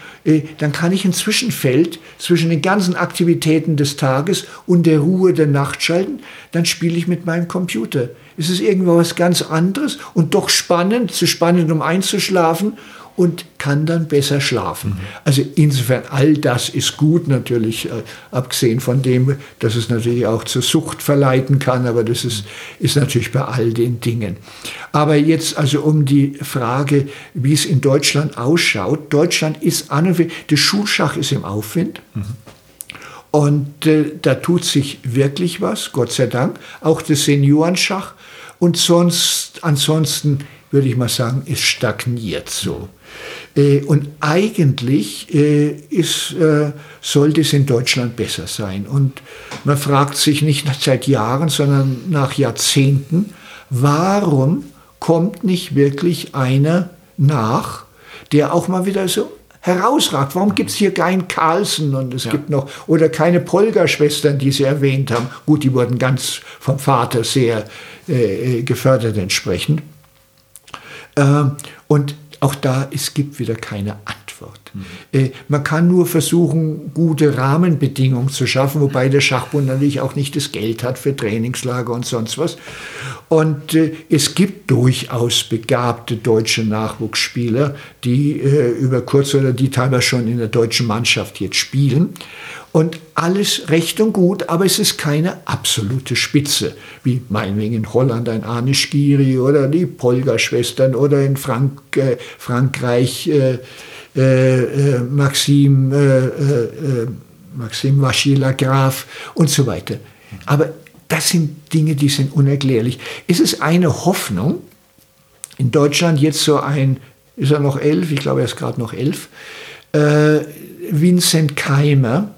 dann kann ich ein Zwischenfeld zwischen den ganzen Aktivitäten des Tages und der Ruhe der Nacht schalten. Dann spiele ich mit meinem Computer. Es ist irgendwo was ganz anderes und doch spannend, zu spannend, um einzuschlafen und kann dann besser schlafen. Mhm. Also insofern, all das ist gut natürlich, äh, abgesehen von dem, dass es natürlich auch zur Sucht verleiten kann, aber das ist, ist natürlich bei all den Dingen. Aber jetzt also um die Frage, wie es in Deutschland ausschaut. Deutschland ist an und für, der Schulschach ist im Aufwind. Mhm. Und äh, da tut sich wirklich was, Gott sei Dank. Auch das Seniorenschach. Und sonst, ansonsten würde ich mal sagen, es stagniert so. Äh, und eigentlich äh, ist, äh, sollte es in Deutschland besser sein. Und man fragt sich nicht seit Jahren, sondern nach Jahrzehnten, warum kommt nicht wirklich einer nach, der auch mal wieder so herausragt. Warum gibt es hier keinen Carlsen und es ja. gibt noch, oder keine Polga-Schwestern, die Sie erwähnt haben. Gut, die wurden ganz vom Vater sehr äh, gefördert entsprechend. Äh, und auch da, es gibt wieder keine Antwort. Mhm. Äh, man kann nur versuchen, gute Rahmenbedingungen zu schaffen, wobei der Schachbund natürlich auch nicht das Geld hat für Trainingslager und sonst was. Und äh, es gibt durchaus begabte deutsche Nachwuchsspieler, die äh, über kurz oder die teilweise schon in der deutschen Mannschaft jetzt spielen. Und alles recht und gut, aber es ist keine absolute Spitze, wie meinetwegen in Holland ein Arne Skiri oder die Polga-Schwestern oder in Frank, äh, Frankreich äh, äh, äh Maxim, äh, äh, Maxim Vachila Graf und so weiter. Aber das sind Dinge, die sind unerklärlich. Es ist eine Hoffnung, in Deutschland jetzt so ein, ist er noch elf, ich glaube er ist gerade noch elf, Vincent Keimer,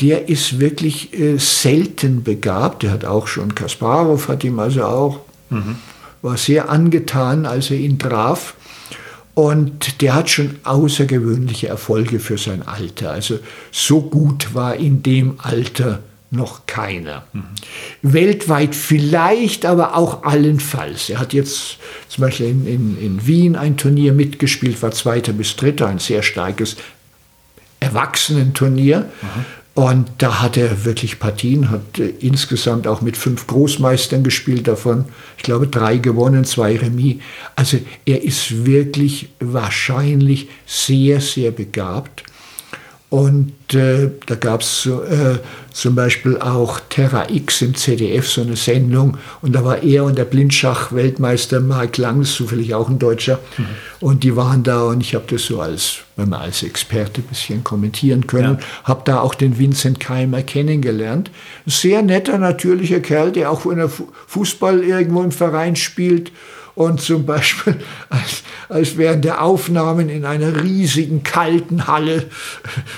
der ist wirklich äh, selten begabt. Der hat auch schon, Kasparov hat ihm also auch, mhm. war sehr angetan, als er ihn traf. Und der hat schon außergewöhnliche Erfolge für sein Alter. Also so gut war in dem Alter noch keiner. Mhm. Weltweit vielleicht, aber auch allenfalls. Er hat jetzt zum Beispiel in, in, in Wien ein Turnier mitgespielt, war Zweiter bis Dritter, ein sehr starkes Erwachsenenturnier. Mhm. Und da hat er wirklich Partien, hat äh, insgesamt auch mit fünf Großmeistern gespielt, davon, ich glaube, drei gewonnen, zwei Remis. Also er ist wirklich wahrscheinlich sehr, sehr begabt. Und äh, da gab es äh, zum Beispiel auch Terra X im ZDF, so eine Sendung. Und da war er und der Blindschach-Weltmeister Mark Lang, zufällig auch ein Deutscher. Mhm. Und die waren da und ich habe das so als, wenn man als Experte ein bisschen kommentieren können. Ja. Habe da auch den Vincent Keimer kennengelernt. Sehr netter, natürlicher Kerl, der auch in der Fußball irgendwo im Verein spielt und zum Beispiel als, als während der Aufnahmen in einer riesigen kalten Halle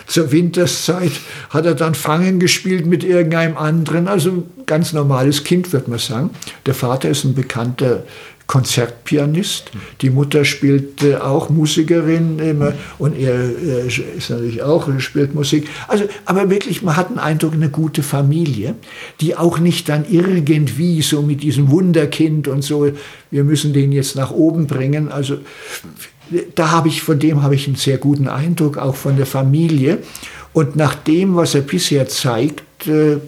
zur Winterszeit hat er dann Fangen gespielt mit irgendeinem anderen, also ganz normales Kind, wird man sagen. Der Vater ist ein bekannter Konzertpianist. Die Mutter spielt äh, auch Musikerin immer und er äh, ist natürlich auch, spielt Musik. Also, aber wirklich, man hat einen Eindruck, eine gute Familie, die auch nicht dann irgendwie so mit diesem Wunderkind und so, wir müssen den jetzt nach oben bringen. Also, da habe ich, von dem habe ich einen sehr guten Eindruck, auch von der Familie. Und nach dem, was er bisher zeigt, äh,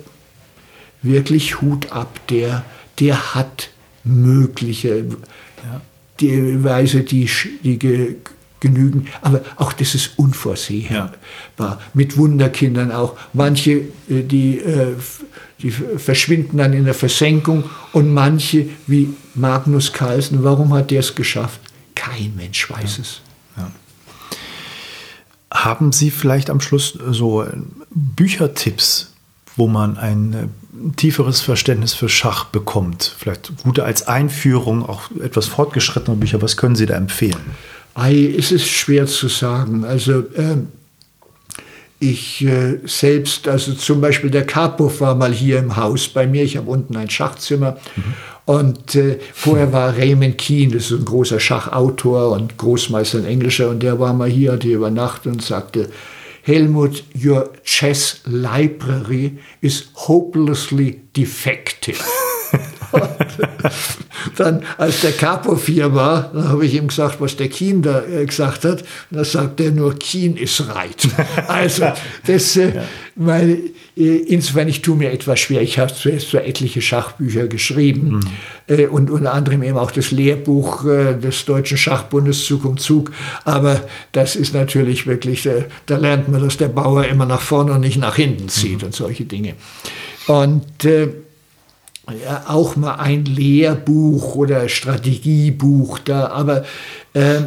wirklich Hut ab, der, der hat mögliche ja. die Weise, die, die ge, genügen. Aber auch das ist unvorsehbar. Ja. Mit Wunderkindern auch. Manche, äh, die, äh, die verschwinden dann in der Versenkung und manche, wie Magnus Carlsen, warum hat der es geschafft? Kein Mensch weiß ja. es. Ja. Haben Sie vielleicht am Schluss so Büchertipps, wo man ein tieferes Verständnis für Schach bekommt. Vielleicht gute als Einführung, auch etwas fortgeschrittene Bücher. Was können Sie da empfehlen? Ei, es ist schwer zu sagen. Also äh, ich äh, selbst, also zum Beispiel der Karpov war mal hier im Haus bei mir. Ich habe unten ein Schachzimmer. Mhm. Und äh, vorher war Raymond Keen, das ist ein großer Schachautor und Großmeister ein Englischer, und der war mal hier, hat hier übernachtet und sagte, Helmut, your chess library is hopelessly defective. Dann, als der Capo 4 war, dann habe ich ihm gesagt, was der Keen da äh, gesagt hat. Und da sagt er nur, Keen ist right. Also, das, äh, ja. meine, äh, insofern, ich tue mir etwas schwer. Ich habe zuerst so etliche Schachbücher geschrieben mhm. äh, und unter anderem eben auch das Lehrbuch äh, des Deutschen Schachbundes Zug um Zug. Aber das ist natürlich wirklich, äh, da lernt man, dass der Bauer immer nach vorne und nicht nach hinten zieht mhm. und solche Dinge. Und äh, auch mal ein Lehrbuch oder Strategiebuch da, aber äh,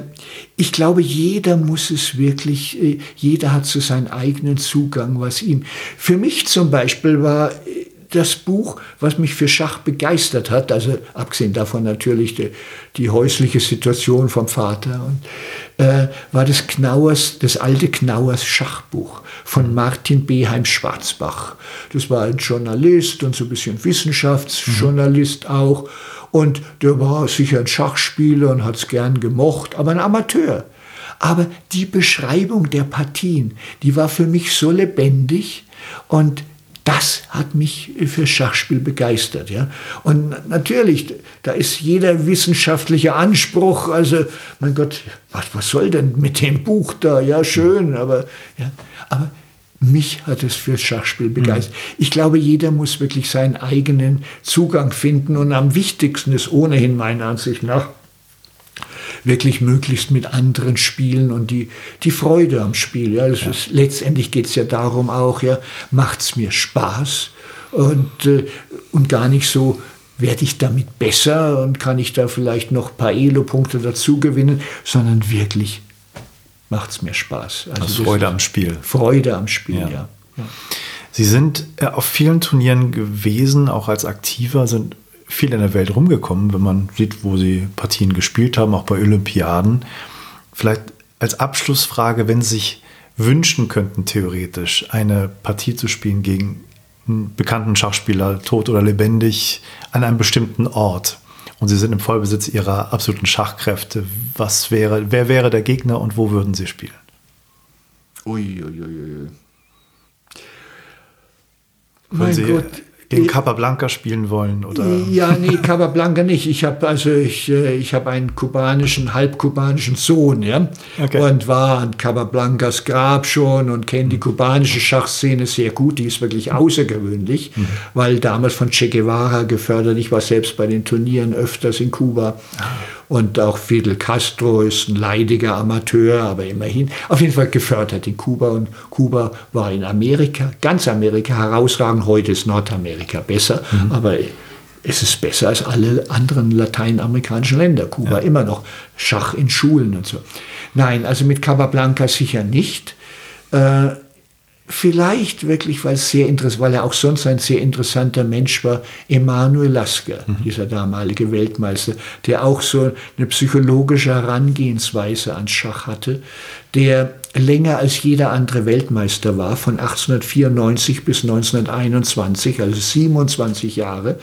ich glaube, jeder muss es wirklich, äh, jeder hat so seinen eigenen Zugang, was ihm. Für mich zum Beispiel war äh, das Buch, was mich für Schach begeistert hat, also abgesehen davon natürlich die, die häusliche Situation vom Vater, und, äh, war das Knauers, das alte Knauers Schachbuch von Martin Beheim Schwarzbach. Das war ein Journalist und so ein bisschen Wissenschaftsjournalist mhm. auch. Und der war sicher ein Schachspieler und hat es gern gemocht, aber ein Amateur. Aber die Beschreibung der Partien, die war für mich so lebendig und das hat mich für Schachspiel begeistert. Ja? Und natürlich, da ist jeder wissenschaftliche Anspruch, also, mein Gott, was, was soll denn mit dem Buch da? Ja, schön, aber, ja, aber mich hat es für Schachspiel begeistert. Mhm. Ich glaube, jeder muss wirklich seinen eigenen Zugang finden und am wichtigsten ist ohnehin meiner Ansicht nach, wirklich möglichst mit anderen spielen und die, die Freude am Spiel. Ja, das ja. Ist, letztendlich geht es ja darum auch, ja, macht es mir Spaß und, äh, und gar nicht so, werde ich damit besser und kann ich da vielleicht noch ein paar Elo-Punkte dazu gewinnen, sondern wirklich macht es mir Spaß. Also, also Freude am Spiel. Freude am Spiel, ja. ja. Sie sind äh, auf vielen Turnieren gewesen, auch als Aktiver, sind viel in der Welt rumgekommen, wenn man sieht, wo sie Partien gespielt haben, auch bei Olympiaden. Vielleicht als Abschlussfrage, wenn Sie sich wünschen könnten, theoretisch eine Partie zu spielen gegen einen bekannten Schachspieler, tot oder lebendig, an einem bestimmten Ort. Und Sie sind im Vollbesitz Ihrer absoluten Schachkräfte. Was wäre, wer wäre der Gegner und wo würden Sie spielen? Uiuiui. Ui, ui. Mein Sie Gott gegen Capablanca spielen wollen? Oder? Ja, nee, Capablanca nicht. Ich habe also ich, äh, ich habe einen kubanischen, halbkubanischen Sohn, ja, okay. und war an Capablancas Grab schon und kenne die kubanische Schachszene sehr gut. Die ist wirklich außergewöhnlich, mhm. weil damals von Che Guevara gefördert. Ich war selbst bei den Turnieren öfters in Kuba. Und auch Fidel Castro ist ein leidiger Amateur, aber immerhin auf jeden Fall gefördert in Kuba. Und Kuba war in Amerika, ganz Amerika herausragend. Heute ist Nordamerika besser, mhm. aber es ist besser als alle anderen lateinamerikanischen Länder. Kuba ja. immer noch Schach in Schulen und so. Nein, also mit Cabablanca sicher nicht. Äh, vielleicht wirklich, weil, sehr weil er auch sonst ein sehr interessanter Mensch war, Emanuel Lasker, mhm. dieser damalige Weltmeister, der auch so eine psychologische Herangehensweise an Schach hatte, der länger als jeder andere Weltmeister war, von 1894 bis 1921, also 27 Jahre.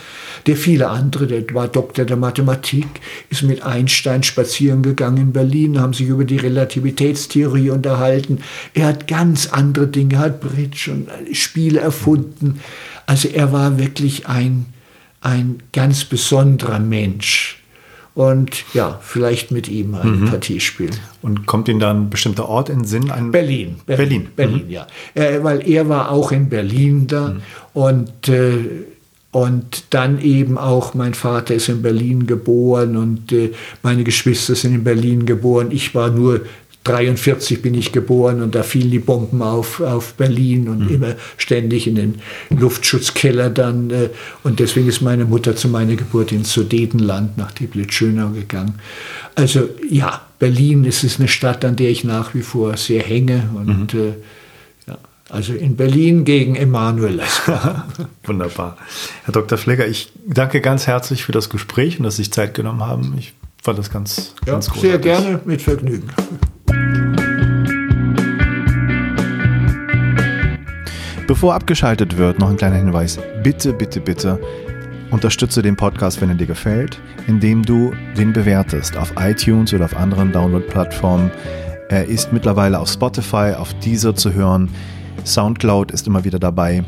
Der viele andere, der war Doktor der Mathematik, ist mit Einstein spazieren gegangen in Berlin, haben sich über die Relativitätstheorie unterhalten. Er hat ganz andere Dinge, hat Bridge und Spiele erfunden. Also er war wirklich ein, ein ganz besonderer Mensch und ja, vielleicht mit ihm eine mhm. Partie spielen. Und kommt Ihnen da ein bestimmter Ort in den Sinn? Ein Berlin. Berlin, Berlin, Berlin mhm. ja. Äh, weil er war auch in Berlin da mhm. und, äh, und dann eben auch, mein Vater ist in Berlin geboren und äh, meine Geschwister sind in Berlin geboren. Ich war nur 43 bin ich geboren und da fielen die Bomben auf, auf Berlin und mhm. immer ständig in den Luftschutzkeller dann. Äh, und deswegen ist meine Mutter zu meiner Geburt ins Sudetenland nach Dieblitz-Schönau gegangen. Also ja, Berlin ist es eine Stadt, an der ich nach wie vor sehr hänge. Und mhm. äh, ja, also in Berlin gegen Emanuel Wunderbar. Herr Dr. Flecker, ich danke ganz herzlich für das Gespräch und dass Sie sich Zeit genommen haben. Ich fand das ganz, ja, ganz großartig. Sehr gerne, mit Vergnügen. Bevor abgeschaltet wird, noch ein kleiner Hinweis. Bitte, bitte, bitte unterstütze den Podcast, wenn er dir gefällt, indem du den bewertest auf iTunes oder auf anderen Download-Plattformen. Er ist mittlerweile auf Spotify, auf Deezer zu hören. Soundcloud ist immer wieder dabei.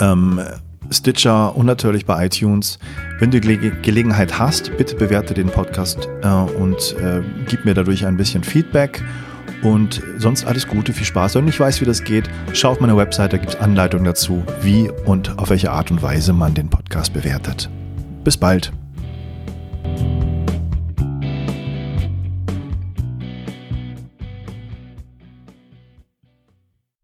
Ähm, Stitcher und natürlich bei iTunes. Wenn du Ge Gelegenheit hast, bitte bewerte den Podcast äh, und äh, gib mir dadurch ein bisschen Feedback. Und sonst alles Gute, viel Spaß. Wenn du nicht weißt, wie das geht, schau auf meine Website, da gibt es Anleitungen dazu, wie und auf welche Art und Weise man den Podcast bewertet. Bis bald.